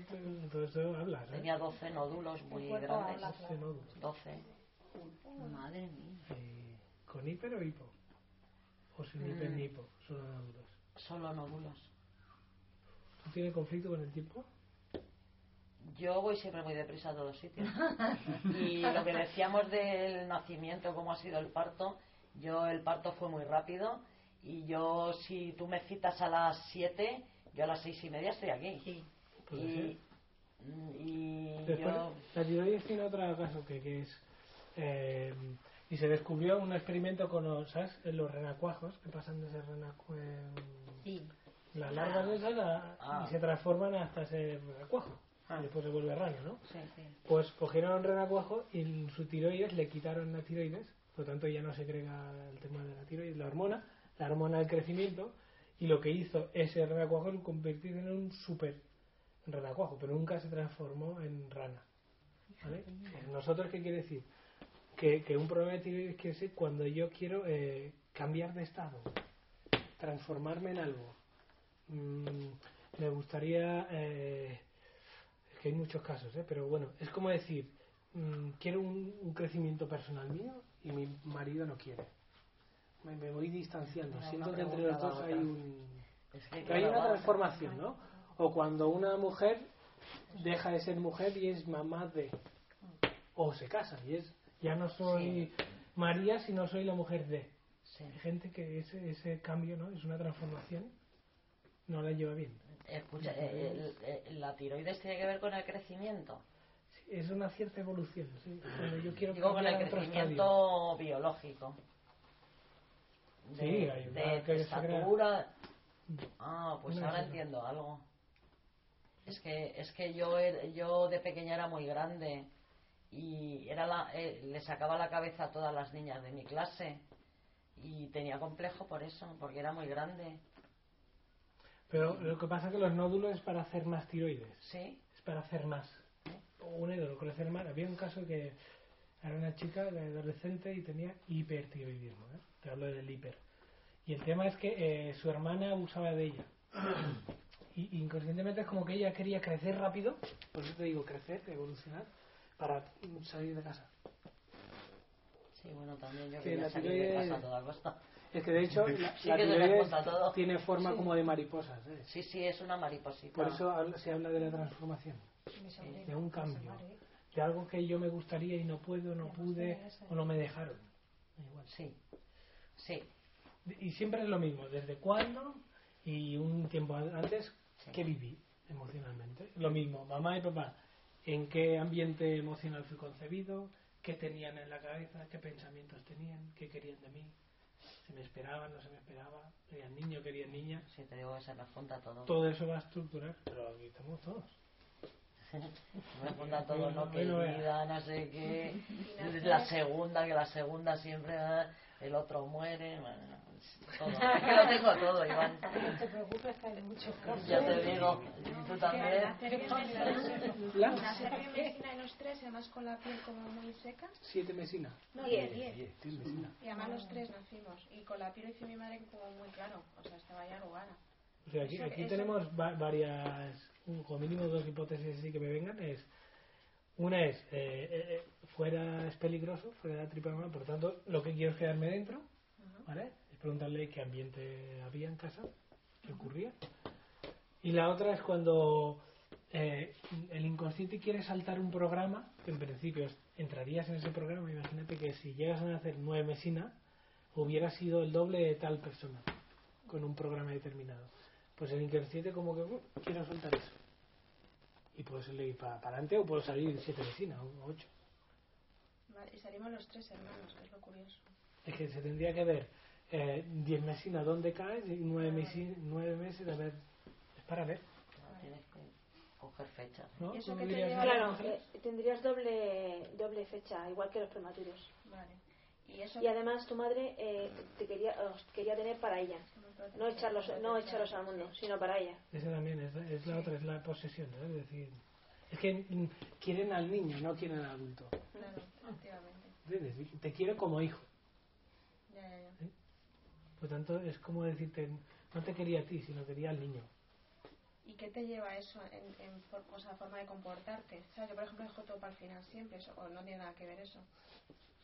Speaker 2: todo- eso hablas. ¿eh?
Speaker 4: Tenía 12 nódulos muy grandes.
Speaker 6: habla,
Speaker 2: Doce nódulos.
Speaker 4: 12.
Speaker 10: Madre mía.
Speaker 2: Eh, ¿Con hiper o hipo? ¿O sin hiper
Speaker 4: Mm.
Speaker 2: ni hipo? Solo nódulos.
Speaker 4: Solo nódulos.
Speaker 2: ¿Tú tienes conflicto con el tiempo?
Speaker 4: Yo voy siempre muy deprisa a todos sitios. Y lo que decíamos del nacimiento, cómo ha sido el parto, yo el parto fue muy rápido y yo si tú me citas a las 7, yo a las seis y media estoy aquí. Y, y
Speaker 2: Después,
Speaker 4: yo...
Speaker 2: la tiroides tiene otro caso que, que es. eh, y se descubrió un experimento con los, ¿sabes? En los renacuajos que pasan de ser renacuajos.
Speaker 10: Sí.
Speaker 2: Las larvas esas a-
Speaker 4: Ah.
Speaker 2: y se transforman hasta ser renacuajo.
Speaker 4: Ah.
Speaker 2: Y después se vuelve rana, ¿no?
Speaker 4: Sí, sí.
Speaker 2: Pues cogieron a un renacuajo y en su tiroides le quitaron la tiroides, por lo tanto ya no se crega el tema de la tiroides, la hormona, la hormona del crecimiento, y lo que hizo ese renacuajo es convertirse en un super renacuajo, pero nunca se transformó en rana. ¿vale? ¿Nosotros qué quiere decir? Que, que un problema de tiroides quiere decir cuando yo quiero eh, cambiar de estado, transformarme en algo. Mm, me gustaría... eh, es que hay muchos casos, ¿eh? pero bueno, es como decir, mm, quiero un, un crecimiento personal mío y mi marido no quiere. Me, me voy distanciando. Siento que entre los dos hay un...
Speaker 4: Que,
Speaker 2: hay una transformación, ¿no? O cuando una mujer deja de ser mujer y es mamá de... O se casa y es... Ya no soy María, sino soy la mujer de... Hay gente que ese, ese cambio, ¿no? Es una transformación, no la lleva bien.
Speaker 4: Escucha, eh, el- el- la tiroides tiene que ver con el crecimiento.
Speaker 2: Es una cierta evolución, sí. Cuando yo quiero
Speaker 4: Digo, con el crecimiento biológico. De,
Speaker 2: Sí, hay una
Speaker 4: de,
Speaker 2: que
Speaker 4: de estatura. Ah, pues
Speaker 2: Una
Speaker 4: ahora entiendo algo. Es que, es que yo, er- yo de pequeña era muy grande y era la, eh, le sacaba la cabeza a todas las niñas de mi clase y tenía complejo por eso, porque era muy grande.
Speaker 2: Pero lo que pasa es que los nódulos es para hacer más tiroides.
Speaker 4: Sí.
Speaker 2: Es para hacer más. Un ídolo crecer más. Había un caso que era una chica adolescente y tenía hipertiroidismo. ¿eh? Te hablo del hiper. Y el tema es que eh, su hermana abusaba de ella. Y inconscientemente es como que ella quería crecer rápido, por eso te digo crecer, evolucionar, para salir de casa.
Speaker 4: Sí, bueno, también yo
Speaker 2: Que
Speaker 4: quería salir de casa a toda costa.
Speaker 2: Es que de hecho la,
Speaker 4: Sí
Speaker 2: la tiroides tiene forma
Speaker 4: Sí.
Speaker 2: como de mariposas. ¿eh?
Speaker 4: Sí, sí, es una mariposita.
Speaker 2: Por eso habla- se habla de la transformación, de un cambio, de algo que yo me gustaría y no puedo, no pude o no me dejaron. Igual.
Speaker 4: Sí, sí.
Speaker 2: Y siempre es lo mismo, desde cuándo y un tiempo a- antes, ¿qué viví emocionalmente? Lo mismo, mamá y papá, ¿en qué ambiente emocional fui concebido? ¿Qué tenían en la cabeza? ¿Qué pensamientos tenían? ¿Qué querían de mí? ¿Se me esperaban? ¿No se me esperaba? ¿Querían niño? ¿Querían niña?
Speaker 4: Sí, te digo se me junta todo.
Speaker 2: Todo eso va a estructurar, pero aquí estamos todos.
Speaker 4: me junta todo, ¿no? Que vida, no sé qué. La segunda, que la segunda siempre, el otro muere. bueno, todo. Es que lo tengo todo, Iván.
Speaker 7: No te preocupes que hay muchos casos.
Speaker 4: Ya te digo, tú también.
Speaker 3: Nacer bien medicina en los tres, además con la piel como muy seca.
Speaker 2: Siete mesina.
Speaker 3: No, diez, diez. Y además los tres nacimos. Y con la piel hizo mi madre como muy claro. O sea, estaba ya arrugada.
Speaker 2: O sea, aquí, aquí tenemos va- varias, un- como mínimo dos hipótesis así que me vengan. Es Una es, eh, eh, eh, fuera es peligroso, fuera de la tripa por lo tanto, lo que quiero es quedarme dentro, ¿vale? Es preguntarle qué ambiente había en casa, qué ocurría. Y la otra es cuando eh, el inconsciente quiere saltar un programa, que en principio entrarías en ese programa, imagínate que si llegas a nacer nueve mesina, hubiera sido el doble de tal persona, con un programa determinado. Pues el inconsciente como que "Uh, quiero soltar eso. Y puedo salir para adelante o puedo salir siete mesina o ocho.
Speaker 3: Vale, y salimos los tres hermanos, que es lo curioso.
Speaker 2: Es que se tendría que ver eh, diez mesinas dónde caes y nueve, mesi- nueve meses a ver. Es para ver.
Speaker 4: Tienes que coger fechas.
Speaker 2: ¿no?
Speaker 3: ¿Y eso
Speaker 2: ¿Tú
Speaker 3: qué te
Speaker 2: dirías,
Speaker 3: lleva?
Speaker 1: Claro, eh, tendrías doble, doble fecha, igual que los prematuros.
Speaker 3: Vale. Y eso
Speaker 1: Y además tu madre eh, te quería, os quería tener para ella, no echarlos, no echarlos al mundo, sino para ella.
Speaker 2: Esa también es, la- es la otra, es la posesión, ¿no? Es decir, es que quieren al niño, no quieren al adulto.
Speaker 3: Claro, efectivamente.
Speaker 2: Te quiere como hijo.
Speaker 3: Ya, ya, ya.
Speaker 2: Por tanto, es como decirte, no te quería a ti, sino quería al niño.
Speaker 3: ¿Y qué te lleva eso en, en for- o sea, forma de comportarte? O sea, yo, por ejemplo, dejo todo para el final siempre, eso, o no tiene nada que ver eso.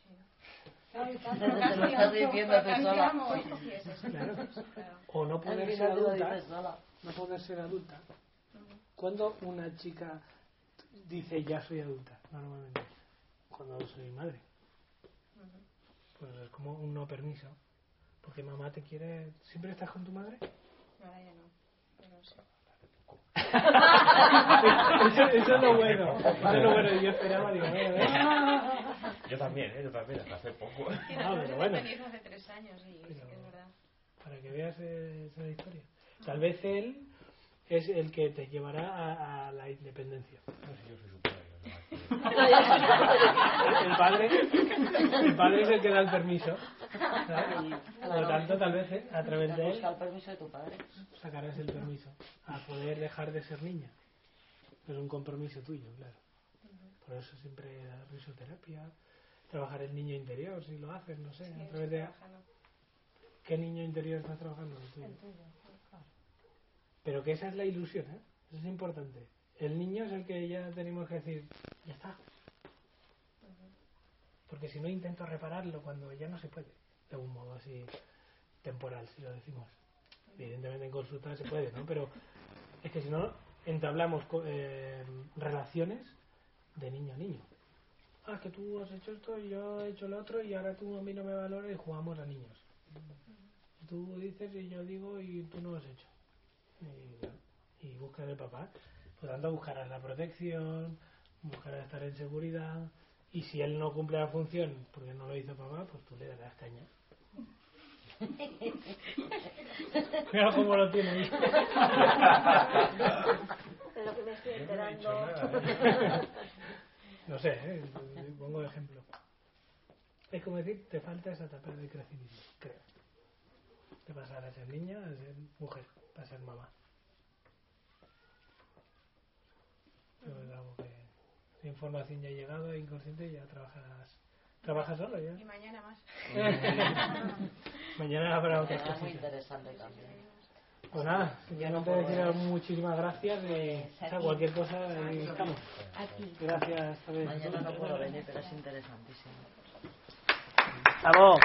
Speaker 3: ¿No?
Speaker 4: Te lo estás diciendo tú sola.
Speaker 2: O no poder ser adulta. No poder ser adulta. Cuando una chica dice ya soy adulta, normalmente, cuando soy madre, pues es como un no permiso. Porque mamá te quiere. ¿Siempre estás con tu madre?
Speaker 3: Ahora ya no. Pero sí.
Speaker 2: eso, eso es lo bueno. Eso es lo bueno. Yo esperaba, digo.
Speaker 9: Yo también, ¿eh? Yo también, hasta hace poco.
Speaker 3: Sí,
Speaker 2: Ah,
Speaker 3: nosotros
Speaker 2: pero bueno.
Speaker 3: hace tres años y que es verdad.
Speaker 2: Para que veas eh, esa historia. Tal vez él es el que te llevará a, a la independencia.
Speaker 9: Yo soy su padre.
Speaker 2: El padre el padre es el que da el permiso ¿sabes? por lo tanto tal vez eh, a través de él
Speaker 4: Busca el permiso de tu padre.
Speaker 2: sacarás el permiso a poder dejar de ser niña. Es un compromiso tuyo claro. Por eso siempre la risoterapia. Trabajar el niño interior si lo haces no sé a través de qué niño interior estás trabajando el tuyo. Pero que esa es la ilusión ¿eh? eso es importante el niño es el que ya tenemos que decir ya está porque si no intento repararlo cuando ya no se puede. De un modo así temporal si lo decimos. Evidentemente en consulta se puede no pero es que si no entablamos eh, relaciones de niño a niño. Ah que tú has hecho esto y yo he hecho lo otro y ahora tú a mí no me valoras y jugamos a niños Tú dices y yo digo y tú no lo has hecho. Y, y buscas el papá. Por lo tanto, buscarás la protección, buscarás estar en seguridad. Y si él no cumple la función porque no lo hizo papá, pues tú le darás caña. Mira cómo lo tiene.
Speaker 1: De lo que me estoy enterando.
Speaker 2: No sé, ¿eh? pongo de ejemplo. Es como decir, te falta esa etapa de crecimiento, creo. De pasar a ser niña a ser mujer, a ser mamá. Pero es algo que la información ya ha llegado, inconsciente y ya trabajas, trabajas solo ya.
Speaker 3: Y mañana más.
Speaker 2: Mañana habrá otras
Speaker 4: Era muy interesante también.
Speaker 2: Pues nada, simplemente deciros muchísimas gracias y o sea, cualquier cosa ahí estamos.
Speaker 10: Aquí.
Speaker 2: Gracias.
Speaker 4: Mañana no puedo venir, pero es interesantísimo.
Speaker 2: ¡Bravo!